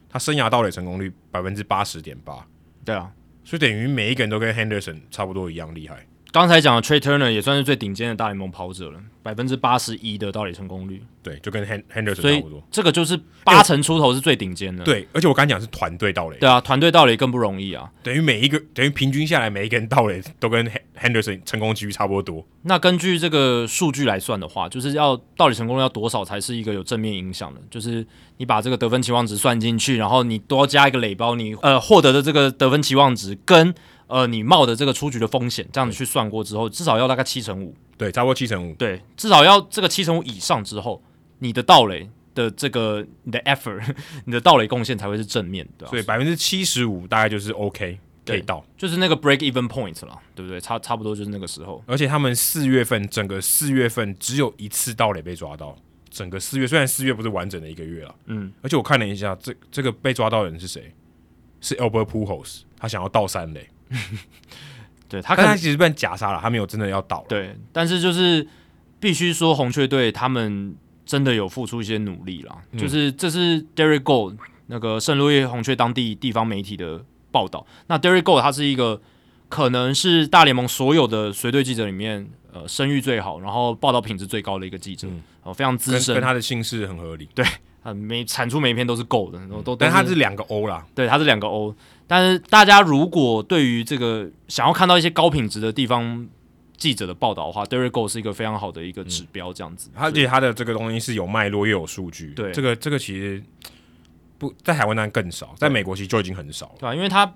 他生涯盗垒成功率百分之八十点八。对啊，所以等于每一个人都跟 Henderson 差不多一样厉害。刚才讲的 Trey Turner 也算是最顶尖的大联盟跑者了，百分之八十一的盗垒成功率，对，就跟 Henderson 差不多。这个就是八成出头是最顶尖的。对，而且我刚讲是团队盗垒。对啊，团队盗垒更不容易啊。等于每一个，等于平均下来，每一个人盗垒都跟 Henderson 成功几率差不多多。那根据这个数据来算的话，就是要盗垒成功率要多少才是一个有正面影响的？就是你把这个得分期望值算进去，然后你多加一个垒包，你呃获得的这个得分期望值跟。呃，你冒的这个出局的风险，这样子去算过之后，至少要大概七成五，对，差不多七成五，对，至少要这个七成五以上之后，你的盗垒的这个你的 effort，你的盗垒贡献才会是正面的，所以百分之七十五大概就是 OK 可以到，就是那个 break even point 了，对不对？差差不多就是那个时候。而且他们四月份整个四月份只有一次盗垒被抓到，整个四月虽然四月不是完整的一个月了，嗯，而且我看了一下，这这个被抓到的人是谁？是 Albert Pujols，他想要盗三垒。对他可能，他其实被假杀了，他没有真的要倒。对，但是就是必须说，红雀队他们真的有付出一些努力啦。嗯、就是这是 Derek Gold 那个圣路易红雀当地地方媒体的报道。那 Derek Gold 他是一个可能是大联盟所有的随队记者里面，呃，声誉最好，然后报道品质最高的一个记者，哦、嗯，非常资深，跟他的姓氏很合理。对，每产出每一篇都是 Gold 的，都都。但他是两个 O 啦，对，他是两个 O。但是大家如果对于这个想要看到一些高品质的地方记者的报道的话，Derek Gold 是一个非常好的一个指标，这样子。而且他的这个东西是有脉络又有数据。对，这个这个其实不在台湾当然更少，在美国其实就已经很少了。对啊，因为他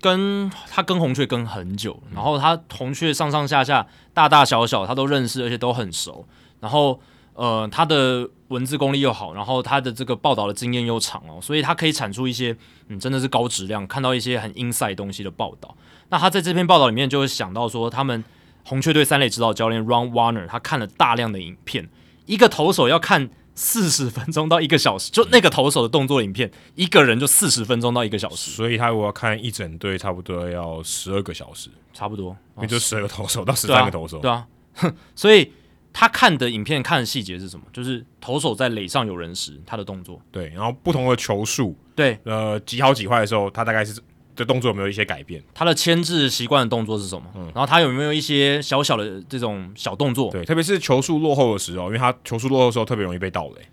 跟他跟红雀跟很久，然后他红雀上上下下大大小小他都认识，而且都很熟。然后呃，他的文字功力又好，然后他的这个报道的经验又长哦，所以他可以产出一些嗯，真的是高质量，看到一些很 inside 东西的报道。那他在这篇报道里面就会想到说，他们红雀队三垒指导教练 Ron Warner 他看了大量的影片，一个投手要看四十分钟到一个小时，就那个投手的动作影片，一个人就四十分钟到一个小时，所以他如果要看一整队，差不多要十二个小时，差不多，因为就十二个投手到十三个投手，对啊，对啊所以。他看的影片看的细节是什么？就是投手在垒上有人时，他的动作。对，然后不同的球数，对，呃，几好几坏的时候，他大概是的动作有没有一些改变？他的牵制习惯的动作是什么？嗯，然后他有没有一些小小的这种小动作？对，特别是球速落后的时候，因为他球速落后的时候特别容易被盗垒，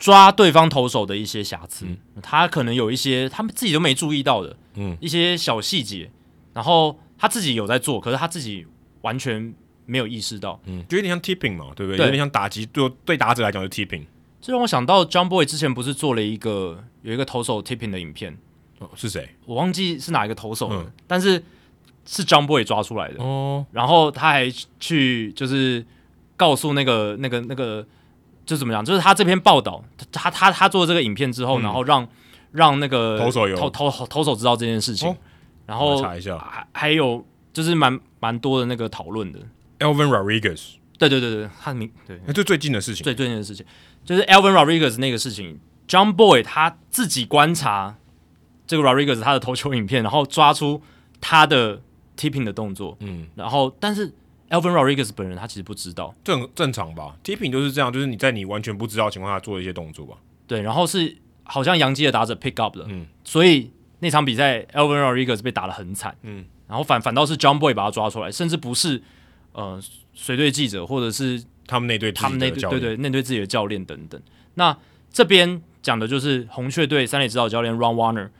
抓对方投手的一些瑕疵，嗯、他可能有一些他们自己都没注意到的，嗯，一些小细节，然后他自己有在做，可是他自己完全没有意识到，嗯，就有点像 tipping 嘛，对不对？对有点像打击，对对打者来讲是 tipping。这让我想到 John Boy 之前不是做了一个有一个投手 tipping 的影片。哦，是谁？我忘记是哪一个投手了，嗯、但是是 John Boy 抓出来的哦。然后他还去就是告诉那个那个那个，就怎么讲？就是他这篇报道，他他他做这个影片之后，嗯、然后让让那个投手有投投投手知道这件事情。哦、然后查一下，还还有就是蛮蛮多的那个讨论的。Alvin Rodriguez，对对对对，他名对，那最最近的事情，最最近的事情就是 Elvin Rodriguez 那个事情，John Boy 他自己观察。这个 Rodriguez 他的投球影片，然后抓出他的 tipping 的动作，嗯，然后但是 Elvin Rodriguez 本人他其实不知道，正正常吧？tipping 就是这样，就是你在你完全不知道的情况下做的一些动作吧？对，然后是好像洋基的打者 pick up 了，嗯，所以那场比赛 Elvin Rodriguez 被打得很惨，嗯，然后反反倒是 John Boy 把他抓出来，甚至不是呃随队记者或者是他们那队他们那队对对那队自己的教练等等。那这边讲的就是红雀队三垒指导教练 Ron Warner。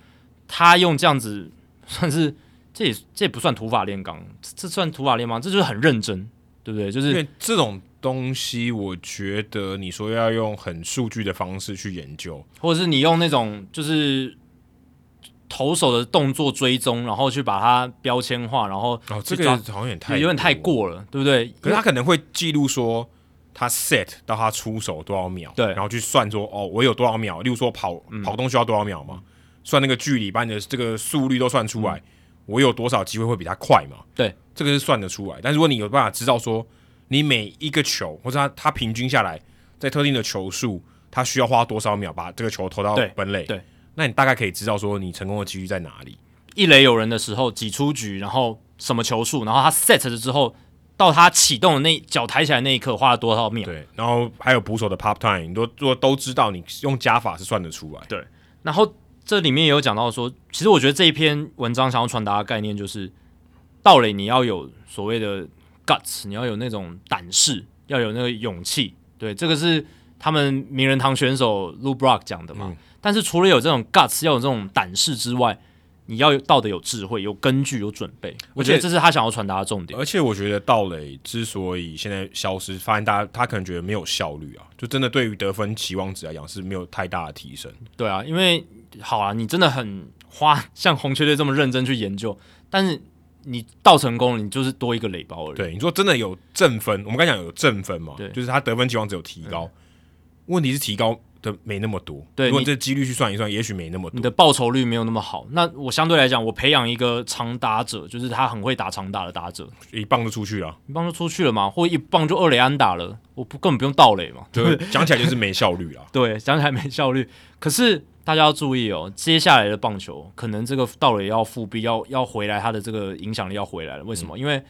他用这样子算是，这也这也不算土法炼钢，这算土法炼吗？这就是很认真，对不对？就是因为这种东西，我觉得你说要用很数据的方式去研究，或者是你用那种就是投手的动作追踪，然后去把它标签化，然后哦，这个好像有点太有点太过了，对不对？可是他可能会记录说他 set 到他出手多少秒，对，然后去算说哦，我有多少秒，例如说跑、嗯、跑动需要多少秒嘛。算那个距离，把你的这个速率都算出来，嗯、我有多少机会会比他快嘛？对，这个是算得出来。但如果你有办法知道说，你每一个球或者他他平均下来在特定的球数，他需要花多少秒把这个球投到本垒？对，那你大概可以知道说你成功的几率在哪里。一垒有人的时候，挤出局，然后什么球数，然后他 set 了之后，到他启动的那脚抬起来那一刻花了多少秒？对，然后还有捕手的 pop time，你都都都知道，你用加法是算得出来。对，然后。这里面也有讲到说，其实我觉得这一篇文章想要传达的概念就是，盗垒你要有所谓的 guts，你要有那种胆识，要有那个勇气。对，这个是他们名人堂选手 Lou Brock 讲的嘛。嗯、但是除了有这种 guts，要有这种胆识之外，你要有道德有智慧、有根据、有准备。我觉得这是他想要传达的重点。而且我觉得道垒之所以现在消失，发现大家他可能觉得没有效率啊，就真的对于得分期望值来讲是没有太大的提升。对啊，因为。好啊，你真的很花像红雀队这么认真去研究，但是你到成功，你就是多一个垒包而已。对，你说真的有正分，我们刚才讲有正分嘛？对，就是他得分期望值有提高，嗯、问题是提高的没那么多。对，如果这几率去算一算，也许没那么多。你的报酬率没有那么好。那我相对来讲，我培养一个长打者，就是他很会打长打的打者，一棒就出去了，一棒就出去了嘛，或一棒就二垒安打了，我不根本不用盗垒嘛。对，讲起来就是没效率啊。对，讲起来没效率，可是。大家要注意哦，接下来的棒球可能这个盗垒要复辟，要要回来，它的这个影响力要回来了。为什么？嗯、因为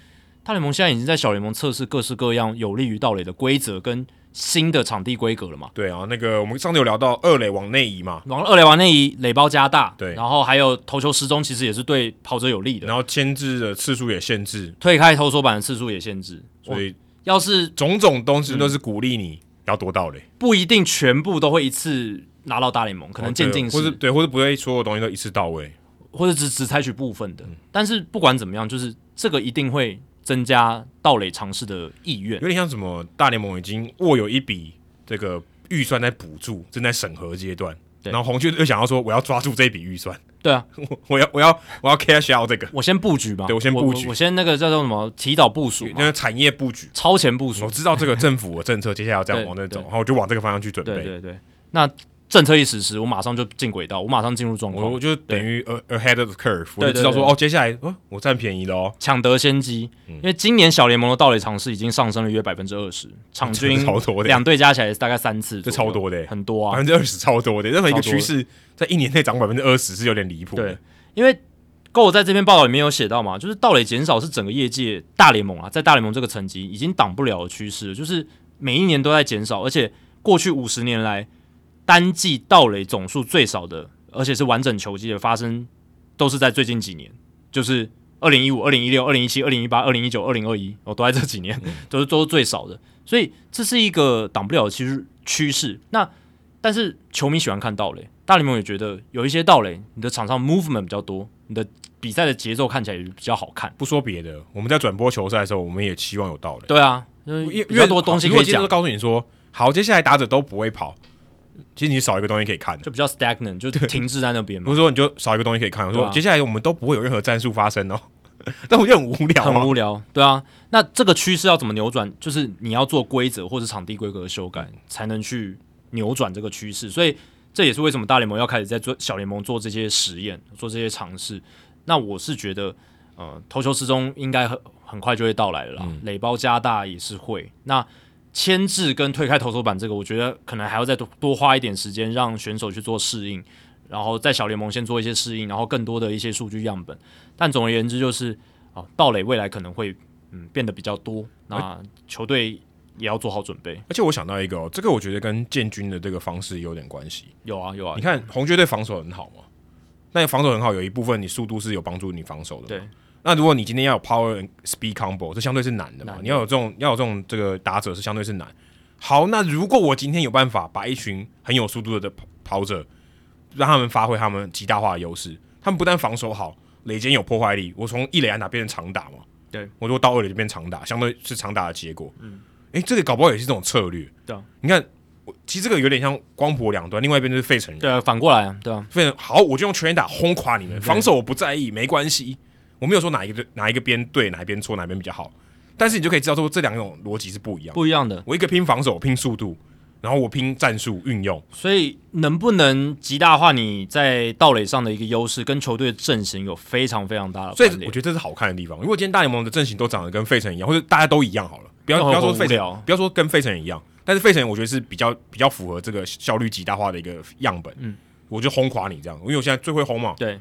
大联盟现在已经在小联盟测试各式各样有利于盗垒的规则跟新的场地规格了嘛？对啊，那个我们上次有聊到二垒往内移嘛，往二垒往内移，垒包加大，对，然后还有投球时钟其实也是对跑者有利的，然后牵制的次数也限制，推开投手板的次数也限制，所以要是种种东西都是鼓励你要多到垒，不一定全部都会一次。拿到大联盟可能渐进式，或者对，或者不会所有东西都一次到位，或者只只采取部分的。嗯、但是不管怎么样，就是这个一定会增加盗垒尝试的意愿。有点像什么，大联盟已经握有一笔这个预算在补助，正在审核阶段。然后红雀又想要说，我要抓住这笔预算。对啊，我 我要我要我要 cash out 这个，我先布局吧。对，我先布局我，我先那个叫做什么提早部署，那个产业布局，超前部署。我知道这个政府的政策接下来要这样往那走，然后我就往这个方向去准备。对对对，那。政策一实施，我马上就进轨道，我马上进入状况，我就等于 ahead of the curve，我就知道说哦，接下来哦，我占便宜了哦，抢得先机。嗯、因为今年小联盟的盗垒尝试已经上升了约百分之二十，场均 超多的。两队加起来大概三次，这超多的，很多啊，百分之二十超多的，任何一个趋势在一年内涨百分之二十是有点离谱。对，因为 GO 在这篇报道里面有写到嘛，就是盗垒减少是整个业界大联盟啊，在大联盟这个层级已经挡不了的趋势，就是每一年都在减少，而且过去五十年来。单季盗垒总数最少的，而且是完整球季的发生都是在最近几年，就是二零一五、二零一六、二零一七、二零一八、二零一九、二零二一，哦，都在这几年，都是都是最少的。所以这是一个挡不了的其实趋势。那但是球迷喜欢看盗垒，大联盟也觉得有一些盗垒，你的场上 movement 比较多，你的比赛的节奏看起来也比较好看。不说别的，我们在转播球赛的时候，我们也期望有盗垒。对啊，越越多东西可以讲。告诉你说，好，接下来打者都不会跑，其实你少一个东西可以看，就比较 stagnant，就停滞在那边嘛。不是说你就少一个东西可以看，我说、啊、接下来我们都不会有任何战术发生哦。但我觉得很无聊，很无聊，对啊。那这个趋势要怎么扭转？就是你要做规则或者场地规格的修改，才能去扭转这个趋势。所以这也是为什么大联盟要开始在做小联盟做这些实验，做这些尝试。那我是觉得，呃，投球时钟应该很很快就会到来了啦。嗯、垒包加大也是会。那牵制跟推开投手板这个，我觉得可能还要再多多花一点时间，让选手去做适应。然后在小联盟先做一些适应，然后更多的一些数据样本。但总而言之，就是啊，盗垒未来可能会嗯变得比较多，那球队也要做好准备。而且我想到一个、哦，这个我觉得跟建军的这个方式有点关系。有啊有啊，你看红雀队防守很好嘛，那防守很好，有一部分你速度是有帮助你防守的。对。那如果你今天要有 power and speed combo，这相对是难的嘛？的。你要有这种要有这种这个打者是相对是难。好，那如果我今天有办法把一群很有速度的跑跑者。让他们发挥他们极大化的优势。他们不但防守好，垒间有破坏力。我从一垒安打变成长打嘛？对，我如果到二垒就变长打，相对是长打的结果。嗯，诶，这个搞不好也是这种策略。对啊，你看，我其实这个有点像光谱两端，另外一边就是费城人。对啊，反过来啊，对啊，费城好，我就用全垒打轰垮你们。防守我不在意，没关系。我没有说哪一个哪一个边对，哪一边错，哪一边比较好。但是你就可以知道说，这两种逻辑是不一样，不一样的。我一个拼防守，拼速度。然后我拼战术运用，所以能不能极大化你在盗垒上的一个优势，跟球队的阵型有非常非常大的。所以我觉得这是好看的地方。如果今天大联盟的阵型都长得跟费城一样，或者大家都一样好了，不要不要说费城，不要说跟费城一样，但是费城我觉得是比较比较符合这个效率极大化的一个样本。嗯，我就轰垮你这样，因为我现在最会轰嘛。对。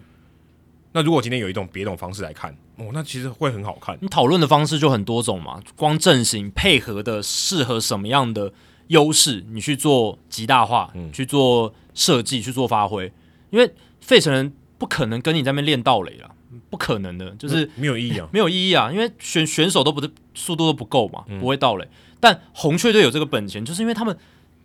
那如果今天有一种别种方式来看，哦，那其实会很好看。你讨论的方式就很多种嘛，光阵型配合的适合什么样的？优势，你去做极大化，嗯、去做设计，去做发挥，因为费城人不可能跟你在那边练盗垒了，不可能的，就是没有意义啊，没有意义啊，因为选选手都不是速度都不够嘛，不会盗垒。嗯、但红雀队有这个本钱，就是因为他们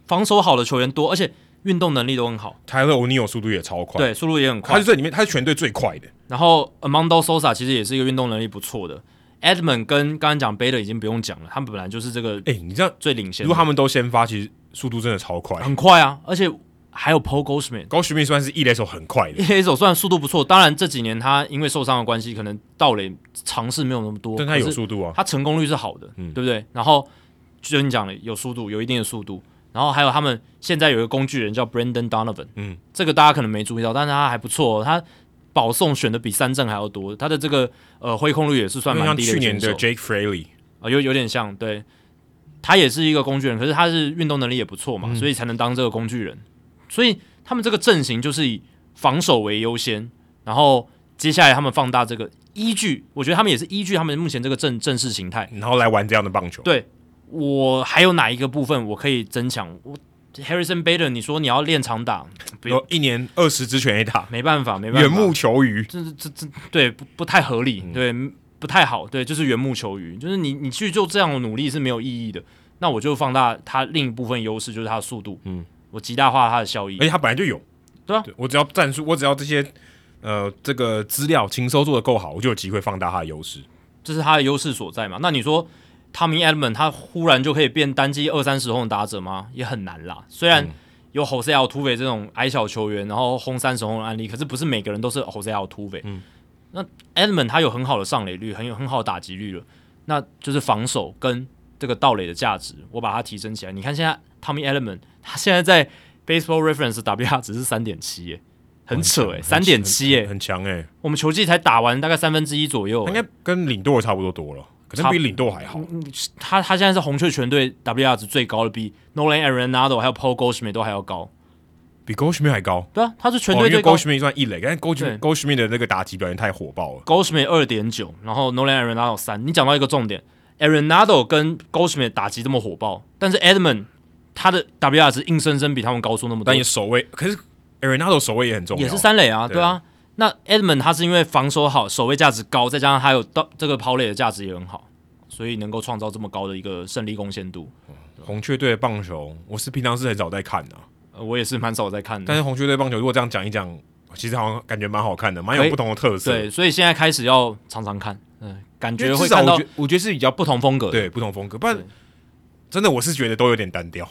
防守好的球员多，而且运动能力都很好。泰勒欧尼尔速度也超快，对，速度也很快，他是这里面他是全队最快的。然后 Armando Sosa 其实也是一个运动能力不错的。Edman 跟刚刚讲 Bader 已经不用讲了，他们本来就是这个，哎，你知道最领先。如果他们都先发，其实速度真的超快，很快啊！而且还有 Paul Goldschmidt，Goldschmidt 算是一垒手很快的，一垒手算速度不错。当然这几年他因为受伤的关系，可能盗垒尝试没有那么多，但他有速度啊，他成功率是好的，嗯、对不对？然后就你讲的有速度，有一定的速度。然后还有他们现在有一个工具人叫 Brandon Donovan，嗯，这个大家可能没注意到，但是他还不错，他。保送选的比三振还要多，他的这个呃挥空率也是算蛮低的。像去年的 Jake Fraley 啊、呃，有有点像，对，他也是一个工具人，可是他是运动能力也不错嘛，嗯、所以才能当这个工具人。所以他们这个阵型就是以防守为优先，然后接下来他们放大这个依据，我觉得他们也是依据他们目前这个阵阵式形态，然后来玩这样的棒球。对，我还有哪一个部分我可以增强？我 Harrison Bader，你说你要练长打，比如一年二十支全 A 打，没办法，没办法，缘木求鱼，这这这对不不太合理，嗯、对不太好，对，就是缘木求鱼，就是你你去做这样的努力是没有意义的。那我就放大他另一部分优势，就是他的速度，嗯，我极大化他的效益，而且他本来就有，对啊，我只要战术，我只要这些呃这个资料情收做的够好，我就有机会放大他的优势，这是他的优势所在嘛。那你说？Tommy Edman 他忽然就可以变单季二三十轰的打者吗？也很难啦。虽然有 Jose Altuve 这种矮小球员，然后轰三十轰的案例，可是不是每个人都是 Jose Altuve。嗯，那 Edman 他有很好的上垒率，很有很好的打击率了，那就是防守跟这个盗垒的价值，我把它提升起来。你看现在 Tommy Edman 他现在在 Baseball Reference WR 只是三点七耶，很扯诶，三点七耶，很强诶。我们球季才打完大概三分之一左右，应该跟领队差不多多了。可能比领豆还好。他他现在是红雀全队 WR 值最高的，比 Nolan Arenado 还有 Paul Goldschmidt 都还要高，比 Goldschmidt 还高。对啊，他是全队最高。哦、Goldschmidt 算一垒，但是 Gold Goldschmidt 的那个打击表现太火爆了。Goldschmidt 二点九，然后 Nolan Arenado 三。你讲到一个重点，Arenado 跟 Goldschmidt 打击这么火爆，但是 Edman 他的 WR 值硬生生比他们高出那么多。但也守卫，可是 Arenado 守卫也很重要，也是三垒啊，对啊。那 Edmond 他是因为防守好，守卫价值高，再加上他有到这个抛垒的价值也很好，所以能够创造这么高的一个胜利贡献度。红雀队的棒球，我是平常是很少在看的、啊呃，我也是蛮少在看的。但是红雀队棒球如果这样讲一讲，其实好像感觉蛮好看的，蛮有不同的特色。对，所以现在开始要常常看，嗯，感觉会看到我觉，我觉得是比较不同风格，对，不同风格。不然真的我是觉得都有点单调，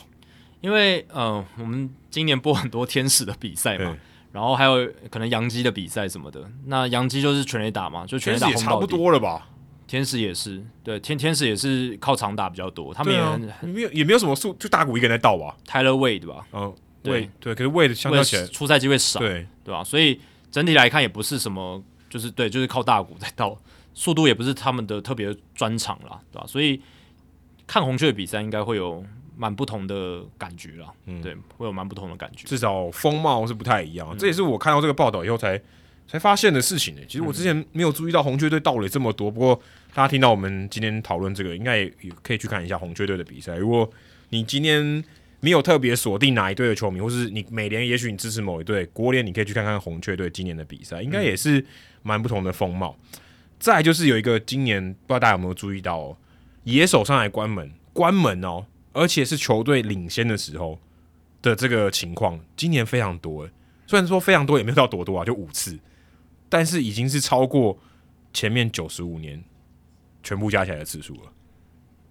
因为呃，我们今年播很多天使的比赛嘛。然后还有可能杨基的比赛什么的，那杨基就是全垒打嘛，就全垒打轰。差不多了吧？天使也是，对，天天使也是靠长打比较多，他们也、啊、没有也没有什么速，就大谷一个人在倒吧，Tyler Wade 吧？嗯，对对，可是 Wade 相较起来出赛机会少，对对吧？所以整体来看也不是什么，就是对，就是靠大谷在倒，速度也不是他们的特别专长啦，对吧？所以看红雀的比赛应该会有。蛮不同的感觉了，嗯，对，会有蛮不同的感觉，至少风貌是不太一样，嗯、这也是我看到这个报道以后才才发现的事情呢。其实我之前没有注意到红雀队盗垒这么多，不过大家听到我们今天讨论这个，应该也可以去看一下红雀队的比赛。如果你今天没有特别锁定哪一队的球迷，或是你每年也许你支持某一队，国联你可以去看看红雀队今年的比赛，应该也是蛮不同的风貌。嗯、再来就是有一个今年不知道大家有没有注意到哦，野手上来关门，关门哦。而且是球队领先的时候的这个情况，今年非常多诶。虽然说非常多，也没有到多多啊，就五次，但是已经是超过前面九十五年全部加起来的次数了。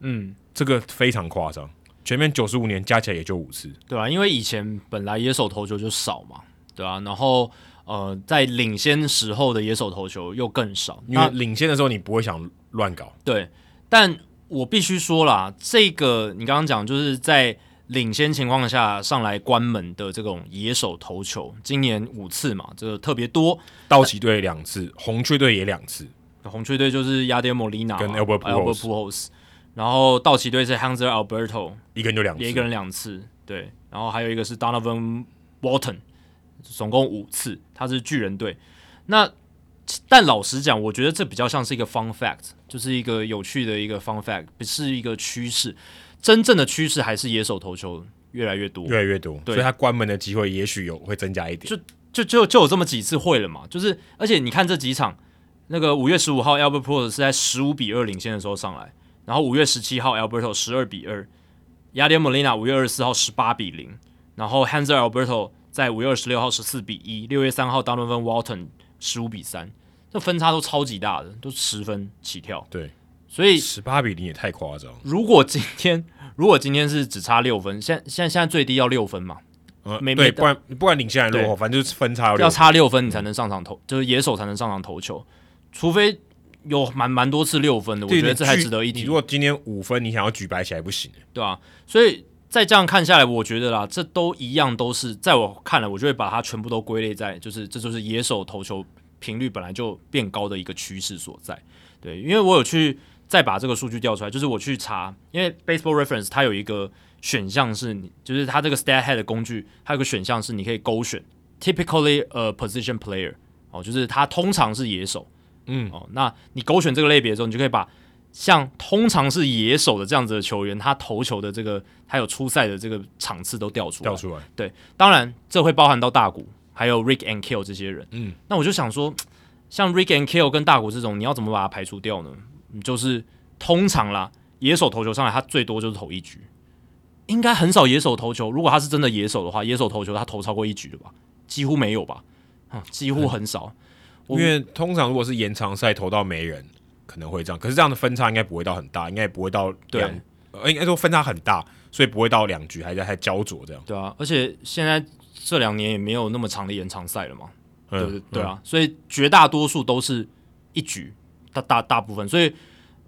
嗯，这个非常夸张，前面九十五年加起来也就五次，对吧、啊？因为以前本来野手投球就少嘛，对吧、啊？然后呃，在领先时候的野手投球又更少，因为领先的时候你不会想乱搞，对，但。我必须说啦，这个你刚刚讲就是在领先情况下上来关门的这种野手投球，今年五次嘛，这个特别多。道奇队两次，红雀队也两次。红雀队就是亚迪莫利娜跟 Albert Pujols，然后道奇队是 Hanser Alberto，一个人就两次，一个人两次，对。然后还有一个是 Donovan Walton，总共五次，他是巨人队。那但老实讲，我觉得这比较像是一个 fun fact，就是一个有趣的一个 fun fact，不是一个趋势。真正的趋势还是野手投球越来越多，越来越多。所以他关门的机会也许有会增加一点。就就就就有这么几次会了嘛？就是而且你看这几场，那个五月十五号 Albert Pujols 是在十五比二领先的时候上来，然后五月十七号 Alberto 十二比二，Yadier Molina 五月二十四号十八比零，然后 Hanser Alberto 在五月二十六号十四比一，六月三号 Donovan Walton 十五比三。这分差都超级大的，都十分起跳。对，所以十八比零也太夸张。如果今天，如果今天是只差六分，现现在现在最低要六分嘛？呃，没对，不管不管领先还是落后，反正就是分差要差六分，你才能上场投，就是野手才能上场投球。除非有蛮蛮多次六分的，我觉得这还值得一提。如果今天五分，你想要举白起来不行，对啊，所以再这样看下来，我觉得啦，这都一样，都是在我看来，我就会把它全部都归类在，就是这就是野手投球。频率本来就变高的一个趋势所在，对，因为我有去再把这个数据调出来，就是我去查，因为 Baseball Reference 它有一个选项是你，就是它这个 StatHead 的工具，它有个选项是你可以勾选 Typically a position player，哦，就是它通常是野手，嗯，哦，那你勾选这个类别的时候，你就可以把像通常是野手的这样子的球员，他投球的这个还有出赛的这个场次都调出来，调出来，对，当然这会包含到大谷。还有 Rick and Kill 这些人，嗯，那我就想说，像 Rick and Kill 跟大谷这种，你要怎么把它排除掉呢？就是通常啦，野手投球上来，他最多就是投一局，应该很少野手投球。如果他是真的野手的话，野手投球他投超过一局的吧？几乎没有吧？啊，几乎很少。嗯、因为通常如果是延长赛投到没人，可能会这样。可是这样的分差应该不会到很大，应该也不会到两，呃，应该说分差很大，所以不会到两局还在还焦灼这样。对啊，而且现在。这两年也没有那么长的延长赛了嘛，对对对啊，所以绝大多数都是一局，大大大部分，所以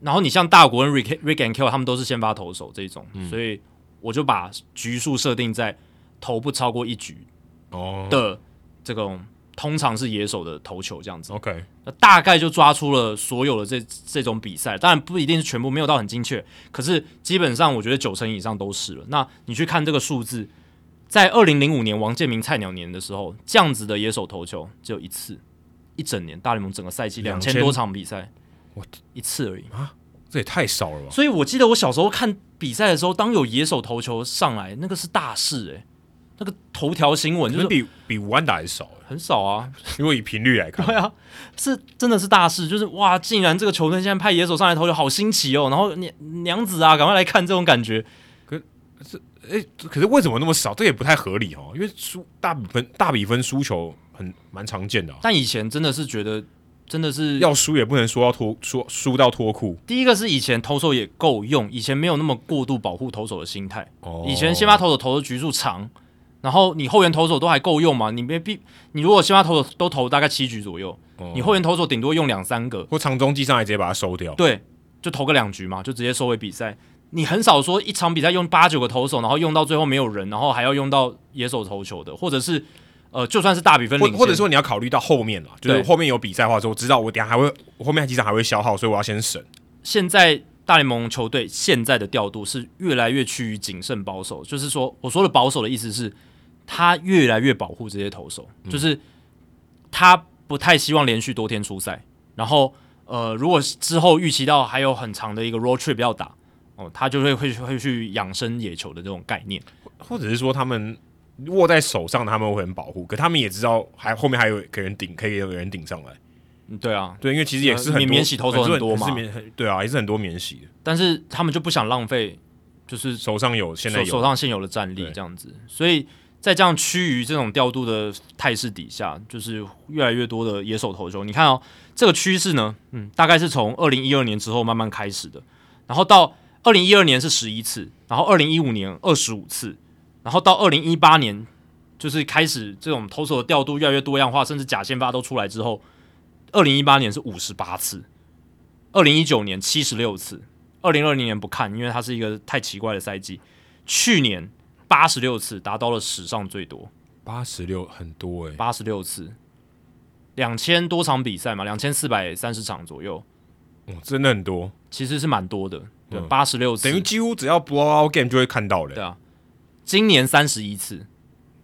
然后你像大国跟 Rick Rick and Kill 他们都是先发投手这种，所以我就把局数设定在投不超过一局哦。的这种通常是野手的投球这样子，OK，那大概就抓出了所有的这这种比赛，当然不一定是全部，没有到很精确，可是基本上我觉得九成以上都是了。那你去看这个数字。在二零零五年王建民菜鸟年的时候，这样子的野手投球只有一次，一整年大联盟整个赛季两千多场比赛，我一次而已啊，这也太少了吧！所以我记得我小时候看比赛的时候，当有野手投球上来，那个是大事诶、欸。那个头条新闻就是比比吴安达还少，很少啊。如果以频率来看，对啊，是真的是大事，就是哇，竟然这个球队现在派野手上来投球，好新奇哦。然后娘娘子啊，赶快来看这种感觉。可是，哎、欸，可是为什么那么少？这也不太合理哦。因为输大比分，大比分输球很蛮常见的、啊。但以前真的是觉得。真的是要输也不能输要脱输输到脱裤。第一个是以前投手也够用，以前没有那么过度保护投手的心态。哦，以前先发投手投的局数长，然后你后援投手都还够用嘛？你没必你如果先发投手都投大概七局左右，哦、你后援投手顶多用两三个，或长中继上来直接把它收掉。对，就投个两局嘛，就直接收回比赛。你很少说一场比赛用八九个投手，然后用到最后没有人，然后还要用到野手投球的，或者是。呃，就算是大比分领先，或者说你要考虑到后面了，就是后面有比赛的话，说我知道我等下还会，我后面几场还会消耗，所以我要先省。现在大联盟球队现在的调度是越来越趋于谨慎保守，就是说，我说的保守的意思是，他越来越保护这些投手，就是他不太希望连续多天出赛，然后呃，如果之后预期到还有很长的一个 road trip 要打，哦，他就会会会去养生野球的这种概念，或者是说他们。握在手上，他们会很保护，可他们也知道，还后面还有个人顶，可以有个人顶上来。对啊，对，因为其实也是很免免洗投手很多嘛，对啊，也是很多免洗的。但是他们就不想浪费，就是手上有现在有手上现有的战力这样子。所以在这样趋于这种调度的态势底下，就是越来越多的野手投球。你看哦，这个趋势呢，嗯，大概是从二零一二年之后慢慢开始的，然后到二零一二年是十一次，然后二零一五年二十五次。然后到二零一八年，就是开始这种投手的调度越来越多样化，甚至假先发都出来之后，二零一八年是五十八次，二零一九年七十六次，二零二零年不看，因为它是一个太奇怪的赛季。去年八十六次，达到了史上最多。八十六很多诶，八十六次，两千多场比赛嘛，两千四百三十场左右。哦，真的很多，其实是蛮多的。对，八十六次，等于几乎只要 blowout game 就会看到了。对啊。今年三十一次，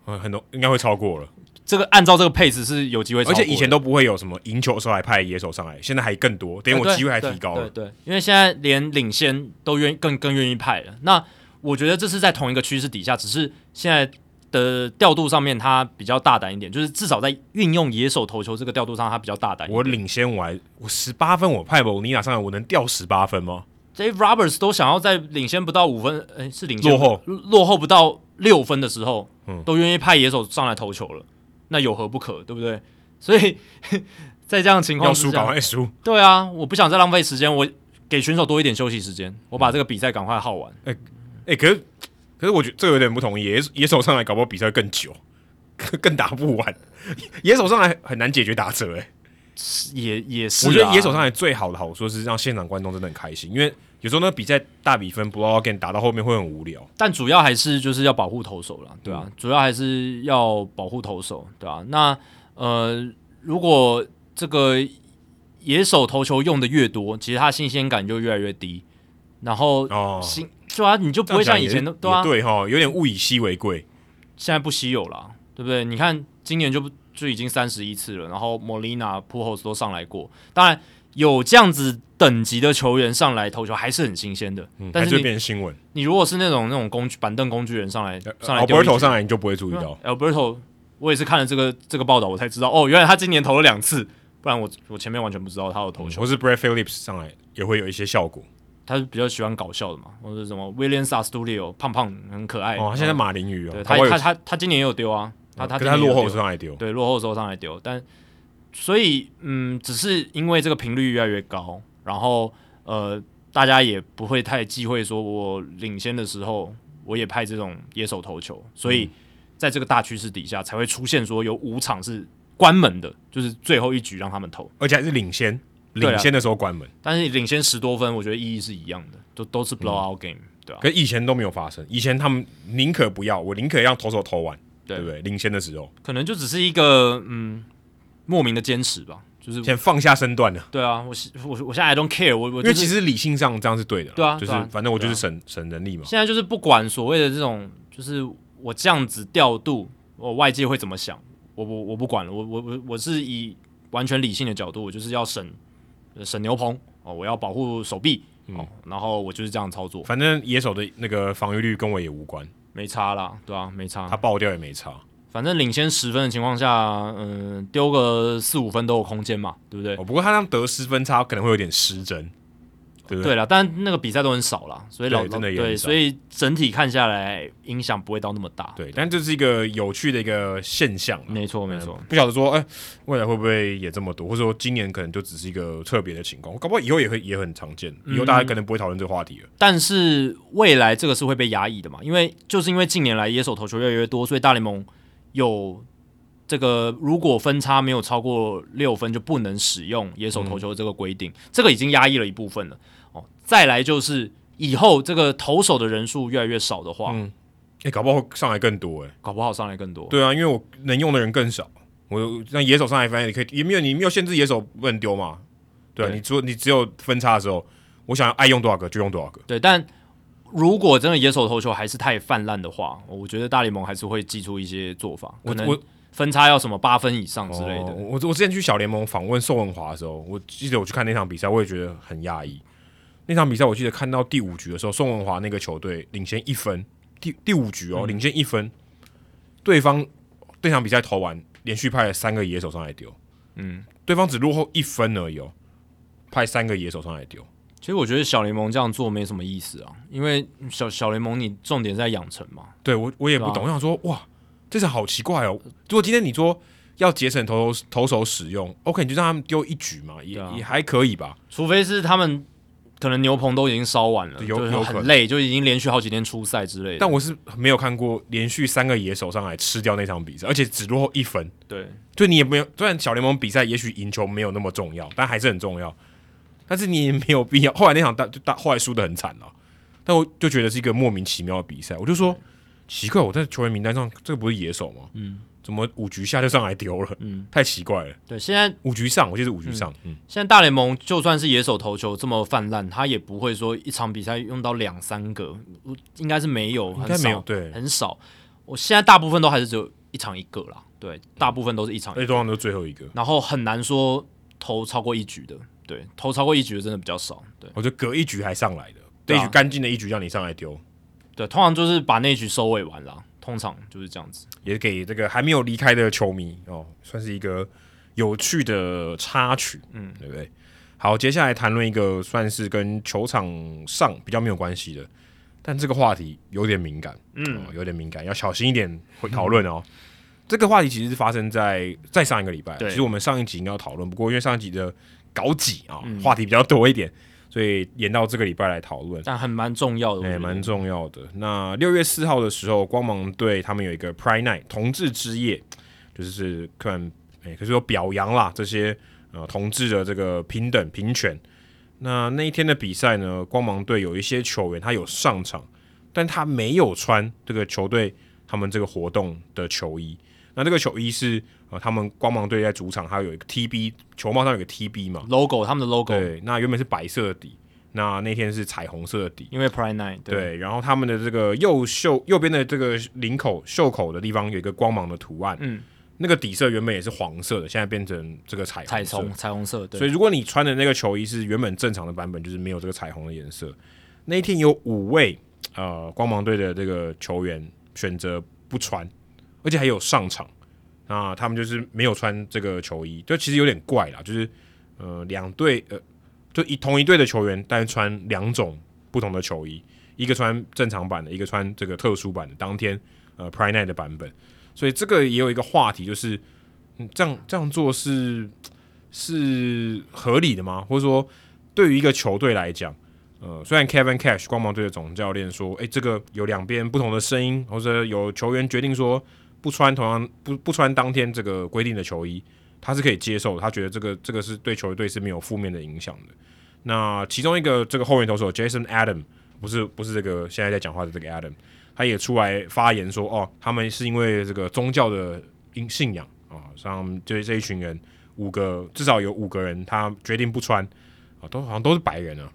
嗯，很多应该会超过了。这个按照这个配置是有机会而且以前都不会有什么赢球的时候还派野手上来，现在还更多，等于我机会还提高了。对，对，对，因为现在连领先都愿更更愿意派了。那我觉得这是在同一个趋势底下，只是现在的调度上面它比较大胆一点，就是至少在运用野手投球这个调度上，它比较大胆。我领先我还我十八分，我派莫尼亚上来，我能掉十八分吗？Dave Roberts 都想要在领先不到五分，诶，是领先落后落后不到六分的时候，嗯，都愿意派野手上来投球了，那有何不可，对不对？所以 在这样的情况要输赶快输，对啊，我不想再浪费时间，我给选手多一点休息时间，我把这个比赛赶快耗完。诶诶、欸，可是可是我觉得这个有点不同意，野野手上来搞不好比赛更久，更打不完，野手上来很难解决打者，诶，也也是，我觉得野手上来最好的好处是让现场观众真的很开心，因为。有时候那个比赛大比分不要 game 打到后面会很无聊，但主要还是就是要保护投手了，对啊，嗯、主要还是要保护投手，对啊。那呃，如果这个野手投球用的越多，其实它新鲜感就越来越低，然后哦，新对啊，你就不会像以前的对啊，对哈，有点物以稀为贵，现在不稀有了，对不对？你看今年就就已经三十一次了，然后莫莉娜、普侯斯都上来过，当然。有这样子等级的球员上来投球还是很新鲜的，嗯、但是就变新闻。你如果是那种那种工具板凳工具人上来上来，Alberto 上来你就不会注意到。Alberto，我也是看了这个这个报道，我才知道哦，原来他今年投了两次，不然我我前面完全不知道他有投球。或、嗯、是 Brad Phillips 上来也会有一些效果，他是比较喜欢搞笑的嘛，或者什么 Williams Astudillo 胖胖很可爱哦，他现在马林鱼哦，对他他他他今年也有丢啊，他他他落后时候上来丢，对落后时候上来丢，但。所以，嗯，只是因为这个频率越来越高，然后，呃，大家也不会太忌讳说，我领先的时候，我也派这种野手投球，所以在这个大趋势底下，才会出现说有五场是关门的，就是最后一局让他们投，而且还是领先，领先的时候关门，但是领先十多分，我觉得意义是一样的，都都是 blowout game，嗯，对吧？可以前都没有发生，以前他们宁可不要，我宁可让投手投完，对不对？领先的时候，可能就只是一个，嗯。莫名的坚持吧，就是先放下身段了。对啊，我我我现在 I don't care，我我、就是、因为其实理性上这样是对的。对啊，就是反正我就是省、啊、省人力嘛。现在就是不管所谓的这种，就是我这样子调度，我外界会怎么想，我我我不管了。我我我我是以完全理性的角度，我就是要省省牛棚哦，我要保护手臂哦、嗯，然后我就是这样操作。反正野手的那个防御率跟我也无关。没差啦，对啊，没差，他爆掉也没差，反正领先十分的情况下，嗯，丢个四五分都有空间嘛，对不对？哦，不过他那样得失分差可能会有点失真。对对了，但那个比赛都很少了，所以老真的也对，所以整体看下来影响不会到那么大。对，但这是一个有趣的一个现象。没错，没错。不晓得说，哎，未来会不会也这么多？或者说今年可能就只是一个特别的情况，搞不好以后也会也很常见。以后大家可能不会讨论这个话题了。嗯。但是未来这个是会被压抑的嘛？因为就是因为近年来野手投球越来越多，所以大联盟有这个如果分差没有超过六分就不能使用野手投球的这个规定，嗯、这个已经压抑了一部分了。哦再来就是以后这个投手的人数越来越少的话，嗯，哎、欸，搞不好上来更多哎、欸，搞不好上来更多，对啊，因为我能用的人更少，我让野手上来，反正你可以也没有你没有限制野手不能丢嘛，对你说你只有分差的时候，我想要爱用多少个就用多少个，对，但如果真的野手投球还是太泛滥的话，我觉得大联盟还是会祭出一些做法，可能分差要什么八分以上之类的。我我之前去小联盟访问宋文华的时候，我记得我去看那场比赛，我也觉得很讶异。那场比赛，我记得看到第五局的时候，宋文华那个球队领先一分，第第五局哦，嗯、领先一分，对方这场比赛投完，连续派了三个野手上来丢，嗯，对方只落后一分而已哦，派三个野手上来丢。其实我觉得小联盟这样做没什么意思啊，因为小小联盟你重点在养成嘛。对我我也不懂，啊、我想说哇，这是好奇怪哦。如果今天你说要节省投投手使用，OK，你就让他们丢一局嘛，也、啊、也还可以吧。除非是他们。可能牛棚都已经烧完了，有有很累，就已经连续好几天出赛之类的。但我是没有看过连续三个野手上来吃掉那场比赛，而且只落后一分。对，就你也没有。虽然小联盟比赛也许赢球没有那么重要，但还是很重要。但是你也没有必要。后来那场大就大，后来输的很惨了。但我就觉得是一个莫名其妙的比赛。我就说奇怪，我在球员名单上这个不是野手吗？嗯。怎么五局下就上来丢了？嗯，太奇怪了。对，现在五局上，我记得是五局上。嗯，嗯现在大联盟就算是野手投球这么泛滥，他也不会说一场比赛用到两三个，应该是没有，应该没有，对，很少。我现在大部分都还是只有一场一个啦。对，大部分都是一场一个，而且通常都是最后一个。然后很难说投超过一局的，对，投超过一局的真的比较少。对，我就隔一局还上来的，这一局干净的一局让你上来丢。对，通常就是把那一局收尾完了。通常就是这样子，也给这个还没有离开的球迷哦，算是一个有趣的插曲，嗯，对不对？好，接下来谈论一个算是跟球场上比较没有关系的，但这个话题有点敏感，嗯、哦，有点敏感，要小心一点会讨论哦。嗯、这个话题其实是发生在再上一个礼拜，其实我们上一集应该要讨论，不过因为上一集的稿挤啊，嗯、话题比较多一点。所以延到这个礼拜来讨论，但很蛮重要的，哎，蛮重要的。那六月四号的时候，光芒队他们有一个 Pride Night 同志之夜，就是看，哎，可是说表扬啦这些呃同志的这个平等平权。那那一天的比赛呢，光芒队有一些球员他有上场，但他没有穿这个球队他们这个活动的球衣。那这个球衣是呃，他们光芒队在主场，还有一个 TB 球帽上有个 TB 嘛，logo，他们的 logo。对，那原本是白色的底，那那天是彩虹色的底，因为 Pride Night 对。对，然后他们的这个右袖右边的这个领口袖口的地方有一个光芒的图案，嗯，那个底色原本也是黄色的，现在变成这个彩虹彩虹彩虹色。对，所以如果你穿的那个球衣是原本正常的版本，就是没有这个彩虹的颜色。那一天有五位呃光芒队的这个球员选择不穿，而且还有上场。啊，他们就是没有穿这个球衣，就其实有点怪啦。就是呃，两队呃，就一同一队的球员，但是穿两种不同的球衣，一个穿正常版的，一个穿这个特殊版的，当天呃 Pride Night 的版本。所以这个也有一个话题，就是嗯这样这样做是是合理的吗？或者说，对于一个球队来讲，呃，虽然 Kevin Cash 光芒队的总教练说，诶、这个有两边不同的声音，或者有球员决定说。不穿同样不不穿当天这个规定的球衣，他是可以接受。他觉得这个这个是对球队是没有负面的影响的。那其中一个这个后援投手 Jason Adam 不是不是这个现在在讲话的这个 Adam，他也出来发言说，哦，他们是因为这个宗教的因信仰啊，像这这一群人五个至少有五个人他决定不穿啊，都好像都是白人啊。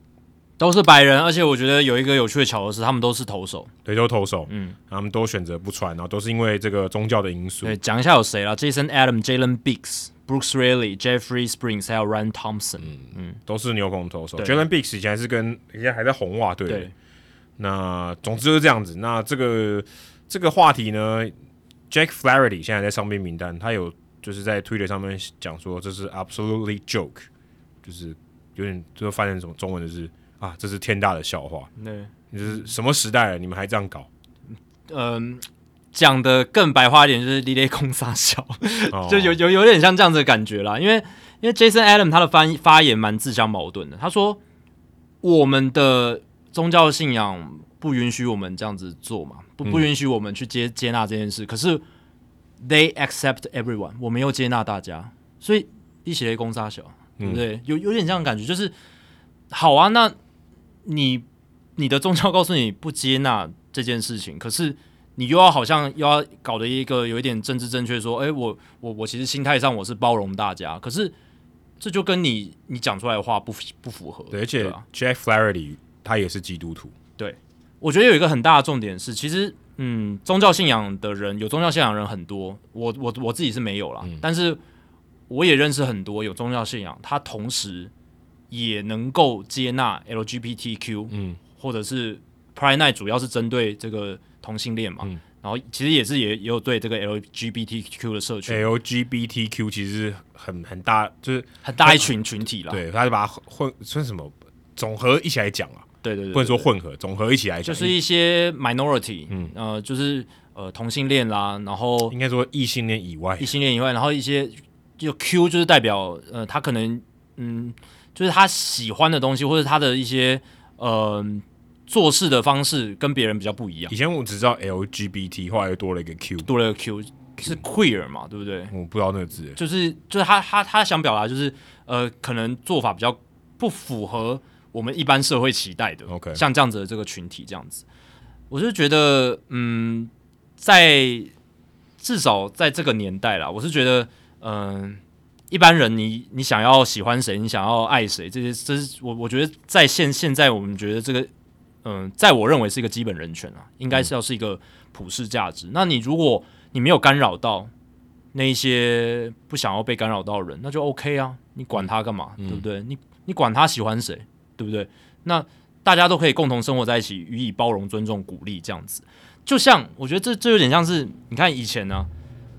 都是白人，而且我觉得有一个有趣的巧合是，他们都是投手，对，都投手，嗯，他们都选择不穿，然后都是因为这个宗教的因素。对，讲一下有谁啦？Jason Adam、Jalen Biggs、Brooks Raley、Jeffrey Springs，还有 Ryan Thompson，嗯嗯，都是牛棚投手。Jalen Biggs 以前还是跟以前还在红袜队，对。那总之就是这样子。那这个这个话题呢，Jack Flaherty 现在在伤兵名单，他有就是在 Twitter 上面讲说这是 absolutely joke，就是有点就是翻成什么中文就是啊，这是天大的笑话。对，就是什么时代了，你们还这样搞？嗯，讲的更白话一点，就是离雷空撒小，哦、就有有有点像这样子的感觉啦。因为因为 Jason Adam 他的发发言蛮自相矛盾的，他说我们的宗教信仰不允许我们这样子做嘛，不不允许我们去接接纳这件事。可是 They accept everyone，我们又接纳大家，所以一起雷公撒小，对不对？嗯、有有点这样的感觉，就是好啊，那你你的宗教告诉你不接纳。这件事情，可是你又要好像又要搞的一个有一点政治正确，说，哎，我我我其实心态上我是包容大家，可是这就跟你你讲出来的话不不符合。对，而且 Jack Flaherty 他也是基督徒。对，我觉得有一个很大的重点是，其实嗯，宗教信仰的人有宗教信仰的人很多，我我我自己是没有啦，嗯、但是我也认识很多有宗教信仰，他同时也能够接纳 LGBTQ，嗯，或者是。Pride Night 主要是针对这个同性恋嘛，嗯、然后其实也是也也有对这个 LGBTQ 的社群。LGBTQ 其实很很大，就是很大一群群体了。对，他就把它混算什么总和一起来讲啊。对对对，不能说混合，总和一起来讲，就是一些 minority，嗯呃，就是呃同性恋啦，然后应该说异性恋以外，异性恋以外，然后一些就 Q 就是代表呃他可能嗯就是他喜欢的东西，或者他的一些呃。做事的方式跟别人比较不一样。以前我只知道 LGBT，后来又多了一个 Q，多了一个 Q 是 queer 嘛，对不对？我不知道那个字，就是就是他他他想表达就是呃，可能做法比较不符合我们一般社会期待的。OK，像这样子的这个群体这样子，我就觉得嗯，在至少在这个年代啦，我是觉得嗯、呃，一般人你你想要喜欢谁，你想要爱谁，这些这是我我觉得在现现在我们觉得这个。嗯，在我认为是一个基本人权啊，应该是要是一个普世价值。嗯、那你如果你没有干扰到那一些不想要被干扰到的人，那就 OK 啊，你管他干嘛，嗯、对不对？你你管他喜欢谁，对不对？那大家都可以共同生活在一起，予以包容、尊重、鼓励，这样子。就像我觉得这这有点像是，你看以前呢、啊，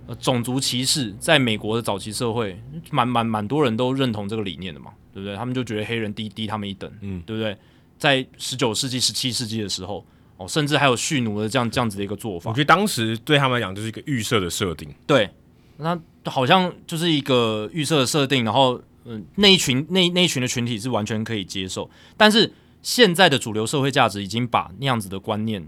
呃，种族歧视在美国的早期社会，蛮蛮蛮多人都认同这个理念的嘛，对不对？他们就觉得黑人低低他们一等，嗯，对不对？在十九世纪、十七世纪的时候，哦，甚至还有蓄奴的这样这样子的一个做法。我觉得当时对他们来讲就是一个预设的设定。对，那好像就是一个预设的设定，然后嗯、呃，那一群那那一群的群体是完全可以接受。但是现在的主流社会价值已经把那样子的观念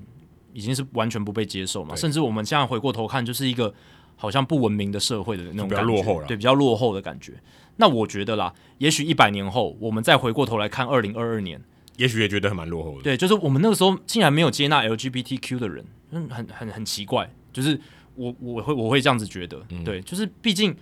已经是完全不被接受嘛，甚至我们现在回过头看，就是一个好像不文明的社会的那种感觉，比较落后了，对，比较落后的感觉。那我觉得啦，也许一百年后，我们再回过头来看二零二二年。也许也觉得很蛮落后的。对，就是我们那个时候竟然没有接纳 LGBTQ 的人，很很很奇怪。就是我我会我会这样子觉得，嗯、对，就是毕竟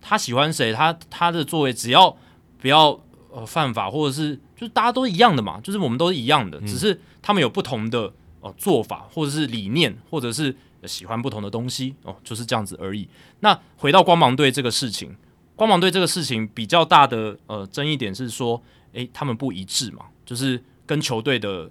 他喜欢谁，他他的作为只要不要呃犯法，或者是就是大家都一样的嘛，就是我们都是一样的，嗯、只是他们有不同的呃做法，或者是理念，或者是喜欢不同的东西哦，就是这样子而已。那回到光芒队这个事情，光芒队这个事情比较大的呃争议点是说，诶，他们不一致嘛。就是跟球队的，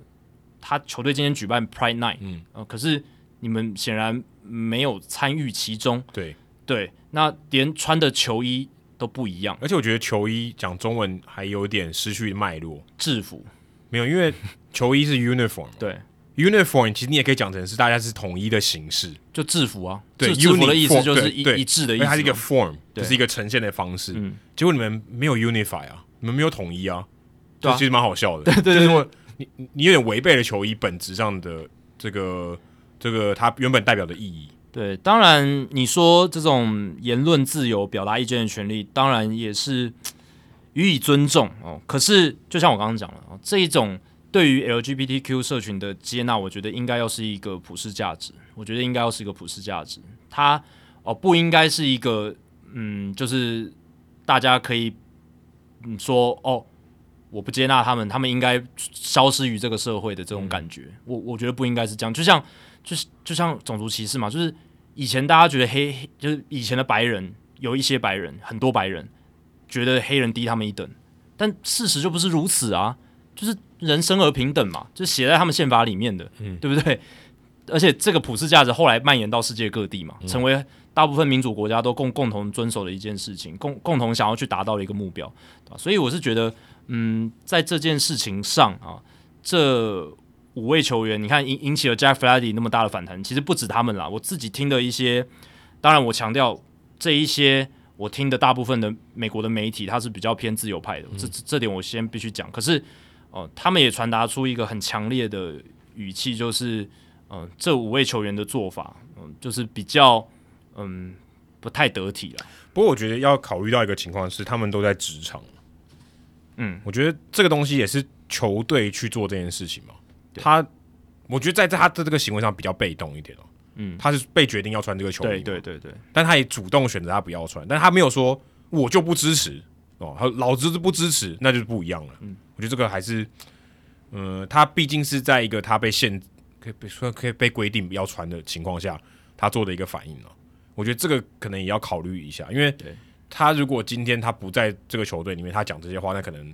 他球队今天举办 Pride Night，嗯，呃，可是你们显然没有参与其中，对。对，那连穿的球衣都不一样，而且我觉得球衣讲中文还有点失去脉络，制服。没有，因为球衣是 uniform，对，uniform 其实你也可以讲成是大家是统一的形式，就制服啊，对，制服的意思就是一一致的意思，它是一个 form，就是一个呈现的方式，嗯，结果你们没有 unify 啊，你们没有统一啊。对，其实蛮好笑的。对对，对，就是你你有点违背了球衣本质上的这个这个它原本代表的意义。对，当然你说这种言论自由、表达意见的权利，当然也是予以尊重哦。可是，就像我刚刚讲了，这一种对于 LGBTQ 社群的接纳，我觉得应该要是一个普世价值。我觉得应该要是一个普世价值，它哦不应该是一个嗯，就是大家可以嗯说哦。我不接纳他们，他们应该消失于这个社会的这种感觉，我我觉得不应该是这样。就像，就是就像种族歧视嘛，就是以前大家觉得黑，黑就是以前的白人有一些白人，很多白人觉得黑人低他们一等，但事实就不是如此啊，就是人生而平等嘛，就写在他们宪法里面的，嗯、对不对？而且这个普世价值后来蔓延到世界各地嘛，成为大部分民主国家都共共同遵守的一件事情，共共同想要去达到的一个目标，所以我是觉得，嗯，在这件事情上啊，这五位球员，你看引引起了 Jack Flaherty 那么大的反弹，其实不止他们啦，我自己听的一些，当然我强调这一些我听的大部分的美国的媒体，它是比较偏自由派的，这这点我先必须讲，可是哦、呃，他们也传达出一个很强烈的语气，就是。嗯、呃，这五位球员的做法，嗯、呃，就是比较，嗯，不太得体了。不过我觉得要考虑到一个情况是，他们都在职场。嗯，我觉得这个东西也是球队去做这件事情嘛。他，我觉得在他的这个行为上比较被动一点哦。嗯，他是被决定要穿这个球衣，对对对对。但他也主动选择他不要穿，但他没有说我就不支持哦，他老子是不支持，那就是不一样了。嗯，我觉得这个还是，嗯、呃，他毕竟是在一个他被限。可以被说可以被规定要穿的情况下，他做的一个反应了。我觉得这个可能也要考虑一下，因为他如果今天他不在这个球队里面，他讲这些话，那可能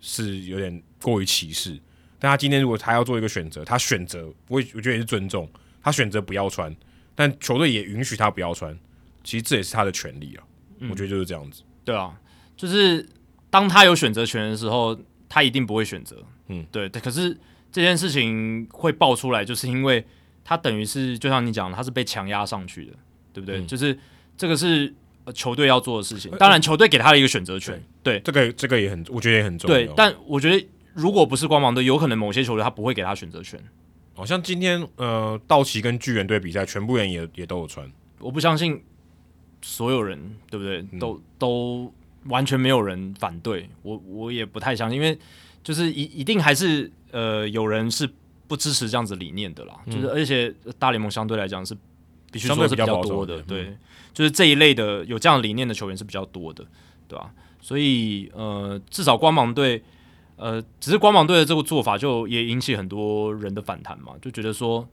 是有点过于歧视。但他今天如果他要做一个选择，他选择我我觉得也是尊重他选择不要穿，但球队也允许他不要穿，其实这也是他的权利啊。我觉得就是这样子。对啊，就是当他有选择权的时候，他一定不会选择。嗯，对，可是。这件事情会爆出来，就是因为他等于是就像你讲的，他是被强压上去的，对不对？嗯、就是这个是球队要做的事情。当然，球队给他的一个选择权，呃、对，对这个这个也很，我觉得也很重要。对，但我觉得如果不是光芒队，有可能某些球队他不会给他选择权。好像今天呃，道奇跟巨人队比赛，全部人也也都有穿。我不相信所有人，对不对？嗯、都都完全没有人反对我，我也不太相信，因为就是一一定还是。呃，有人是不支持这样子理念的啦，嗯、就是而且大联盟相对来讲是必须说是比较多的，对，嗯、就是这一类的有这样理念的球员是比较多的，对吧？所以呃，至少光芒队，呃，只是光芒队的这个做法就也引起很多人的反弹嘛，就觉得说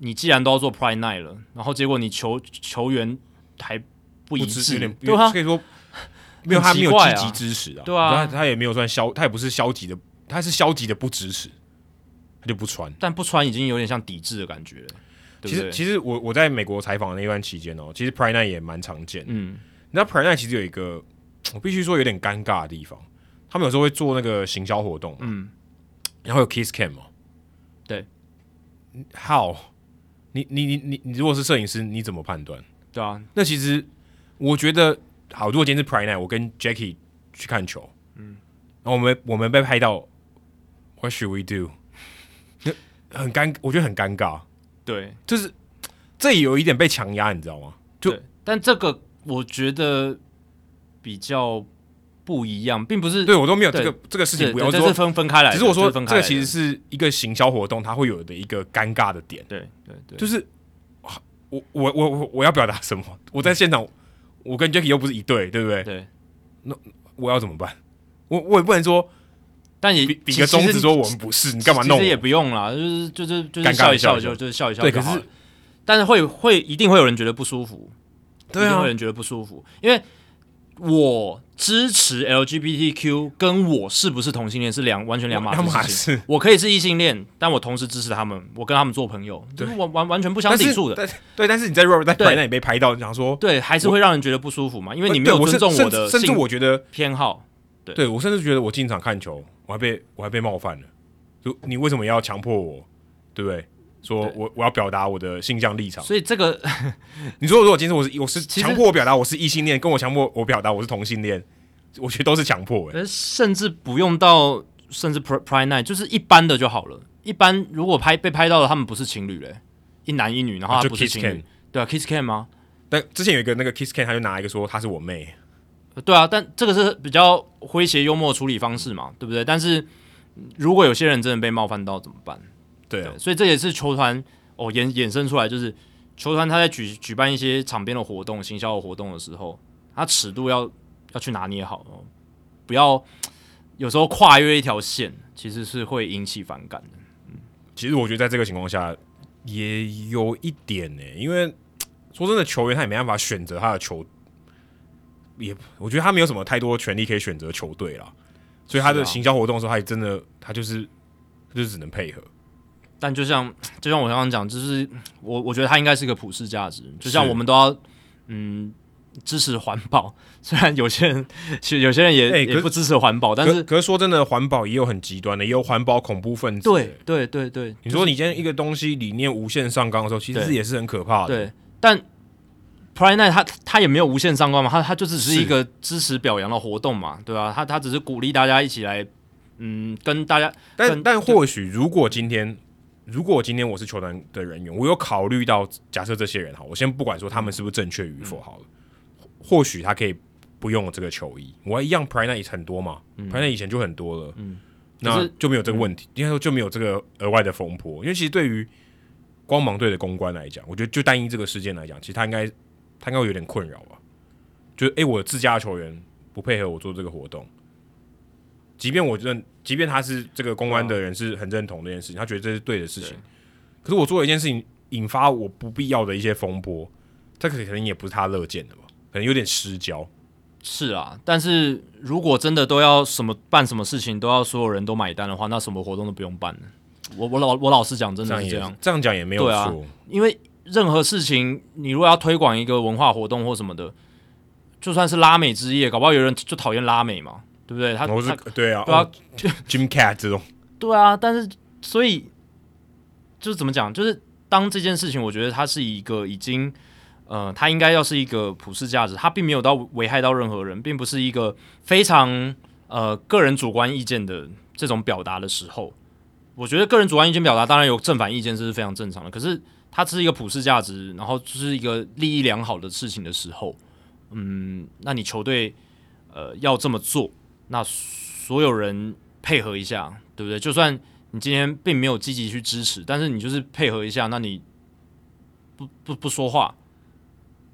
你既然都要做 Pride Night 了，然后结果你球球员还不一致，对啊，可以说没有他没有积极支持啊，对啊，他他也没有算消，他也不是消极的。他是消极的不支持，他就不穿，但不穿已经有点像抵制的感觉了。其实，其实我我在美国采访的那段期间哦，其实 Pride Night 也蛮常见的。嗯，那 Pride Night 其实有一个我必须说有点尴尬的地方，他们有时候会做那个行销活动，嗯，然后有 Kiss Cam 嘛，对，How？你你你你你如果是摄影师，你怎么判断？对啊，那其实我觉得好，如果今天是 Prime Night，我跟 Jackie 去看球，嗯，然后我们我们被拍到。What should we do？很尴，我觉得很尴尬。对，就是这也有一点被强压，你知道吗？就但这个我觉得比较不一样，并不是对我都没有这个这个事情，不要说是分分开来。只是我说这个其实是一个行销活动，它会有的一个尴尬的点。对对对，就是我我我我我要表达什么？我在现场，我跟 Jacky 又不是一对，对不对？对，那我要怎么办？我我也不能说。但也比个中指说我们不是，你干嘛弄？其实也不用啦，就是就是就是笑一笑就就是笑一笑。对，可是但是会会一定会有人觉得不舒服，对啊，一定会有人觉得不舒服，因为我支持 LGBTQ 跟我是不是同性恋是两完全两码子事情。我可以是异性恋，但我同时支持他们，我跟他们做朋友，就是完完完全不相抵触的。对，但是你在 Robert 在台那里被拍到，你想说对，还是会让人觉得不舒服嘛？因为你没有尊重我的，甚至我觉得偏好。对，我甚至觉得我进场看球。我还被我还被冒犯了，就你为什么要强迫我，对不对？说我我要表达我的性向立场，所以这个 你说如果今天我是我是强迫我表达我是异性恋，跟我强迫我表达我是同性恋，我觉得都是强迫诶。甚至不用到甚至 Pride Night，就是一般的就好了。一般如果拍被拍到了，他们不是情侣嘞，一男一女，然后他不是情侣，啊、对啊，Kiss can 吗？但之前有一个那个 Kiss can，他就拿一个说他是我妹。对啊，但这个是比较诙谐幽默处理方式嘛，对不对？但是如果有些人真的被冒犯到怎么办？对所以这也是球团哦衍衍生出来，就是球团他在举举办一些场边的活动、行销的活动的时候，他尺度要要去拿捏好哦，不要有时候跨越一条线，其实是会引起反感的。嗯，其实我觉得在这个情况下也有一点呢，因为说真的，球员他也没办法选择他的球。也，我觉得他没有什么太多权利可以选择球队啦，所以他的行销活动的时候，他也真的，他就是，他就只能配合。但就像就像我刚刚讲，就是我我觉得它应该是一个普世价值，就像我们都要嗯支持环保，虽然有些人其实有些人也、欸、也不支持环保，但是可是说真的，环保也有很极端的，也有环保恐怖分子。对对对对，你说你今天一个东西理念无限上纲的时候，其实也是很可怕的。对，但 Pride Night 他他也没有无限上纲嘛，他他就只是一个支持表扬的活动嘛，对吧、啊？他他只是鼓励大家一起来，嗯，跟大家。但但或许如果今天。如果今天我是球团的人员，我有考虑到，假设这些人哈，我先不管说他们是不是正确与否好了，嗯、或许他可以不用这个球衣，我一样 Night 很多嘛、嗯、Pride Night 以前就很多了，嗯，那就没有这个问题，应该说就没有这个额外的风波，因为其实对于光芒队的公关来讲，我觉得就单一这个事件来讲，其实他应该他应该会有点困扰吧，就是诶、欸，我自家球员不配合我做这个活动。即便我认，即便他是这个公关的人是很认同这件事情，他觉得这是对的事情。可是我做了一件事情，引发我不必要的一些风波，这可能也不是他乐见的吧？可能有点失焦。是啊，但是如果真的都要什么办什么事情都要所有人都买单的话，那什么活动都不用办了。我我老我老实讲，真的是这样。这样讲也没有错。啊，因为任何事情，你如果要推广一个文化活动或什么的，就算是拉美之夜，搞不好有人就讨厌拉美嘛。对不对？他是他对啊，对啊，Jim Cat 这种，对啊。但是，所以就是怎么讲？就是当这件事情，我觉得它是一个已经，呃，它应该要是一个普世价值，它并没有到危害到任何人，并不是一个非常呃个人主观意见的这种表达的时候。我觉得个人主观意见表达当然有正反意见，这是非常正常的。可是它是一个普世价值，然后就是一个利益良好的事情的时候，嗯，那你球队呃要这么做。那所有人配合一下，对不对？就算你今天并没有积极去支持，但是你就是配合一下，那你不不不说话，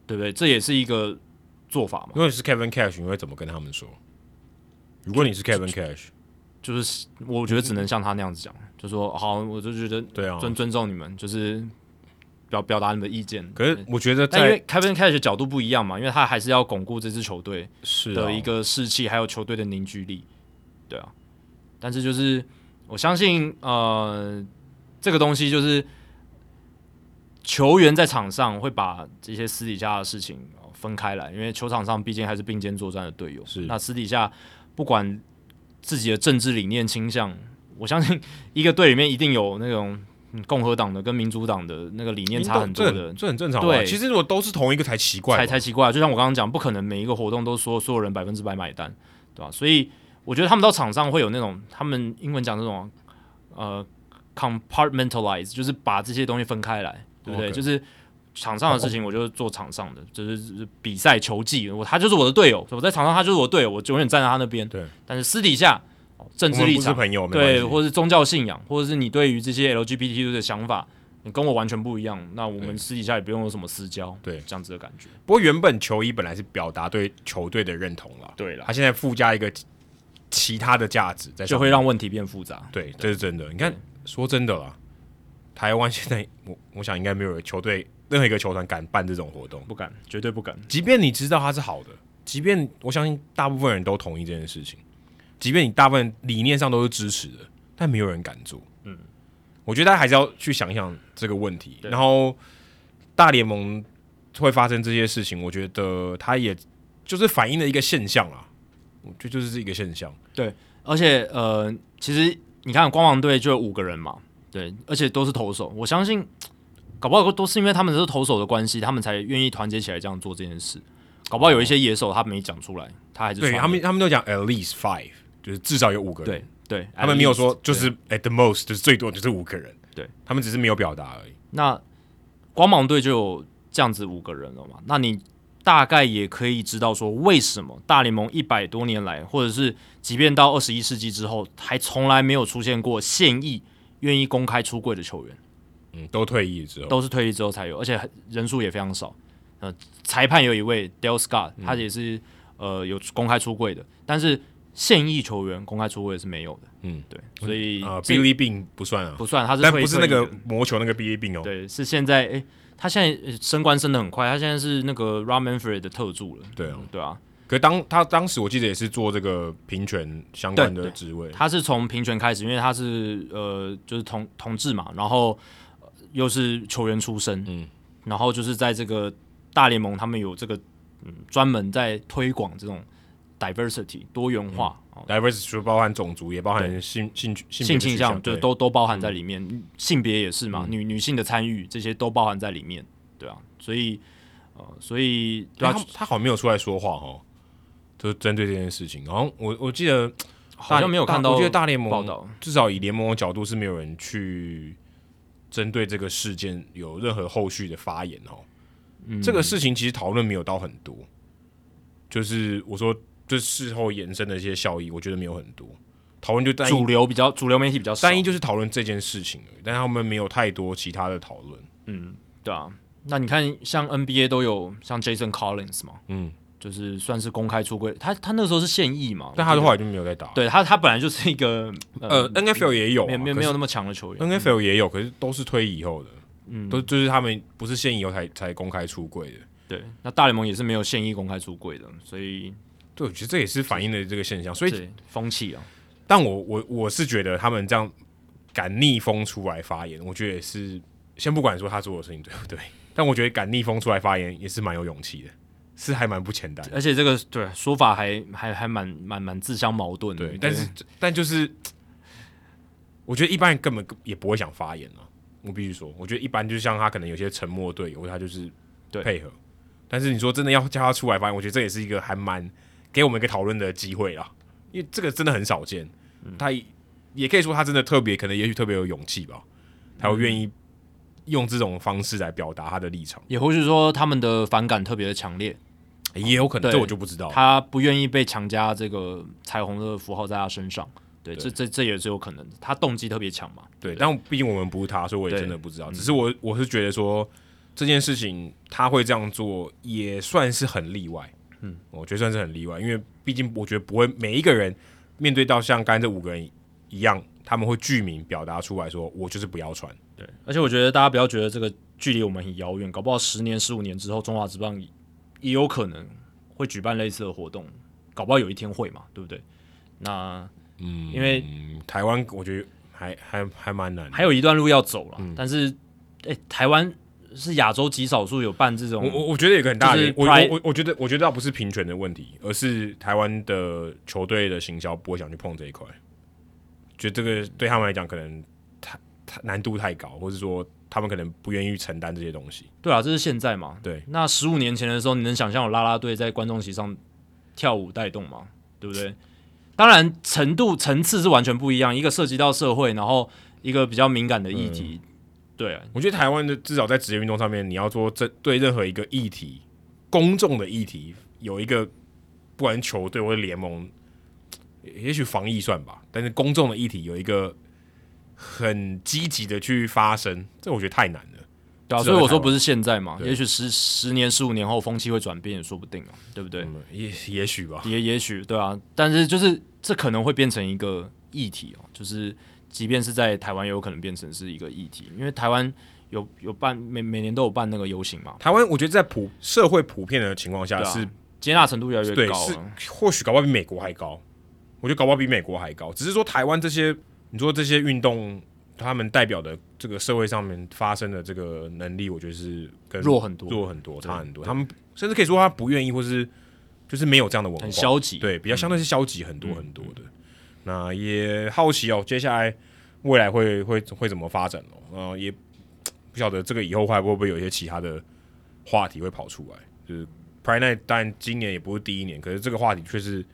对不对？这也是一个做法嘛。如果你是 Kevin Cash，你会怎么跟他们说？如果你是 Kevin Cash，就是我觉得只能像他那样子讲，就说好，我就觉得对啊，尊尊重你们，就是。表表达你的意见，可是我觉得，但因为 Kevin Cash 的角度不一样嘛，因为他还是要巩固这支球队的一个士气，还有球队的凝聚力，对啊。但是就是我相信，呃，这个东西就是球员在场上会把这些私底下的事情分开来，因为球场上毕竟还是并肩作战的队友。是，那私底下不管自己的政治理念倾向，我相信一个队里面一定有那种。共和党的跟民主党的那个理念差很多的，这，这很正常。对，其实如果都是同一个才奇怪，才才奇怪。就像我刚刚讲，不可能每一个活动都说所有人百分之百买单，对吧？所以我觉得他们到场上会有那种，他们英文讲这种呃 compartmentalize，就是把这些东西分开来，对不对？Okay. 就是场上的事情，我就做场上的，就是比赛球技，我他就是我的队友，我在场上他就是我队友，我永远站在他那边。对，但是私底下。政治立场，对，或者是宗教信仰，或者是你对于这些 LGBT 的想法，你跟我完全不一样，那我们私底下也不用有什么私交，对，这样子的感觉。不过原本球衣本来是表达对球队的认同了，对了，他现在附加一个其他的价值，在，就会让问题变复杂。对，这是真的。你看，说真的啦，台湾现在我我想应该没有球队任何一个球团敢办这种活动，不敢，绝对不敢。即便你知道它是好的，即便我相信大部分人都同意这件事情。即便你大部分理念上都是支持的，但没有人敢做。嗯，我觉得大家还是要去想一想这个问题。然后大联盟会发生这些事情，我觉得它也就是反映了一个现象啦。我觉得就是这一个现象。对，而且呃，其实你看光芒队就有五个人嘛，对，而且都是投手。我相信搞不好都是因为他们都是投手的关系，他们才愿意团结起来这样做这件事。搞不好有一些野手他没讲出来，他还是对他们，他们都讲 at least five。就是至少有五个人，对对，他们没有说就是 at the most 就是最多就是五个人，对他们只是没有表达而已。那光芒队就有这样子五个人了嘛？那你大概也可以知道说，为什么大联盟一百多年来，或者是即便到二十一世纪之后，还从来没有出现过现役愿意公开出柜的球员？嗯，都退役之后，都是退役之后才有，而且人数也非常少。呃，裁判有一位 Dale Scott，他也是、嗯、呃有公开出柜的，但是。现役球员公开出柜是没有的，嗯，对，所以啊，Billy Beane 不算啊，不算，他是，但不是那个魔球那个 Billy Beane 哦，对，是现在，诶，他现在升官升的很快，他现在是那个 Rob Manfred 的特助了，对啊，对啊，可是当他当时我记得也是做这个平权相关的职位，他是从平权开始，因为他是呃就是同同志嘛，然后又是球员出身，嗯，然后就是在这个大联盟，他们有这个嗯专门在推广这种 diversity 多元化、嗯、，diversity 就包含种族，也包含性性性倾向，就都都包含在里面，嗯、性别也是嘛，嗯、女女性的参与这些都包含在里面，对啊，所以呃所以对啊，他他好像没有出来说话哦。就针对这件事情，然后我我记得好像没有看到，我觉得大联盟至少以联盟的角度是没有人去针对这个事件有任何后续的发言哦。嗯、这个事情其实讨论没有到很多，就是我说这事后延伸的一些效益，我觉得没有很多讨论，就主流比较主流媒体比较单一，就是讨论这件事情而已，但他们没有太多其他的讨论。嗯，对啊，那你看像 NBA 都有像 Jason Collins 嘛，嗯。就是算是公开出柜，他他那时候是现役嘛，但他的话就没有在打。对他，他本来就是一个呃，呃，NFL 也有，没没没有那么强的球员，NFL 也有，可是都是退役以后的，嗯，都就是他们不是现役以后才才公开出柜的。对，那大联盟也是没有现役公开出柜的，所以对，我觉得这也是反映了这个现象，所以风气啊。但我我我是觉得他们这样敢逆风出来发言，我觉得也是先不管说他做的事情对不对，但我觉得敢逆风出来发言也是蛮有勇气的。是还蛮不简单，而且这个对说法还还还蛮蛮蛮自相矛盾的。对，但是但就是，我觉得一般人根本也不会想发言啊。我必须说，我觉得一般就像他可能有些沉默队友，他就是配合。但是你说真的要叫他出来发言，我觉得这也是一个还蛮给我们一个讨论的机会啦。因为这个真的很少见，他也可以说他真的特别，可能也许特别有勇气吧，他会愿意用这种方式来表达他的立场，也或是说他们的反感特别的强烈。也有可能，这我就不知道。他不愿意被强加这个彩虹的符号在他身上，对，对这这这也是有可能的。他动机特别强嘛，对。但毕竟我们不是他，所以我也真的不知道。只是我我是觉得说这件事情他会这样做，也算是很例外。嗯，我觉得算是很例外，因为毕竟我觉得不会每一个人面对到像刚才这五个人一样，他们会具名表达出来说，我就是不要传。对，而且我觉得大家不要觉得这个距离我们很遥远，搞不好十年、十五年之后，中华职棒。也有可能会举办类似的活动，搞不好有一天会嘛，对不对？那嗯，因为台湾我觉得还还还蛮难，还有一段路要走了。嗯、但是，哎、欸，台湾是亚洲极少数有办这种，我我我觉得有个很大的，我我我觉得我觉得倒不是平权的问题，而是台湾的球队的行销不会想去碰这一块，觉得这个对他们来讲可能太太难度太高，或者说。他们可能不愿意承担这些东西。对啊，这是现在嘛？对。那十五年前的时候，你能想象有啦啦队在观众席上跳舞带动吗？对不对？当然，程度层次是完全不一样。一个涉及到社会，然后一个比较敏感的议题。嗯、对、啊，我觉得台湾的至少在职业运动上面，你要做这对任何一个议题、公众的议题，有一个不管球队或者联盟，也许防疫算吧，但是公众的议题有一个。很积极的去发声，这我觉得太难了。对啊，所以我说不是现在嘛，也许十十年、十五年后风气会转变也说不定啊，对不对？嗯、也也许吧，也也许对啊。但是就是这可能会变成一个议题哦，就是即便是在台湾，也有可能变成是一个议题，因为台湾有有办每每年都有办那个游行嘛。台湾我觉得在普社会普遍的情况下是、啊、接纳程度越来越高，是或许搞不好比美国还高。我觉得搞不好比美国还高，只是说台湾这些。你说这些运动，他们代表的这个社会上面发生的这个能力，我觉得是跟弱很多，弱很多，差很多。他们甚至可以说他不愿意，或是就是没有这样的文化，很消极，对，比较相对是消极很多很多的。嗯、那也好奇哦，接下来未来会会会怎么发展哦？呃，也不晓得这个以后会不会有一些其他的话题会跑出来。就是 Pride Night，当然今年也不是第一年，可是这个话题却是。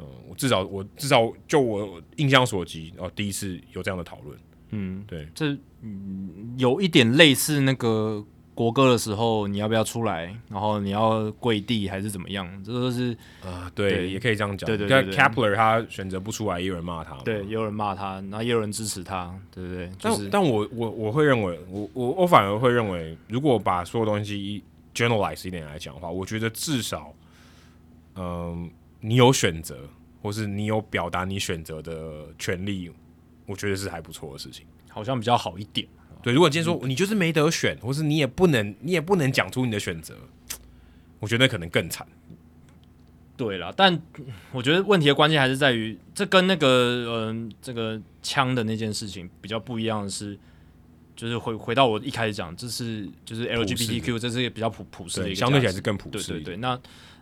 嗯，我至少我至少就我印象所及，哦，第一次有这样的讨论。嗯，对，这嗯有一点类似那个国歌的时候，你要不要出来？然后你要跪地还是怎么样？这都是啊，对，对也可以这样讲。对对对，对，Kepler 他选择不出来，也有人骂他。对，也有人骂他，然后也有人支持他，对不对？就是、但但我我我会认为，我我我反而会认为，如果把所有东西 generalize 一点来讲的话，我觉得至少，嗯。你有选择，或是你有表达你选择的权利，我觉得是还不错的事情，好像比较好一点。对，如果今天说你就是没得选，或是你也不能，你也不能讲出你的选择，我觉得可能更惨。对了，但我觉得问题的关键还是在于，这跟那个嗯、呃，这个枪的那件事情比较不一样的是，就是回回到我一开始讲，这是就是 LGBTQ，这是一个比较普普世的一个，相对起来是更普世。对对对，那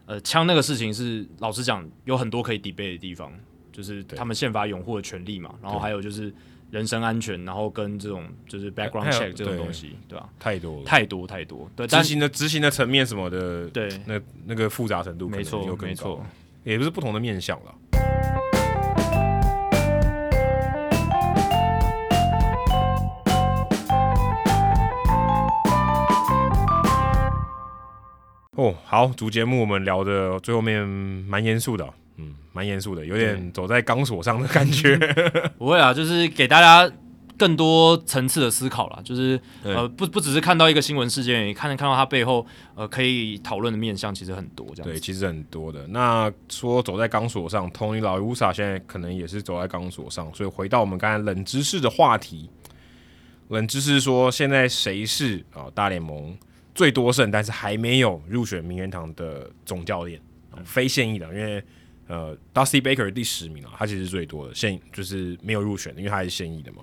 呃，枪那个事情是老实讲，有很多可以 debate 的地方，就是他们宪法拥护的权利嘛，然后还有就是。人身安全，然后跟这种就是 background check 这种东西，对，对吧？太多了，太多太多。对，执行的执行的层面什么的，对，那那个复杂程度没错，没错，也不是不同的面向了。哦，好，主节目我们聊的最后面蛮严肃的。嗯，蛮严肃的，有点走在钢索上的感觉。不会啊，就是给大家更多层次的思考啦。就是呃，不不只是看到一个新闻事件，也看看到它背后呃可以讨论的面向，其实很多。这样对，其实很多的。那说走在钢索上，Tony Russa 现在可能也是走在钢索上。所以回到我们刚才冷知识的话题，冷知识说现在谁是啊、呃、大联盟最多胜，但是还没有入选名人堂的总教练、呃，非现役的，因为。呃，Dusty Baker 第十名啊，他其实是最多的，现就是没有入选的，因为他是现役的嘛。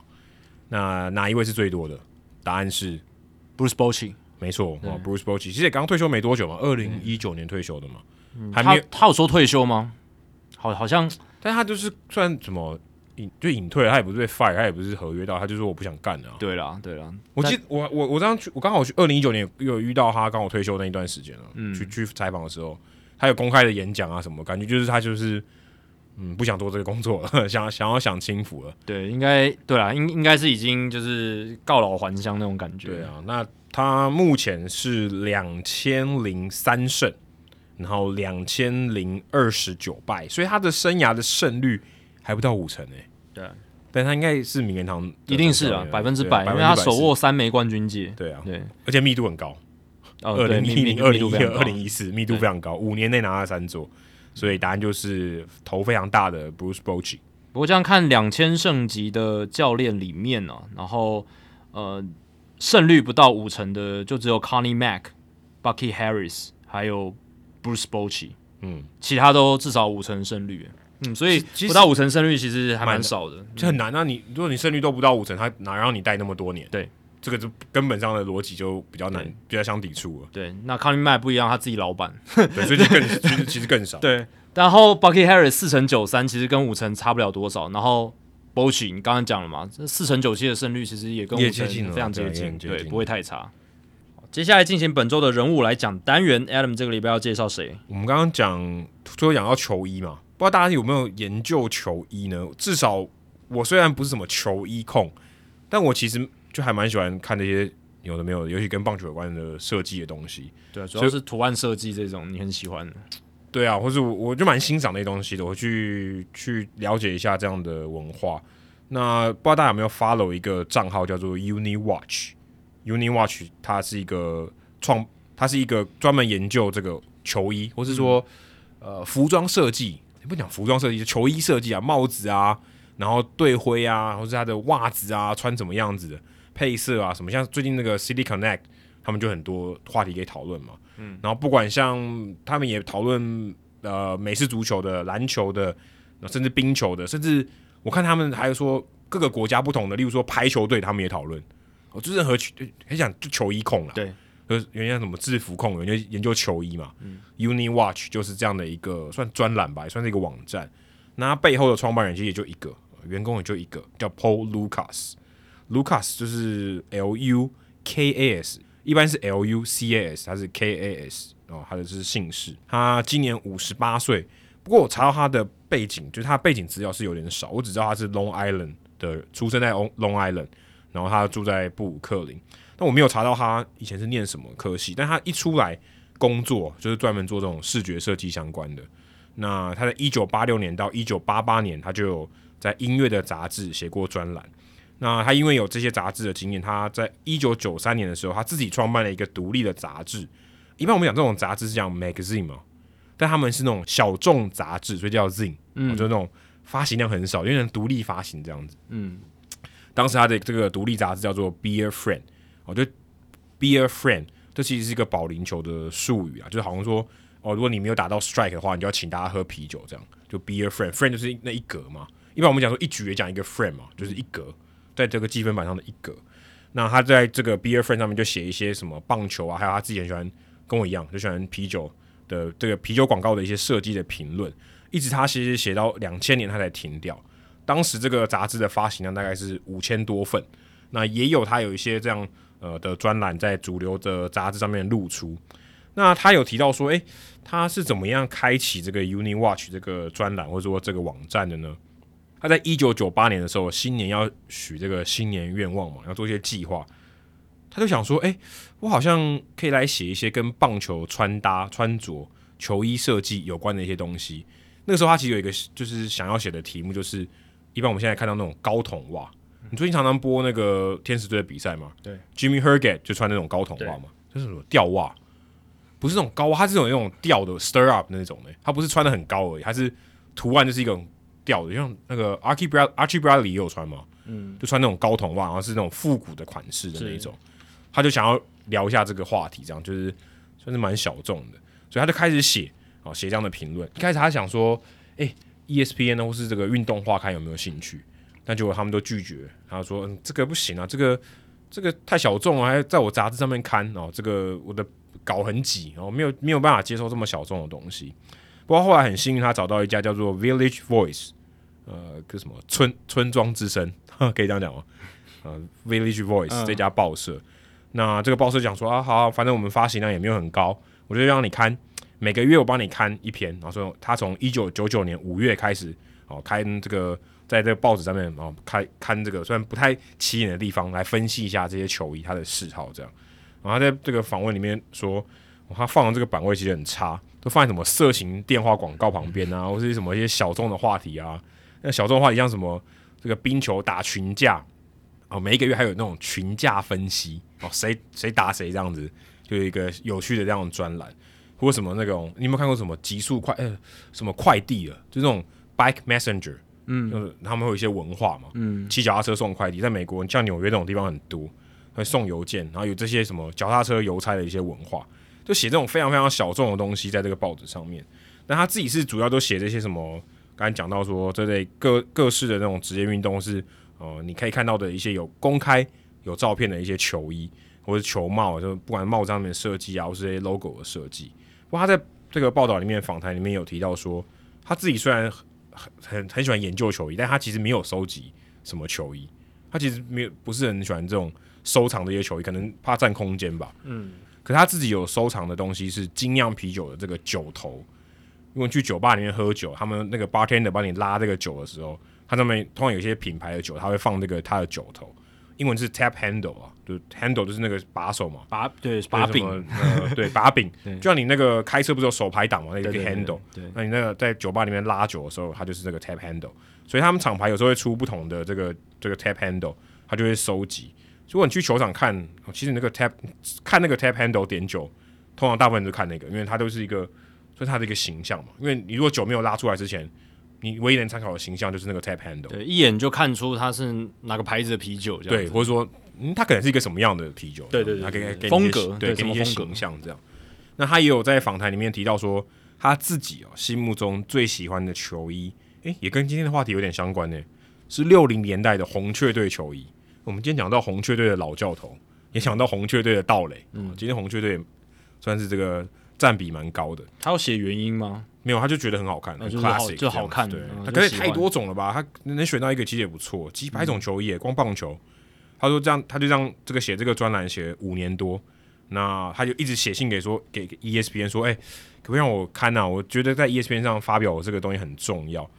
那哪一位是最多的？答案是 Bruce Bochy，没错啊，Bruce Bochy 其实也刚退休没多久嘛，二零一九年退休的嘛，嗯、还没有他，他有说退休吗？好，好像，但他就是算什么隐就隐退了，他也不是被 fire，他也不是合约到，他就说我不想干了、啊。对啦，对啦，我记得我我我刚去，我刚好去二零一九年又有遇到他刚好退休那一段时间了，嗯，去去采访的时候。还有公开的演讲啊，什么感觉就是他就是嗯不想做这个工作了，想想要享清福了。对，应该对啦，应应该是已经就是告老还乡那种感觉。对啊，那他目前是两千零三胜，然后两千零二十九败，所以他的生涯的胜率还不到五成诶、欸。对，但他应该是名人堂，一定是啊，百分之百，因为他手握三枚冠军戒。对啊，对，而且密度很高。二零一零、二零一二、二零一四，密度非常高，五年内拿了三座，所以答案就是头非常大的 Bruce Bochy。不过这样看两千胜级的教练里面呢、啊，然后呃胜率不到五成的就只有 Connie Mack、Bucky Harris 还有 Bruce Bochy，嗯，其他都至少五成胜率，嗯，所以不到五成胜率其实还蛮少的，就很难啊。你如果你胜率都不到五成，他哪让你带那么多年？对。这个就根本上的逻辑就比较难，比较相抵触了。对，那 Connie Mack 不一样，他自己老板，对，所以就更 其实其实更少。对，然后 Bucky Harris 四乘九三，其实跟五成差不了多少。然后 b o c h i 你刚刚讲了嘛，这四乘九七的胜率其实也跟五成非常接近，对，对，不会太差。接下来进行本周的人物来讲单元，Adam 这个礼拜要介绍谁？我们刚刚讲最后讲到球衣嘛，不知道大家有没有研究球衣呢？至少我虽然不是什么球衣控，但我其实。就还蛮喜欢看那些有的没有的，尤其跟棒球有关的设计的东西。对啊，主要是图案设计这种，你很喜欢。对啊，或者我我就蛮欣赏那些东西的，我去去了解一下这样的文化。那不知道大家有没有 follow 一个账号叫做 Uni Watch？Uni Watch 它是一个创，它是一个专门研究这个球衣，或是说、嗯、呃服装设计。你不讲服装设计，就球衣设计啊，帽子啊，然后队徽啊，或是它的袜子啊，穿怎么样子的。配色啊，什么像最近那个 City Connect，他们就很多话题可以讨论嘛。嗯，然后不管像他们也讨论呃美式足球的、篮球的，甚至冰球的，甚至我看他们还有说各个国家不同的，例如说排球队，他们也讨论。哦就任何球很想就球衣控了，对，就是原先什么制服控，研究研究球衣嘛。嗯，Uni Watch 就是这样的一个算专栏吧，也算是一个网站。那他背后的创办人其实也就一个，员工也就一个，叫 Paul Lucas。Lucas 就是 L U K A S，一般是 L U C A S，他是 K A S 哦，他的这是姓氏。他今年五十八岁，不过我查到他的背景，就是他背景资料是有点少，我只知道他是 Long Island 的，出生在 Long Island，然后他住在布鲁克林，但我没有查到他以前是念什么科系。但他一出来工作，就是专门做这种视觉设计相关的。那他在一九八六年到一九八八年，他就有在音乐的杂志写过专栏。那他因为有这些杂志的经验，他在一九九三年的时候，他自己创办了一个独立的杂志。一般我们讲这种杂志是讲 magazine 嘛，但他们是那种小众杂志，所以叫 zine，嗯，就那种发行量很少，因为独立发行这样子。嗯，当时他的这个独立杂志叫做 Be a Friend，我觉得 Beer Friend，这其实是一个保龄球的术语啊，就是好像说，哦，如果你没有打到 strike 的话，你就要请大家喝啤酒，这样就 Beer Friend，Friend 就是那一格嘛。一般我们讲说一局也讲一个 friend 嘛，就是一格，在这个积分板上的一格。那他在这个 be a friend 上面就写一些什么棒球啊，还有他自己喜欢跟我一样就喜欢啤酒的这个啤酒广告的一些设计的评论，一直他其实写到两千年他才停掉。当时这个杂志的发行量大概是五千多份，那也有他有一些这样呃的专栏在主流的杂志上面露出。那他有提到说，诶，他是怎么样开启这个 UniWatch 这个专栏或者说这个网站的呢？他在一九九八年的时候，新年要许这个新年愿望嘛，要做一些计划，他就想说，诶，我好像可以来写一些跟棒球穿搭、穿着、球衣设计有关的一些东西。那个时候他其实有一个就是想要写的题目，就是一般我们现在看到那种高筒袜，你最近常常播那个天使队的比赛嘛？对，Jimmy Herget 就穿那种高筒袜嘛，就是什么吊袜。不是那种高，它是有那种吊的 stir up 那种的，它不是穿的很高而已，它是图案就是一个吊的，像那个 Archie Bradley Archie Bradley 也有穿嘛，嗯，就穿那种高筒袜，然后是那种复古的款式的那一种，他就想要聊一下这个话题，这样就是算是蛮小众的，所以他就开始写，哦，写这样的评论。一开始他想说，哎，ESPN 呢或是这个运动画刊有没有兴趣？但结果他们都拒绝，他说，嗯，这个不行啊，这个这个太小众了，还在我杂志上面刊哦，这个我的。稿很挤，然后没有没有办法接受这么小众的东西。不过后来很幸运，他找到一家叫做 Village Voice，呃，个什么村村庄之声，可以这样讲吗？呃，Village Voice 这家报社。嗯、那这个报社讲说啊，好，反正我们发行量也没有很高，我就让你看，每个月我帮你看一篇。然后说他从一九九九年五月开始，哦，开这个在这个报纸上面哦，开看这个虽然不太起眼的地方来分析一下这些球衣他的嗜好这样。然后他在这个访问里面说，他放的这个版位其实很差，都放在什么色情电话广告旁边啊，或是什么一些小众的话题啊。那小众的话题像什么这个冰球打群架哦，每一个月还有那种群架分析哦，谁谁打谁这样子，就有一个有趣的这样的专栏，或者什么那种你有没有看过什么极速快呃什么快递的，就这种 bike messenger，嗯，就是他们会有一些文化嘛，嗯，骑脚踏车送快递，在美国像纽约这种地方很多。会送邮件，然后有这些什么脚踏车邮差的一些文化，就写这种非常非常小众的东西在这个报纸上面。那他自己是主要都写这些什么，刚才讲到说这类各各式的那种职业运动是，呃，你可以看到的一些有公开有照片的一些球衣或者球帽，就不管帽子上面的设计啊，或是这些 logo 的设计。不过他在这个报道里面访谈里面有提到说，他自己虽然很很很喜欢研究球衣，但他其实没有收集什么球衣，他其实没有不是很喜欢这种。收藏的一些球衣，可能怕占空间吧。嗯，可他自己有收藏的东西是精酿啤酒的这个酒头。因为去酒吧里面喝酒，他们那个 bartender 帮你拉这个酒的时候，他上面通常有些品牌的酒，他会放这个他的酒头。英文是 tap handle 啊，就 handle 就是那个把手嘛，把对把柄，呃，对把柄。就像你那个开车不是有手排档嘛，那个 handle。对，那你那个在酒吧里面拉酒的时候，它就是这个 tap handle。所以他们厂牌有时候会出不同的这个这个 tap handle，他就会收集。如果你去球场看，其实那个 tap 看那个 tap handle 点酒，通常大部分都看那个，因为它都是一个，所以它的一个形象嘛。因为你如果酒没有拉出来之前，你唯一能参考的形象就是那个 tap handle，对，一眼就看出它是哪个牌子的啤酒这样，对，或者说，嗯，它可能是一个什么样的啤酒，对对对，风格，对，给你一些形象这样。那他也有在访谈里面提到说，他自己哦心目中最喜欢的球衣，诶、欸，也跟今天的话题有点相关呢，是六零年代的红雀队球衣。我们今天讲到红雀队的老教头，也讲到红雀队的道垒。嗯，今天红雀队算是这个占比蛮高的。他要写原因吗？没有，他就觉得很好看，很 classic，就好看。对，他可是太多种了吧？他能选到一个其实也不错，几百种球衣，光棒球。他说这样，他就这样这个写这个专栏写五年多，那他就一直写信给说给 ESPN 说，哎，可不可以让我看啊？我觉得在 ESPN 上发表我这个东西很重要，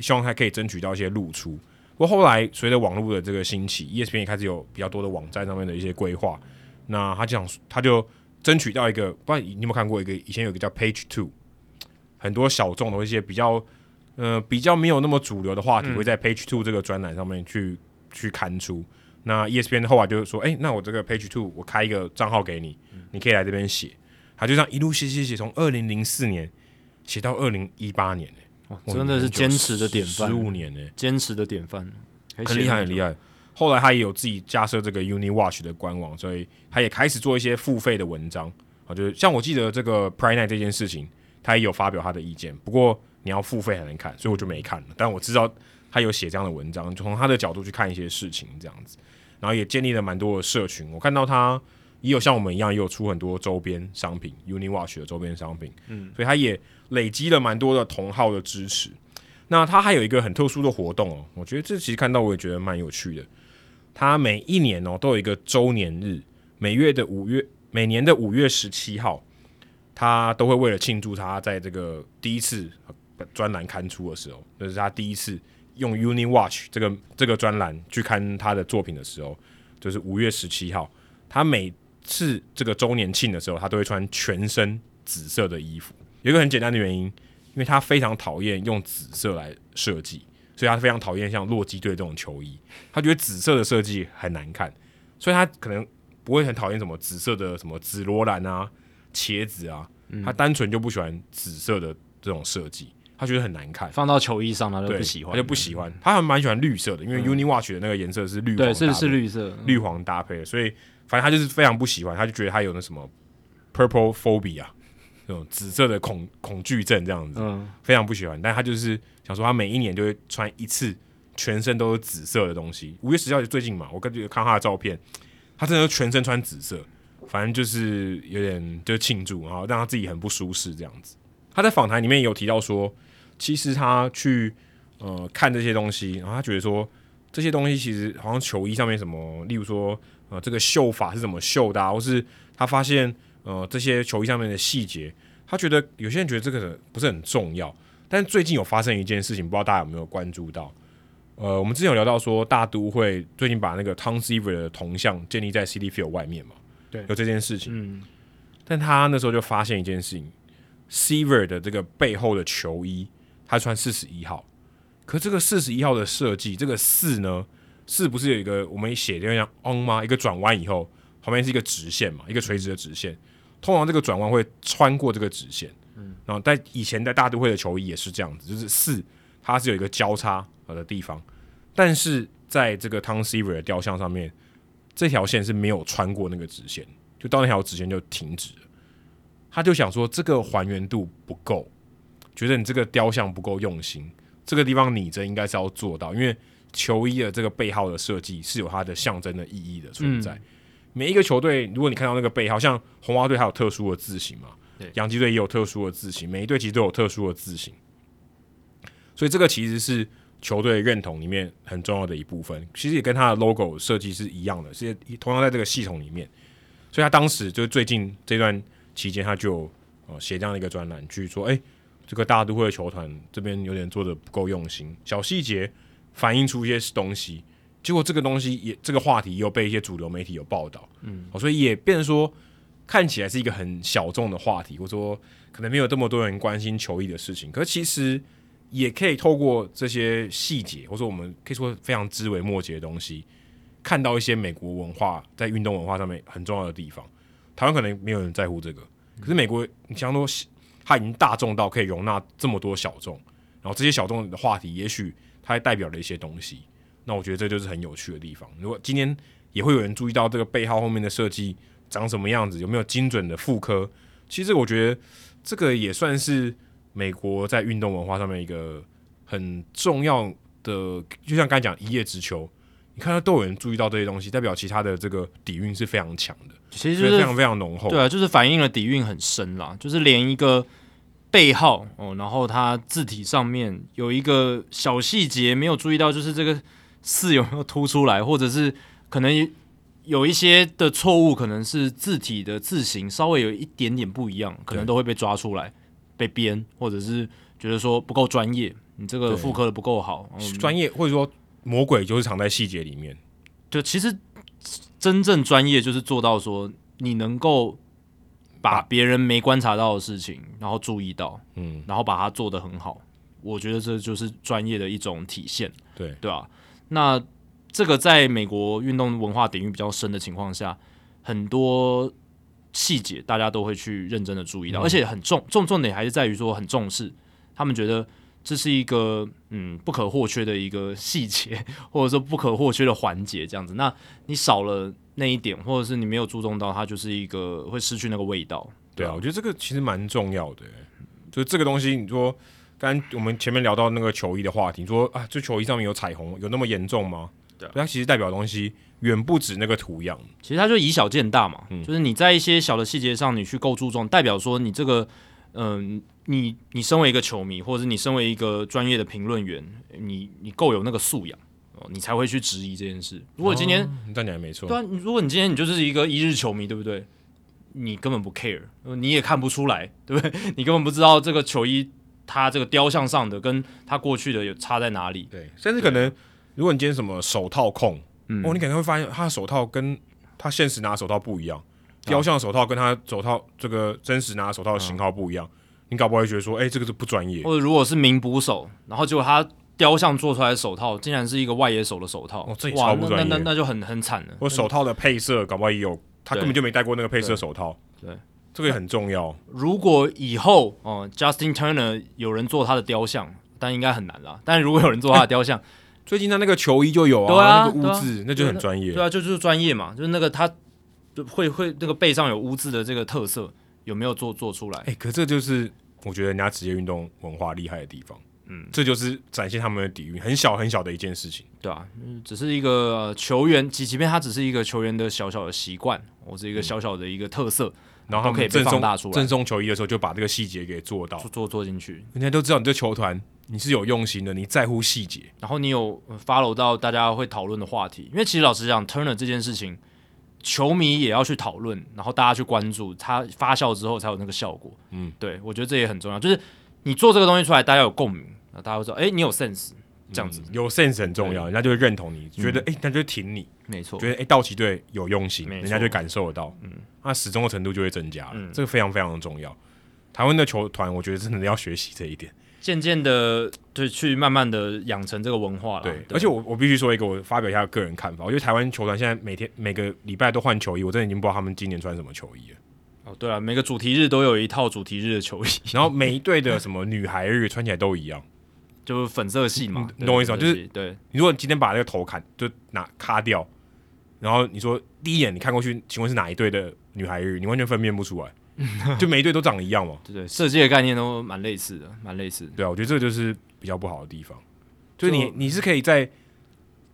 希望他可以争取到一些露出。不过后来随着网络的这个兴起，ESPN 也开始有比较多的网站上面的一些规划。那他讲，他就争取到一个，不知道你有没有看过一个，以前有一个叫 Page Two，很多小众的一些比较，呃，比较没有那么主流的话题，会在 Page Two 这个专栏上面去、嗯、去刊出。那 ESPN 后来就是说，哎、欸，那我这个 Page Two 我开一个账号给你，你可以来这边写。他就这样一路写写写，从二零零四年写到二零一八年。真的是坚持的典范，十五年呢，坚持的典范，很厉害，很厉害。后来他也有自己架设这个 UniWatch 的官网，所以他也开始做一些付费的文章。啊，就是像我记得这个 Pride Night 这件事情，他也有发表他的意见，不过你要付费才能看，所以我就没看了。但我知道他有写这样的文章，就从他的角度去看一些事情这样子，然后也建立了蛮多的社群。我看到他也有像我们一样，也有出很多周边商品，UniWatch 的周边商品，嗯，所以他也累积了蛮多的同号的支持。那他还有一个很特殊的活动哦，我觉得这其实看到我也觉得蛮有趣的。他每一年哦都有一个周年日，每月的五月，每年的五月十七号。他都会为了庆祝他在这个第一次专栏刊出的时候，那、就是他第一次用 Uni Watch 这个这个专栏去看他的作品的时候，就是五月十七号。他每次这个周年庆的时候，他都会穿全身紫色的衣服。有一个很简单的原因，因为他非常讨厌用紫色来设计，所以他非常讨厌像洛基队这种球衣，他觉得紫色的设计很难看，所以他可能不会很讨厌什么紫色的什么紫罗兰啊。茄子啊，他单纯就不喜欢紫色的这种设计，他觉得很难看。放到球衣上他就不喜欢，他就不喜欢。他还蛮喜欢绿色的，因为 Uni Watch 的那个颜色是绿黄，对，是是绿色，绿黄搭配的，所以反正他就是非常不喜欢，他就觉得他有那什么 purple phobia 那种紫色的恐恐惧症这样子，嗯，非常不喜欢。但他就是想说，他每一年就会穿一次，全身都是紫色的东西。五月十号就最近嘛，我跟看他的照片，他真的全身穿紫色。反正就是有点就庆祝，然后让他自己很不舒适这样子。他在访谈里面有提到说，其实他去呃看这些东西，然后他觉得说这些东西其实好像球衣上面什么，例如说呃这个绣法是怎么绣的啊，或是他发现呃这些球衣上面的细节，他觉得有些人觉得这个不是很重要。但最近有发生一件事情，不知道大家有没有关注到？呃，我们之前有聊到说大都会最近把那个 Tom Seaver 的铜像建立在 City Field 外面嘛。对，有这件事情，嗯，但他那时候就发现一件事情，Seaver 的这个背后的球衣，他穿四十一号，可这个四十一号的设计，这个四呢，四不是有一个我们写的像 on 吗？一个转弯以后，旁边是一个直线嘛，一个垂直的直线，通常这个转弯会穿过这个直线，嗯，然后在以前在大都会的球衣也是这样子，就是四它是有一个交叉的地方，但是在这个 Tom Seaver 的雕像上面。这条线是没有穿过那个直线，就到那条直线就停止了。他就想说，这个还原度不够，觉得你这个雕像不够用心。这个地方拟真应该是要做到，因为球衣的这个背号的设计是有它的象征的意义的存在。嗯、每一个球队，如果你看到那个背好，像红袜队还有特殊的字形嘛，对，洋基队也有特殊的字形，每一队其实都有特殊的字形，所以这个其实是。球队认同里面很重要的一部分，其实也跟它的 logo 设计是一样的，是同样在这个系统里面。所以他当时就最近这段期间，他就呃写这样的一个专栏，去说：“哎、欸，这个大都会的球团这边有点做的不够用心，小细节反映出一些东西。结果这个东西也这个话题又被一些主流媒体有报道，嗯，所以也变成说看起来是一个很小众的话题，或者说可能没有这么多人关心球衣的事情，可是其实。”也可以透过这些细节，或者说我们可以说非常枝微末节的东西，看到一些美国文化在运动文化上面很重要的地方。台湾可能没有人在乎这个，可是美国，你想说它已经大众到可以容纳这么多小众，然后这些小众的话题，也许它还代表了一些东西。那我觉得这就是很有趣的地方。如果今天也会有人注意到这个背号后面的设计长什么样子，有没有精准的复刻？其实我觉得这个也算是。美国在运动文化上面一个很重要的，就像刚才讲一叶知秋，你看到都有人注意到这些东西，代表其他的这个底蕴是非常强的，其实就是非常非常浓厚。对啊，就是反映了底蕴很深啦，就是连一个背号哦，然后它字体上面有一个小细节没有注意到，就是这个四有没有凸出来，或者是可能有一些的错误，可能是字体的字形稍微有一点点不一样，可能都会被抓出来。被编，或者是觉得说不够专业，你这个复刻的不够好，专业或者说魔鬼就是藏在细节里面。就其实真正专业就是做到说你能够把别人没观察到的事情，然后注意到，嗯，然后把它做得很好。我觉得这就是专业的一种体现，对对吧？那这个在美国运动文化底蕴比较深的情况下，很多。细节大家都会去认真的注意到，嗯、而且很重重重点还是在于说很重视，他们觉得这是一个嗯不可或缺的一个细节，或者说不可或缺的环节这样子。那你少了那一点，或者是你没有注重到，它就是一个会失去那个味道。对啊，我觉得这个其实蛮重要的。就是这个东西，你说刚我们前面聊到那个球衣的话题，你说啊，这球衣上面有彩虹，有那么严重吗？对，它其实代表的东西远不止那个图样，其实它就以小见大嘛，嗯、就是你在一些小的细节上，你去够注重，代表说你这个，嗯、呃，你你身为一个球迷，或者是你身为一个专业的评论员，你你够有那个素养。你才会去质疑这件事。如果今天，你这样讲也没错。对啊，如果你今天你就是一个一日球迷，对不对？你根本不 care，你也看不出来，对不对？你根本不知道这个球衣它这个雕像上的跟它过去的有差在哪里。对，甚至可能，如果你今天什么手套控，嗯、哦，你可能会发现他的手套跟他现实拿的手套不一样，雕像手套跟他手套这个真实拿的手套的型号不一样，嗯、你搞不好会觉得说，哎、欸，这个是不专业。或者如果是名捕手，然后结果他。雕像做出来的手套竟然是一个外野手的手套，哦，这超不专业。那那那就很很惨了。我手套的配色搞不好也有，他根本就没戴过那个配色手套。对，对这个也很重要。如果以后哦，Justin Turner 有人做他的雕像，但应该很难啦。但如果有人做他的雕像，欸、最近他那个球衣就有啊，啊那个污渍，啊、那就很专业。对啊，就就是专业嘛，就是那个他会会那个背上有污渍的这个特色有没有做做出来？哎、欸，可这就是我觉得人家职业运动文化厉害的地方。嗯，这就是展现他们的底蕴，很小很小的一件事情，对啊，只是一个、呃、球员，即即便他只是一个球员的小小的习惯，或者一个小小的一个特色，嗯、然后可以被放大出来。赠送球衣的时候，就把这个细节给做到，做做进去。人家都知道你这球团你是有用心的，你在乎细节，然后你有 follow 到大家会讨论的话题。因为其实老实讲，Turner 这件事情，球迷也要去讨论，然后大家去关注，它发酵之后才有那个效果。嗯，对，我觉得这也很重要，就是你做这个东西出来，大家有共鸣。那大家会说，哎、欸，你有 sense，这样子、嗯、有 sense 很重要，人家就会认同你，觉得哎，他、欸、就挺你，没错错，觉得哎，道奇队有用心，人家就感受得到，嗯，那始终的程度就会增加了，嗯、这个非常非常的重要。台湾的球团，我觉得真的要学习这一点，渐渐的就去慢慢的养成这个文化了。对，对而且我我必须说一个，我发表一下个人看法，我觉得台湾球团现在每天每个礼拜都换球衣，我真的已经不知道他们今年穿什么球衣了。哦，对啊，每个主题日都有一套主题日的球衣，然后每一队的 什么女孩日穿起来都一样。就是粉色系嘛，你懂我意思吗？就是对，你如果今天把那个头砍，就拿卡掉，然后你说第一眼你看过去，请问是哪一队的女孩日？你完全分辨不出来，就每一队都长得一样嘛。对对，设计的概念都蛮类似的，蛮类似。对啊，我觉得这个就是比较不好的地方，就是你你是可以在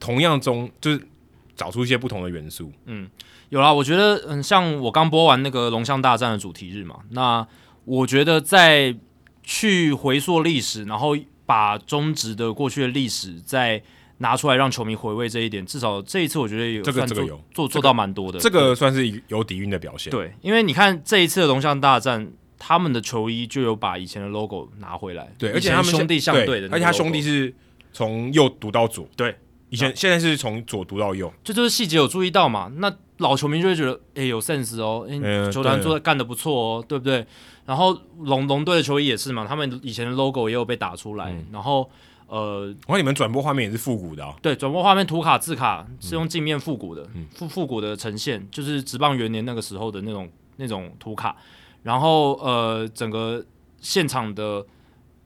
同样中，就是找出一些不同的元素。嗯，有啦，我觉得嗯，像我刚播完那个龙象大战的主题日嘛，那我觉得在去回溯历史，然后。把中职的过去的历史再拿出来让球迷回味这一点，至少这一次我觉得有这个这个有做做到蛮多的，这个算是有底蕴的表现。对，因为你看这一次的龙象大战，他们的球衣就有把以前的 logo 拿回来，对，而且他们兄弟相对的，而且他兄弟是从右读到左，对，以前现在是从左读到右，这就是细节有注意到嘛？那老球迷就会觉得，哎，有 sense 哦，哎，球团做的干得不错哦，对不对？然后龙龙队的球衣也是嘛，他们以前的 logo 也有被打出来。嗯、然后呃，我看你们转播画面也是复古的啊。对，转播画面图卡字卡是用镜面复古的，复复、嗯、古的呈现，就是直棒元年那个时候的那种那种图卡。然后呃，整个现场的，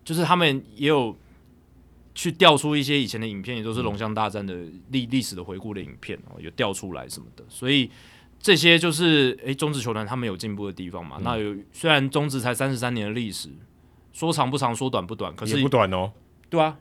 就是他们也有去调出一些以前的影片，也都是龙象大战的历历史的回顾的影片哦，有调出来什么的，所以。这些就是诶，中职球团他们有进步的地方嘛？嗯、那有虽然中职才三十三年的历史，说长不长，说短不短，可是也不短哦。对啊，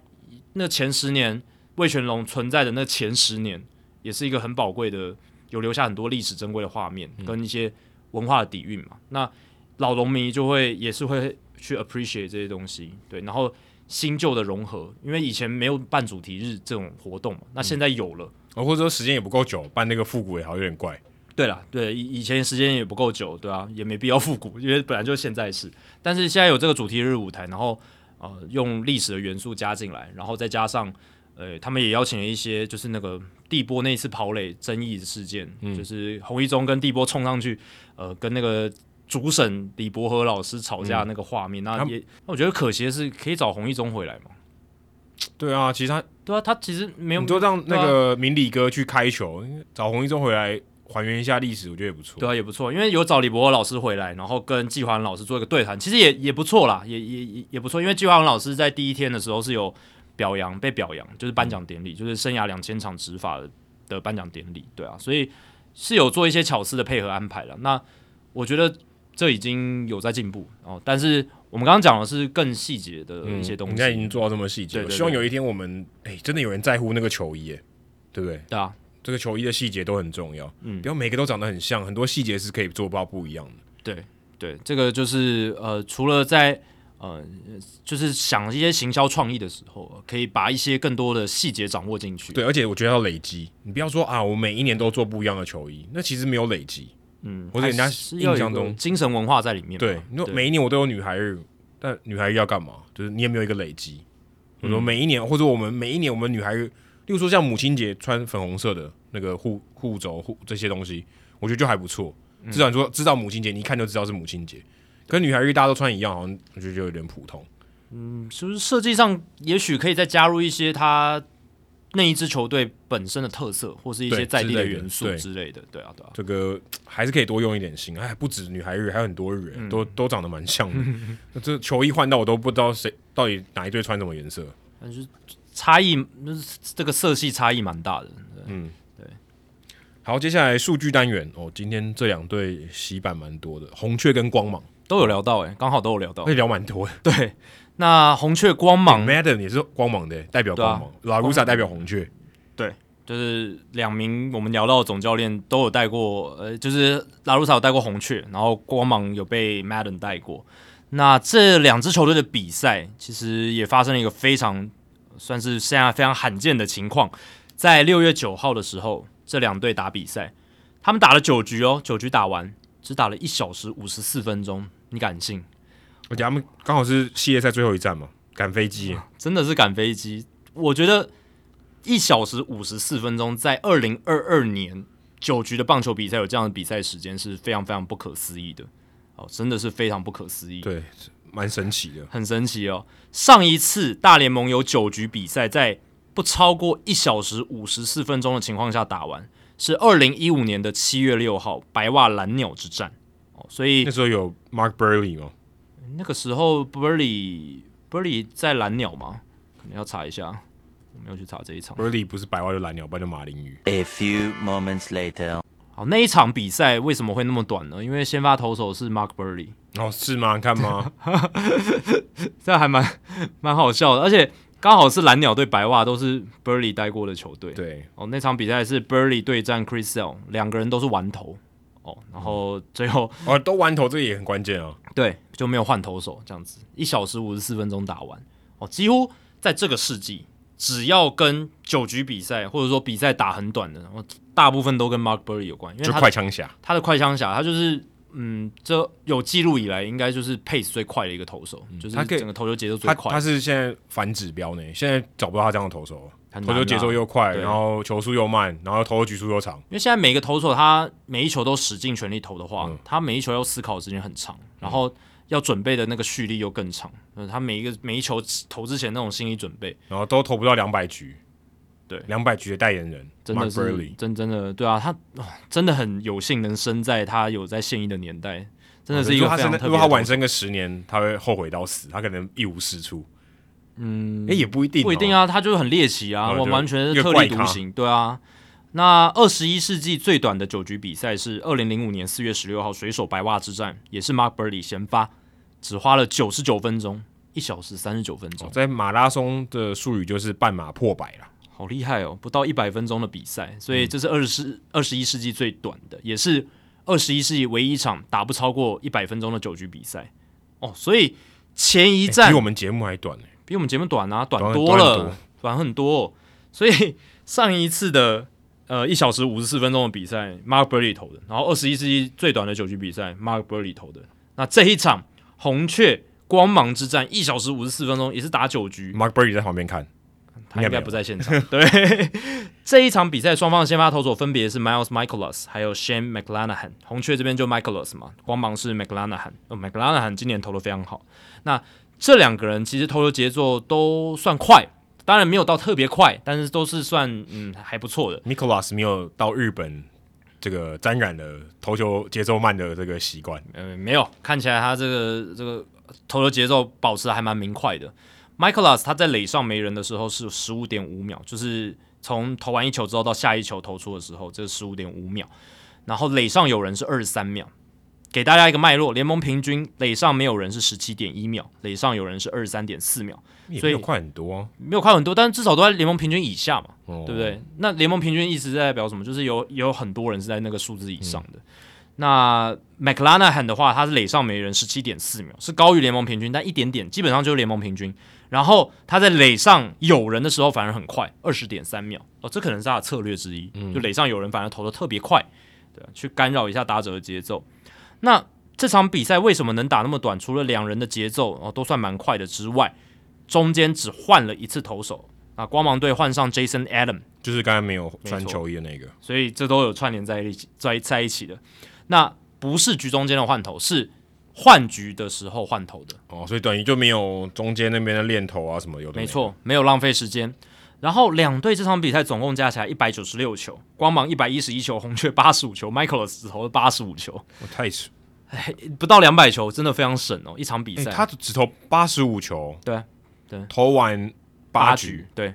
那前十年魏全龙存在的那前十年，也是一个很宝贵的，有留下很多历史珍贵的画面跟一些文化的底蕴嘛。嗯、那老农迷就会也是会去 appreciate 这些东西，对，然后新旧的融合，因为以前没有办主题日这种活动嘛，那现在有了，哦、嗯，或者说时间也不够久，办那个复古也好有点怪。对了，对以以前时间也不够久，对啊，也没必要复古，因为本来就现在是。但是现在有这个主题日舞台，然后呃用历史的元素加进来，然后再加上呃他们也邀请了一些就是那个帝波那次跑垒争议的事件，嗯、就是洪一中跟帝波冲上去，呃跟那个主审李伯和老师吵架那个画面，嗯、那也那我觉得可惜的是可以找洪一中回来嘛。对啊，其实他对啊，他其实没有，你就让那个明理哥去开球，啊、找洪一中回来。还原一下历史，我觉得也不错。对啊，也不错，因为有找李博老师回来，然后跟季华文老师做一个对谈，其实也也不错啦，也也也也不错。因为季华文老师在第一天的时候是有表扬，被表扬，就是颁奖典礼，嗯、就是生涯两千场执法的的颁奖典礼。对啊，所以是有做一些巧思的配合安排了。那我觉得这已经有在进步哦。但是我们刚刚讲的是更细节的一些东西，人、嗯、家已经做到这么细节了。希望有一天我们哎、欸，真的有人在乎那个球衣，哎，对不对？对啊，这个球衣的细节都很重要。嗯，不要每个都长得很像，很多细节是可以做到不一样的。对对，这个就是呃，除了在呃，就是想一些行销创意的时候，可以把一些更多的细节掌握进去。对，而且我觉得要累积，你不要说啊，我每一年都做不一样的球衣，那其实没有累积。嗯，或者人家印象中精神文化在里面。对，你说每一年我都有女孩日，但女孩日要干嘛？就是你也没有一个累积。我说每一年，或者我们每一年我们女孩日，例如说像母亲节穿粉红色的那个护护肘护这些东西，我觉得就还不错。至少你说知道母亲节，你一看就知道是母亲节。跟女孩日大家都穿一样，好像我觉得就有点普通。嗯，是不是设计上也许可以再加入一些他。那一支球队本身的特色，或是一些在地的元素之类的，对，对啊，对啊，这个还是可以多用一点心。哎，不止女孩日，还有很多日，嗯、都都长得蛮像的。那 这球衣换到我都不知道谁到底哪一队穿什么颜色，但是差异，就是这个色系差异蛮大的。嗯，对。好，接下来数据单元哦，今天这两队洗版蛮多的，红雀跟光芒都有聊到，哎，刚好都有聊到，可以聊蛮多的。对。那红雀光芒，Madden 也是光芒的，代表光芒。拉鲁萨代表红雀，对，就是两名我们聊到的总教练都有带过，呃，就是拉鲁萨有带过红雀，然后光芒有被 Madden 带过。那这两支球队的比赛，其实也发生了一个非常算是现在非常罕见的情况，在六月九号的时候，这两队打比赛，他们打了九局哦，九局打完只打了一小时五十四分钟，你敢信？而且他们刚好是系列赛最后一站嘛，赶飞机，真的是赶飞机。我觉得一小时五十四分钟，在二零二二年九局的棒球比赛有这样的比赛时间是非常非常不可思议的。哦，真的是非常不可思议，对，蛮神奇的，很神奇哦。上一次大联盟有九局比赛在不超过一小时五十四分钟的情况下打完，是二零一五年的七月六号白袜蓝鸟之战。哦，所以那时候有 Mark Buehrle 吗？那个时候，Buehrle Buehrle 在蓝鸟吗？可能要查一下，我没有去查这一场。Buehrle 不是白袜就蓝鸟，不然就马林鱼。A few moments later，好，那一场比赛为什么会那么短呢？因为先发投手是 Mark Buehrle。哦，是吗？看吗？这还蛮蛮好笑的，而且刚好是蓝鸟对白袜都是 Buehrle 带过的球队。对，哦，那场比赛是 Buehrle 对战 Chris Sale，两个人都是完投。哦，然后最后哦，都完投，这个也很关键哦。对，就没有换投手，这样子一小时五十四分钟打完。哦，几乎在这个世纪，只要跟九局比赛或者说比赛打很短的，然后大部分都跟 Mark Buehrle 有关，因为快枪侠，他的快枪侠，他就是嗯，这有记录以来应该就是 pace 最快的一个投手，嗯、就是他整个投球节奏最快他。他是现在反指标呢，现在找不到他这样的投手。投球节奏又快，然后球速又慢，然后投球局数又长。因为现在每个投手他每一球都使尽全力投的话，嗯、他每一球要思考的时间很长，然后要准备的那个蓄力又更长。嗯，他每一个每一球投之前那种心理准备，然后都投不到两百局。对，两百局的代言人真的是真真的对啊，他真的很有幸能生在他有在现役的年代，真的是一个非常特别的。如果他晚生个十年，他会后悔到死，他可能一无是处。嗯，哎，也不一定，不一定啊，他就是很猎奇啊，完完全是特立独行，对啊。那二十一世纪最短的九局比赛是二零零五年四月十六号水手白袜之战，也是 Mark Buehrle 先发，只花了九十九分钟，一小时三十九分钟，在马拉松的术语就是半马破百了，好厉害哦，不到一百分钟的比赛，所以这是二十二十一世纪最短的，也是二十一世纪唯一一场打不超过一百分钟的九局比赛哦，所以前一战比我们节目还短呢。比我们节目短啊，短多了，短很多，短很多。所以上一次的呃一小时五十四分钟的比赛，Mark Buehrle 投的，然后二十一世纪最短的九局比赛，Mark Buehrle 投的。那这一场红雀光芒之战，一小时五十四分钟也是打九局，Mark Buehrle 在旁边看，他应该不在现场。对，这一场比赛双方的先发投手分别是 Miles Michaelas，还有 Shane McClanahan。红雀这边就 Michaelas 嘛，光芒是 McClanahan。哦，McClanahan 今年投的非常好。那这两个人其实投球节奏都算快，当然没有到特别快，但是都是算嗯还不错的。Mikolas 没有到日本这个沾染了投球节奏慢的这个习惯，呃，没有，看起来他这个这个投球节奏保持的还蛮明快的。Mikolas 他在垒上没人的时候是十五点五秒，就是从投完一球之后到下一球投出的时候，这是十五点五秒，然后垒上有人是二十三秒。给大家一个脉络，联盟平均垒上没有人是十七点一秒，垒上有人是二十三点四秒，所以快很多，啊，没有快很多，但是至少都在联盟平均以下嘛，哦、对不对？那联盟平均意思是代表什么？就是有有很多人是在那个数字以上的。嗯、那 McClanahan 的话，他是垒上没人十七点四秒，是高于联盟平均，但一点点，基本上就是联盟平均。然后他在垒上有人的时候反而很快，二十点三秒哦，这可能是他的策略之一，嗯、就垒上有人反而投的特别快，对，去干扰一下打者的节奏。那这场比赛为什么能打那么短？除了两人的节奏哦都算蛮快的之外，中间只换了一次投手啊，光芒队换上 Jason Adam，就是刚才没有穿球衣的那个，所以这都有串联在一起，在在一起的。那不是局中间的换头，是换局的时候换投的哦，所以等于就没有中间那边的练投啊什么有的没。没错，没有浪费时间。然后两队这场比赛总共加起来一百九十六球，光芒一百一十一球，红雀八十五球，Michael 只投了八十五球，我太扯。哎，不到两百球，真的非常省哦！一场比赛，他只投八十五球，对对，投完八局，八局对，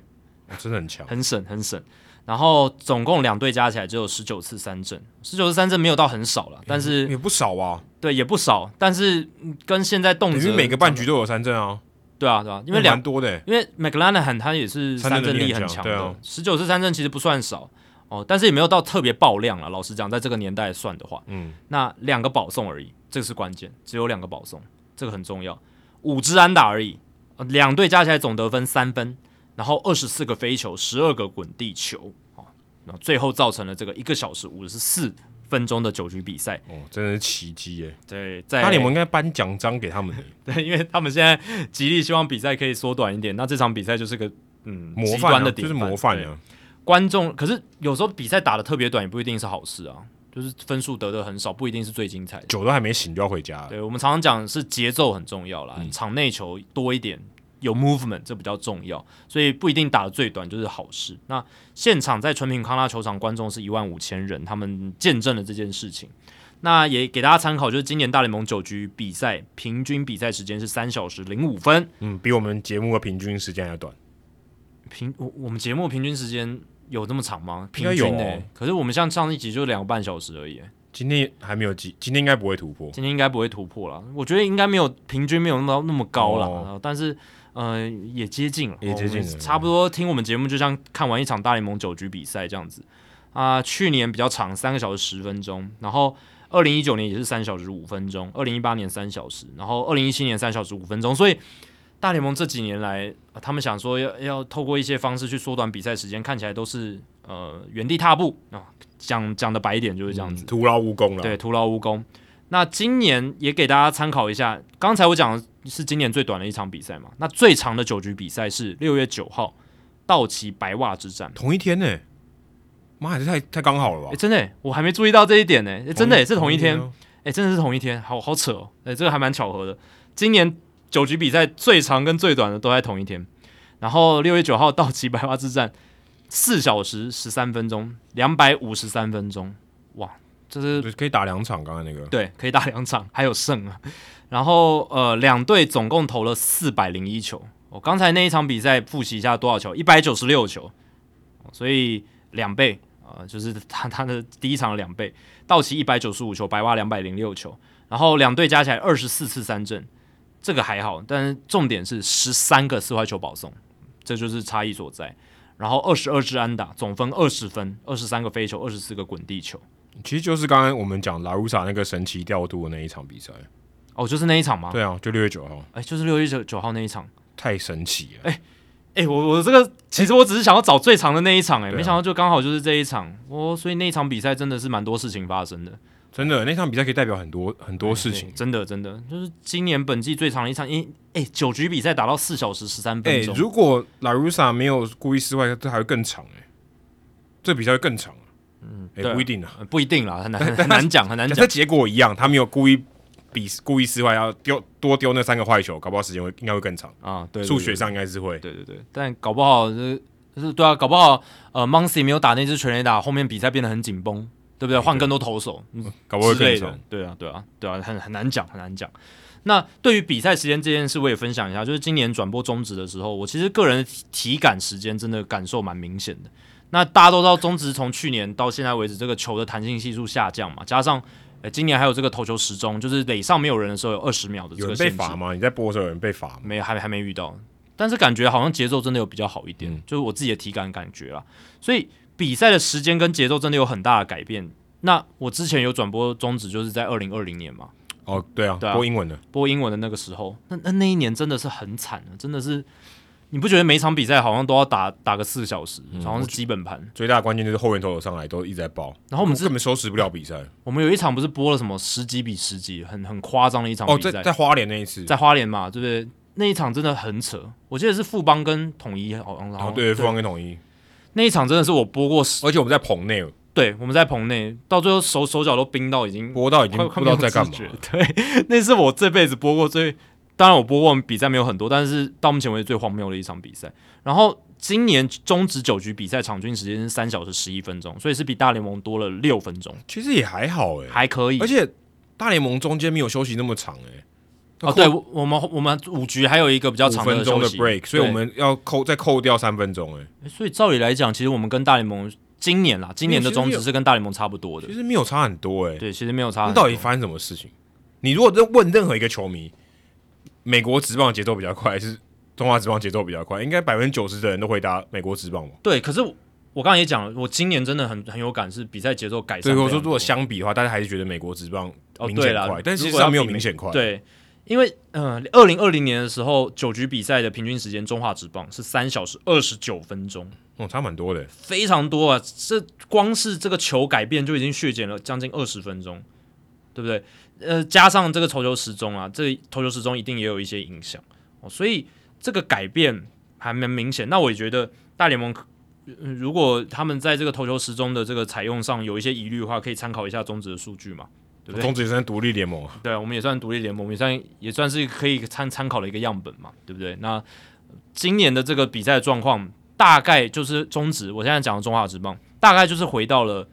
真的很强，很省很省。然后总共两队加起来只有十九次三振，十九次三振没有到很少了，但是也不少啊。对，也不少，但是跟现在动辄每个半局都有三振啊。对啊，对啊，因为两多的，因为 McClanahan 他也是三振力很强的，十九次三振其实不算少。哦，但是也没有到特别爆量了。老实讲，在这个年代算的话，嗯，那两个保送而已，这个是关键，只有两个保送，这个很重要。五支安打而已，两队加起来总得分三分，然后二十四个飞球，十二个滚地球，哦，然后最后造成了这个一个小时五十四分钟的九局比赛。哦，真的是奇迹耶！对，在那你们应该颁奖章给他们。对，因为他们现在极力希望比赛可以缩短一点，那这场比赛就是个嗯模范、啊、的点，就是模范呀。观众，可是有时候比赛打的特别短，也不一定是好事啊。就是分数得的很少，不一定是最精彩的。酒都还没醒就要回家了。对，我们常常讲是节奏很重要啦，嗯、场内球多一点，有 movement 这比较重要，所以不一定打的最短就是好事。那现场在纯平康拉球场，观众是一万五千人，他们见证了这件事情。那也给大家参考，就是今年大联盟九局比赛平均比赛时间是三小时零五分，嗯，比我们节目的平均时间还要短。平我我们节目平均时间。有这么长吗？平均呢、欸？哦、可是我们像上一集就两个半小时而已。今天还没有今今天应该不会突破。今天应该不会突破了。我觉得应该没有平均没有那么那么高了。哦、但是呃也接近了，也接近了，哦、差不多。听我们节目就像看完一场大联盟九局比赛这样子啊、呃。去年比较长，三个小时十分钟。然后二零一九年也是三小时五分钟。二零一八年三小时，然后二零一七年三小时五分钟。所以。大联盟这几年来，他们想说要要透过一些方式去缩短比赛时间，看起来都是呃原地踏步啊。讲讲的白一点就是这样子，徒劳无功了。对，徒劳无功。那今年也给大家参考一下，刚才我讲的是今年最短的一场比赛嘛？那最长的九局比赛是六月九号道奇白袜之战，同一天呢？妈，还是太太刚好了吧？哎，真的，我还没注意到这一点呢。真的，是同一天。哎，真的是同一天，好好扯哦。哎，这个还蛮巧合的。今年。九局比赛最长跟最短的都在同一天，然后六月九号道奇白袜之战四小时十三分钟，两百五十三分钟，哇，这是可以打两场。刚才那个对，可以打两场，还有胜啊。然后呃，两队总共投了四百零一球。我、刚才那一场比赛复习一下多少球，一百九十六球，所以两倍啊、呃，就是他他的第一场两倍。道奇一百九十五球，白袜两百零六球，然后两队加起来二十四次三振。这个还好，但是重点是十三个四坏球保送，这就是差异所在。然后二十二支安打，总分二十分，二十三个飞球，二十四个滚地球，其实就是刚刚我们讲拉鲁萨那个神奇调度的那一场比赛。哦，就是那一场吗？对啊，就六月九号。哎，就是六月九九号那一场，太神奇了。哎哎，我我这个其实我只是想要找最长的那一场，哎，没想到就刚好就是这一场。哦，所以那一场比赛真的是蛮多事情发生的。真的，那场比赛可以代表很多很多事情。真的，真的就是今年本季最长的一场，因哎九局比赛打到四小时十三分钟。如果拉鲁萨没有故意失坏，这还会更长哎，这比赛会更长。嗯，哎不一定啊，不一定啦，很难很难讲，很难讲。这结果一样，他没有故意比故意失坏，要丢多丢那三个坏球，搞不好时间会应该会更长啊。对，数学上应该是会。对对对，但搞不好就是就是对啊，搞不好呃 m o n c y 没有打那支全垒打，后面比赛变得很紧绷。对不对？换更多投手，嗯，搞不好更长。对啊，对啊，对啊，很很难讲，很难讲。那对于比赛时间这件事，我也分享一下。就是今年转播终止的时候，我其实个人的体感时间真的感受蛮明显的。那大家都知道，中职从去年到现在为止，这个球的弹性系数下降嘛，加上欸，今年还有这个投球时钟，就是垒上没有人的时候有二十秒的这个有人被罚吗？你在播的时候有人被罚吗？没，还还没遇到，但是感觉好像节奏真的有比较好一点，嗯、就是我自己的体感感觉啦。所以比赛的时间跟节奏真的有很大的改变。那我之前有转播终止，就是在二零二零年嘛。哦，对啊，对啊，播英文的，播英文的那个时候，那那那一年真的是很惨的，真的是。你不觉得每场比赛好像都要打打个四小时，嗯、好像是基本盘。最大的关键就是后援投手上来都一直在爆，然后我们根本收拾不了比赛。我们有一场不是播了什么十几比十几，很很夸张的一场比赛。哦，在在花莲那一次，在花莲嘛，对不对？那一场真的很扯。我记得是富邦跟统一，哦，然后、哦、对，富邦跟统一那一场真的是我播过，而且我们在棚内。对，我们在棚内，到最后手手脚都冰到已经播到已经不知道在干嘛。对，那是我这辈子播过最。当然，我播过我们比赛没有很多，但是到目前为止最荒谬的一场比赛。然后今年中止九局比赛场均时间是三小时十一分钟，所以是比大联盟多了六分钟。其实也还好诶、欸，还可以。而且大联盟中间没有休息那么长诶、欸。哦，对，我们我们五局还有一个比较长的分钟的 break，所以我们要扣再扣掉三分钟诶、欸。所以照理来讲，其实我们跟大联盟今年啦，今年的中职是跟大联盟差不多的。其实没有差很多诶、欸。对，其实没有差很多。那到底发生什么事情？你如果问任何一个球迷。美国职棒节奏比较快，还是中华职棒节奏比较快？应该百分之九十的人都回答美国职棒吧？对，可是我刚刚也讲了，我今年真的很很有感，是比赛节奏改善。所以我说，如果相比的话，大家还是觉得美国职棒明显快，哦、但是实际上没有明显快。对，因为嗯，二零二零年的时候，九局比赛的平均时间，中华职棒是三小时二十九分钟，哦，差蛮多的，非常多啊！这光是这个球改变就已经削减了将近二十分钟，对不对？呃，加上这个投球时钟啊，这投球时钟一定也有一些影响哦，所以这个改变还蛮明显。那我也觉得大联盟、呃、如果他们在这个投球时钟的这个采用上有一些疑虑的话，可以参考一下中职的数据嘛，对不对？中职也算独立联盟，对，我们也算独立联盟，也算也算是可以参参考的一个样本嘛，对不对？那今年的这个比赛状况大概就是中职，我现在讲的中华职棒，大概就是回到了。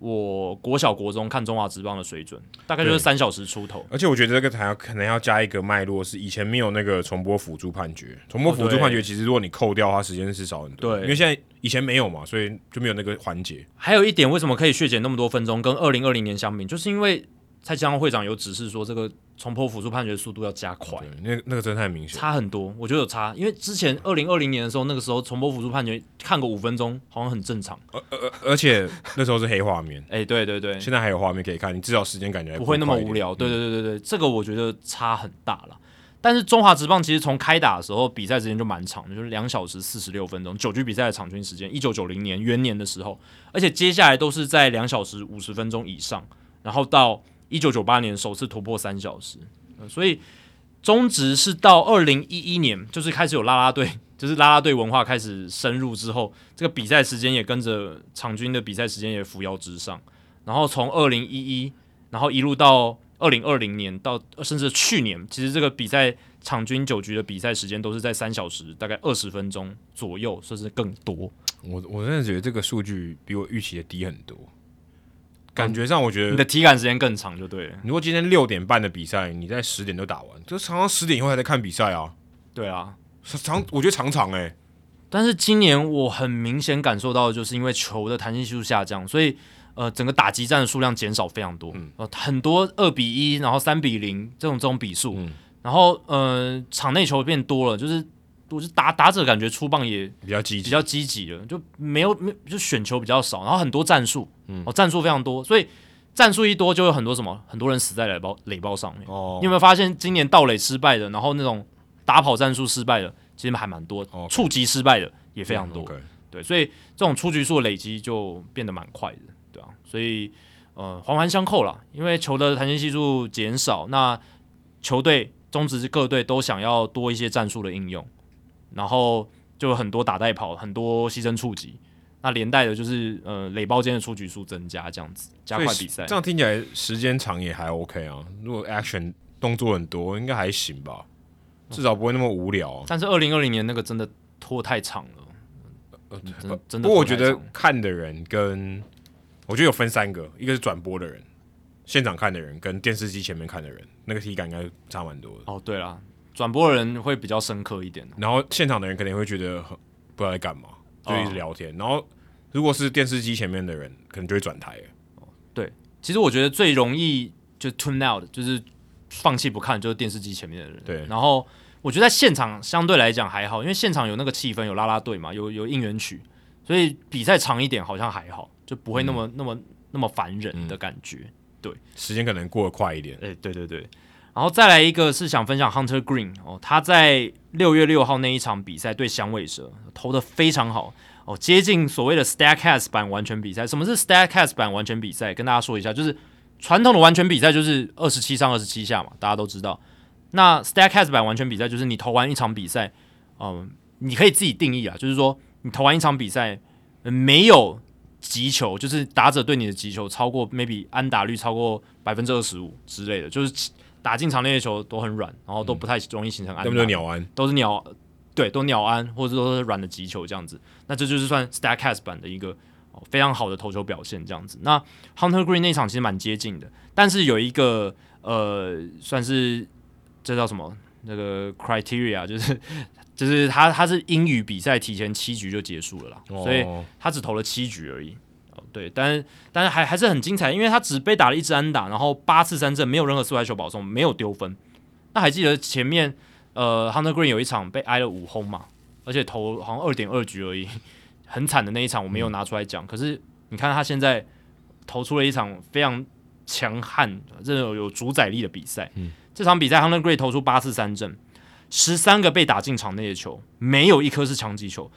我国小国中看中华职棒的水准，大概就是三小时出头。而且我觉得这个还要可能要加一个脉络，是以前没有那个重播辅助判决。重播辅助判决其实如果你扣掉的话，时间是少很多。对，因为现在以前没有嘛，所以就没有那个环节。还有一点，为什么可以削减那么多分钟？跟二零二零年相比，就是因为。蔡江会长有指示说，这个重播辅助判决的速度要加快。那那个真的太明显，差很多。我觉得有差，因为之前二零二零年的时候，那个时候重播辅助判决看个五分钟，好像很正常。而而而且那时候是黑画面，哎、欸，对对对，现在还有画面可以看，你至少时间感觉不，不会那么无聊。对对对对对，这个我觉得差很大了。但是中华职棒其实从开打的时候，比赛时间就蛮长的，就是两小时四十六分钟，九局比赛的场均时间，一九九零年元年的时候，而且接下来都是在两小时五十分钟以上，然后到。一九九八年首次突破三小时，所以中职是到二零一一年，就是开始有啦啦队，就是啦啦队文化开始深入之后，这个比赛时间也跟着场均的比赛时间也扶摇直上。然后从二零一一，然后一路到二零二零年，到甚至去年，其实这个比赛场均九局的比赛时间都是在三小时，大概二十分钟左右，甚至更多。我我真的觉得这个数据比我预期的低很多。感觉上，我觉得你的体感时间更长就对了。如果今天六点半的比赛，你在十点就打完，就常常十点以后还在看比赛啊。对啊，常我觉得常常哎、欸。但是今年我很明显感受到的就是因为球的弹性系数下降，所以呃整个打击战的数量减少非常多。嗯、呃，很多二比一，然后三比零这种这种比数，嗯、然后呃场内球变多了，就是。我就打打者感觉出棒也比较积极，比较积极了，就没有没就选球比较少，然后很多战术，嗯，哦战术非常多，所以战术一多就有很多什么，很多人死在垒包垒包上面。哦，你有没有发现今年盗垒失败的，然后那种打跑战术失败的，其实还蛮多，触击 Okay. 失败的也非常多。Okay. 对，所以这种出局数累积就变得蛮快的，对啊，所以呃环环相扣啦，因为球的弹性系数减少，那球队中职各队都想要多一些战术的应用。然后就有很多打带跑，很多牺牲触及，那连带的就是呃垒包间的出局数增加，这样子加快比赛。这样听起来时间长也还 OK 啊。如果 action 动作很多，应该还行吧，至少不会那么无聊啊。但是二零二零年那个真的拖太长了，呃。不过我觉得看的人跟我觉得有分三个，一个是转播的人，现场看的人跟电视机前面看的人，那个体感应该差蛮多的。哦，对了。转播的人会比较深刻一点，然后现场的人肯定会觉得很不知道在干嘛，就一直聊天。哦、然后如果是电视机前面的人，可能就会转台。哦，对，其实我觉得最容易就 tune out，就是放弃不看，就是电视机前面的人。对。然后我觉得在现场相对来讲还好，因为现场有那个气氛，有啦啦队嘛，有有应援曲，所以比赛长一点好像还好，就不会那么、嗯、那么那么烦人的感觉。嗯、对，时间可能过得快一点。哎，对对对。然后再来一个是想分享 Hunter Green 哦，他在六月六号那一场比赛对响尾蛇投的非常好哦，接近所谓的 Stacks 版完全比赛。什么是 Stacks 版完全比赛？跟大家说一下，就是传统的完全比赛就是二十七上二十七下嘛，大家都知道。那 Stacks 版完全比赛就是你投完一场比赛，嗯，你可以自己定义啊，就是说你投完一场比赛没有击球，就是打者对你的击球超过 maybe 安打率超过百分之二十五之类的，就是。打进场那些球都很软，然后都不太容易形成安打，都是鸟安，都是鸟，对，都鸟安，或者都是软的击球这样子。那这就是算 Statcast 版的一个非常好的投球表现这样子。那 Hunter Green 那场其实蛮接近的，但是有一个呃，算是这叫什么？那个 criteria 就是 就是他他是英语比赛提前七局就结束了啦，哦、所以他只投了七局而已。对，但是但是还还是很精彩，因为他只被打了一支安打，然后八次三振，没有任何四坏球保送，没有丢分。那还记得前面呃，Hunter Green 有一场被挨了五轰嘛，而且投好像二点二局而已，很惨的那一场我没有拿出来讲。嗯、可是你看他现在投出了一场非常强悍、这种有主宰力的比赛。嗯、这场比赛 Hunter Green 投出八次三振，十三个被打进场内的球，没有一颗是强击球。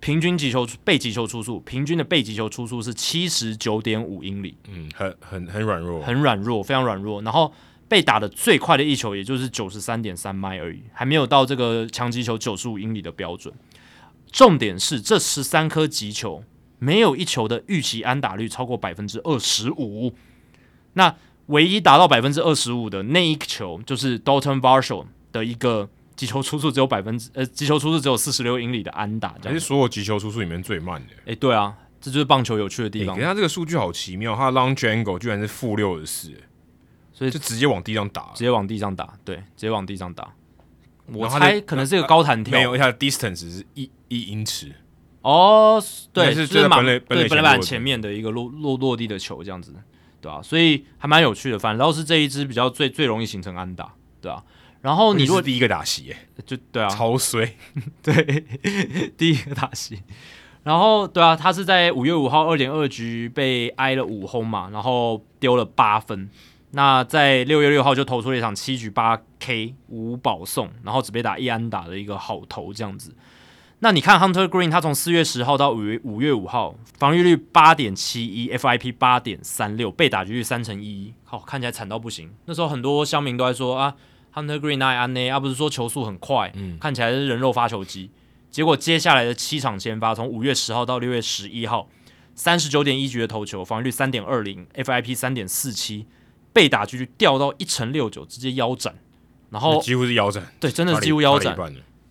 平均击球被击球出速，平均的被击球出速是七十九点五英里，嗯，很很很软弱，很软弱，非常软弱。然后被打的最快的一球也就是九十三点三迈而已，还没有到这个强击球九十五英里的标准。重点是这十三颗击球没有一球的预期安打率超过百分之二十五，那唯一达到百分之二十五的那一球就是 Dalton Varsho 的一个。击球出速只有百分之呃，击球出速只有四十六英里的安打，这是所有击球出速里面最慢的。哎、欸，对啊，这就是棒球有趣的地方。你看他这个数据好奇妙，他的 launch angle 居然是负六十四，所以就直接往地上打，直接往地上打，对，直接往地上打。我猜可能是一个高弹跳，没有，它的 distance 是一一英尺。哦，对，是就是本垒本垒板前面的一个落落落地的球这样子，对啊，所以还蛮有趣的。反倒是这一支比较最最容易形成安打，对啊。然后你如果第一个打席，哎，就对啊，超衰，对，第一个打席。然后对啊，他是在五月五号二点二局被挨了五轰嘛，然后丢了八分。那在六月六号就投出了一场七局八 K 五保送，然后只被打一安打的一个好投这样子。那你看 Hunter Green，他从四月十号到五月五月五号，防御率八点七一，FIP 八点三六，被打局率三成一一，好，看起来惨到不行。那时候很多乡民都在说啊。Hunter Green 那安呢？而不是说球速很快，嗯，看起来是人肉发球机。结果接下来的七场先发，从五月十号到六月十一号，三十九点一局的投球，防御率三点二零，FIP 三点四七，被打击率掉到一成六九，直接腰斩，然后几乎是腰斩，对，真的是几乎腰斩。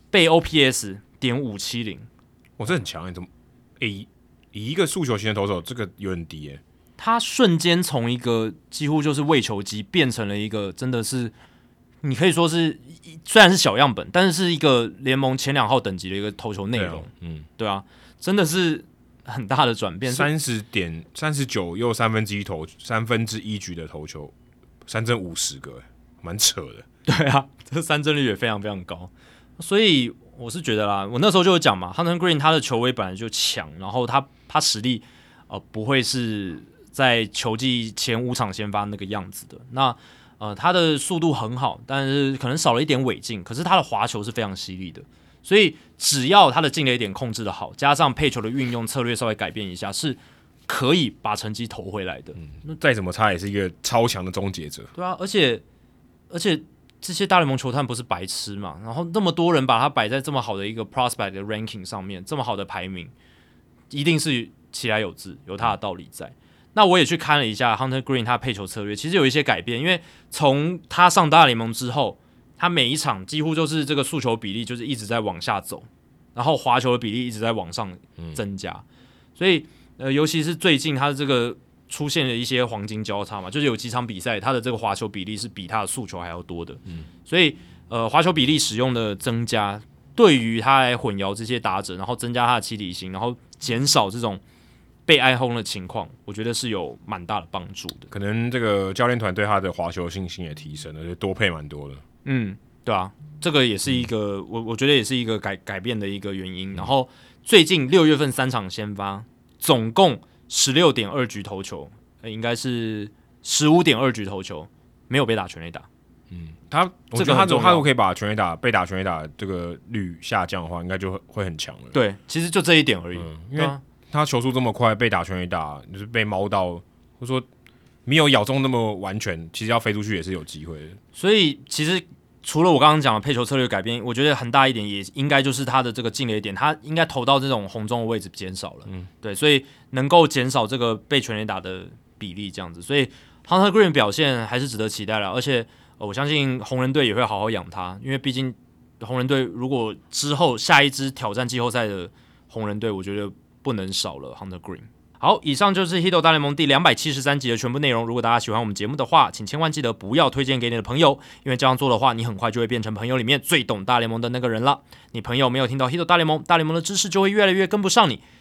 被 OPS 点五七零，我这很强哎，怎么？诶，以一个速球型的投手，这个有点低诶。他瞬间从一个几乎就是喂球机，变成了一个真的是。你可以说是虽然是小样本，但是是一个联盟前两号等级的一个投球内容，嗯，对啊，真的是很大的转变。三十点三十九又三分之一投三分之一局的投球，三振五十个，蛮扯的。对啊，这三振率也非常非常高。所以我是觉得啦，我那时候就有讲嘛，Hunter Green 他的球威本来就强，然后他他实力呃不会是在球季前五场先发那个样子的。那呃，他的速度很好，但是可能少了一点尾劲。可是他的滑球是非常犀利的，所以只要他的进垒点控制的好，加上配球的运用策略稍微改变一下，是可以把成绩投回来的。嗯，那再怎么差也是一个超强的终结者。对啊，而且而且这些大联盟球探不是白痴嘛，然后那么多人把他摆在这么好的一个 prospect 的 ranking 上面，这么好的排名，一定是其来有自，有他的道理在。嗯那我也去看了一下 Hunter Green 他的配球策略，其实有一些改变，因为从他上大联盟之后，他每一场几乎就是这个诉求比例就是一直在往下走，然后滑球的比例一直在往上增加，嗯、所以呃，尤其是最近他的这个出现了一些黄金交叉嘛，就是有几场比赛他的这个滑球比例是比他的诉求还要多的，嗯，所以呃，滑球比例使用的增加，对于他来混淆这些打者，然后增加他的起底型，然后减少这种。被挨轰的情况，我觉得是有蛮大的帮助的。可能这个教练团对他的滑球信心也提升了，就多配蛮多的。嗯，对啊，这个也是一个、嗯、我我觉得也是一个改改变的一个原因。然后最近六月份三场先发，总共十六点二局投球，应该是十五点二局投球，没有被打全垒打。嗯，他这个他如果他如果可以把全垒打被打全垒打这个率下降的话，应该就会会很强了。对，其实就这一点而已，嗯、因为。他球速这么快，被打全垒打，就是被猫到，或者说没有咬中那么完全，其实要飞出去也是有机会的。所以其实除了我刚刚讲的配球策略改变，我觉得很大一点也应该就是他的这个进垒点，他应该投到这种红中的位置减少了。嗯，对，所以能够减少这个被全垒打的比例，这样子，所以 Hunter Greene 表现还是值得期待了。而且我相信红人队也会好好养他，因为毕竟红人队如果之后下一支挑战季后赛的红人队，我觉得。不能少了 Hunter Green。好，以上就是《Hito 大联盟》第两百七十三集的全部内容。如果大家喜欢我们节目的话，请千万记得不要推荐给你的朋友，因为这样做的话，你很快就会变成朋友里面最懂大联盟的那个人了。你朋友没有听到《Hito 大联盟》，大联盟的知识就会越来越跟不上你。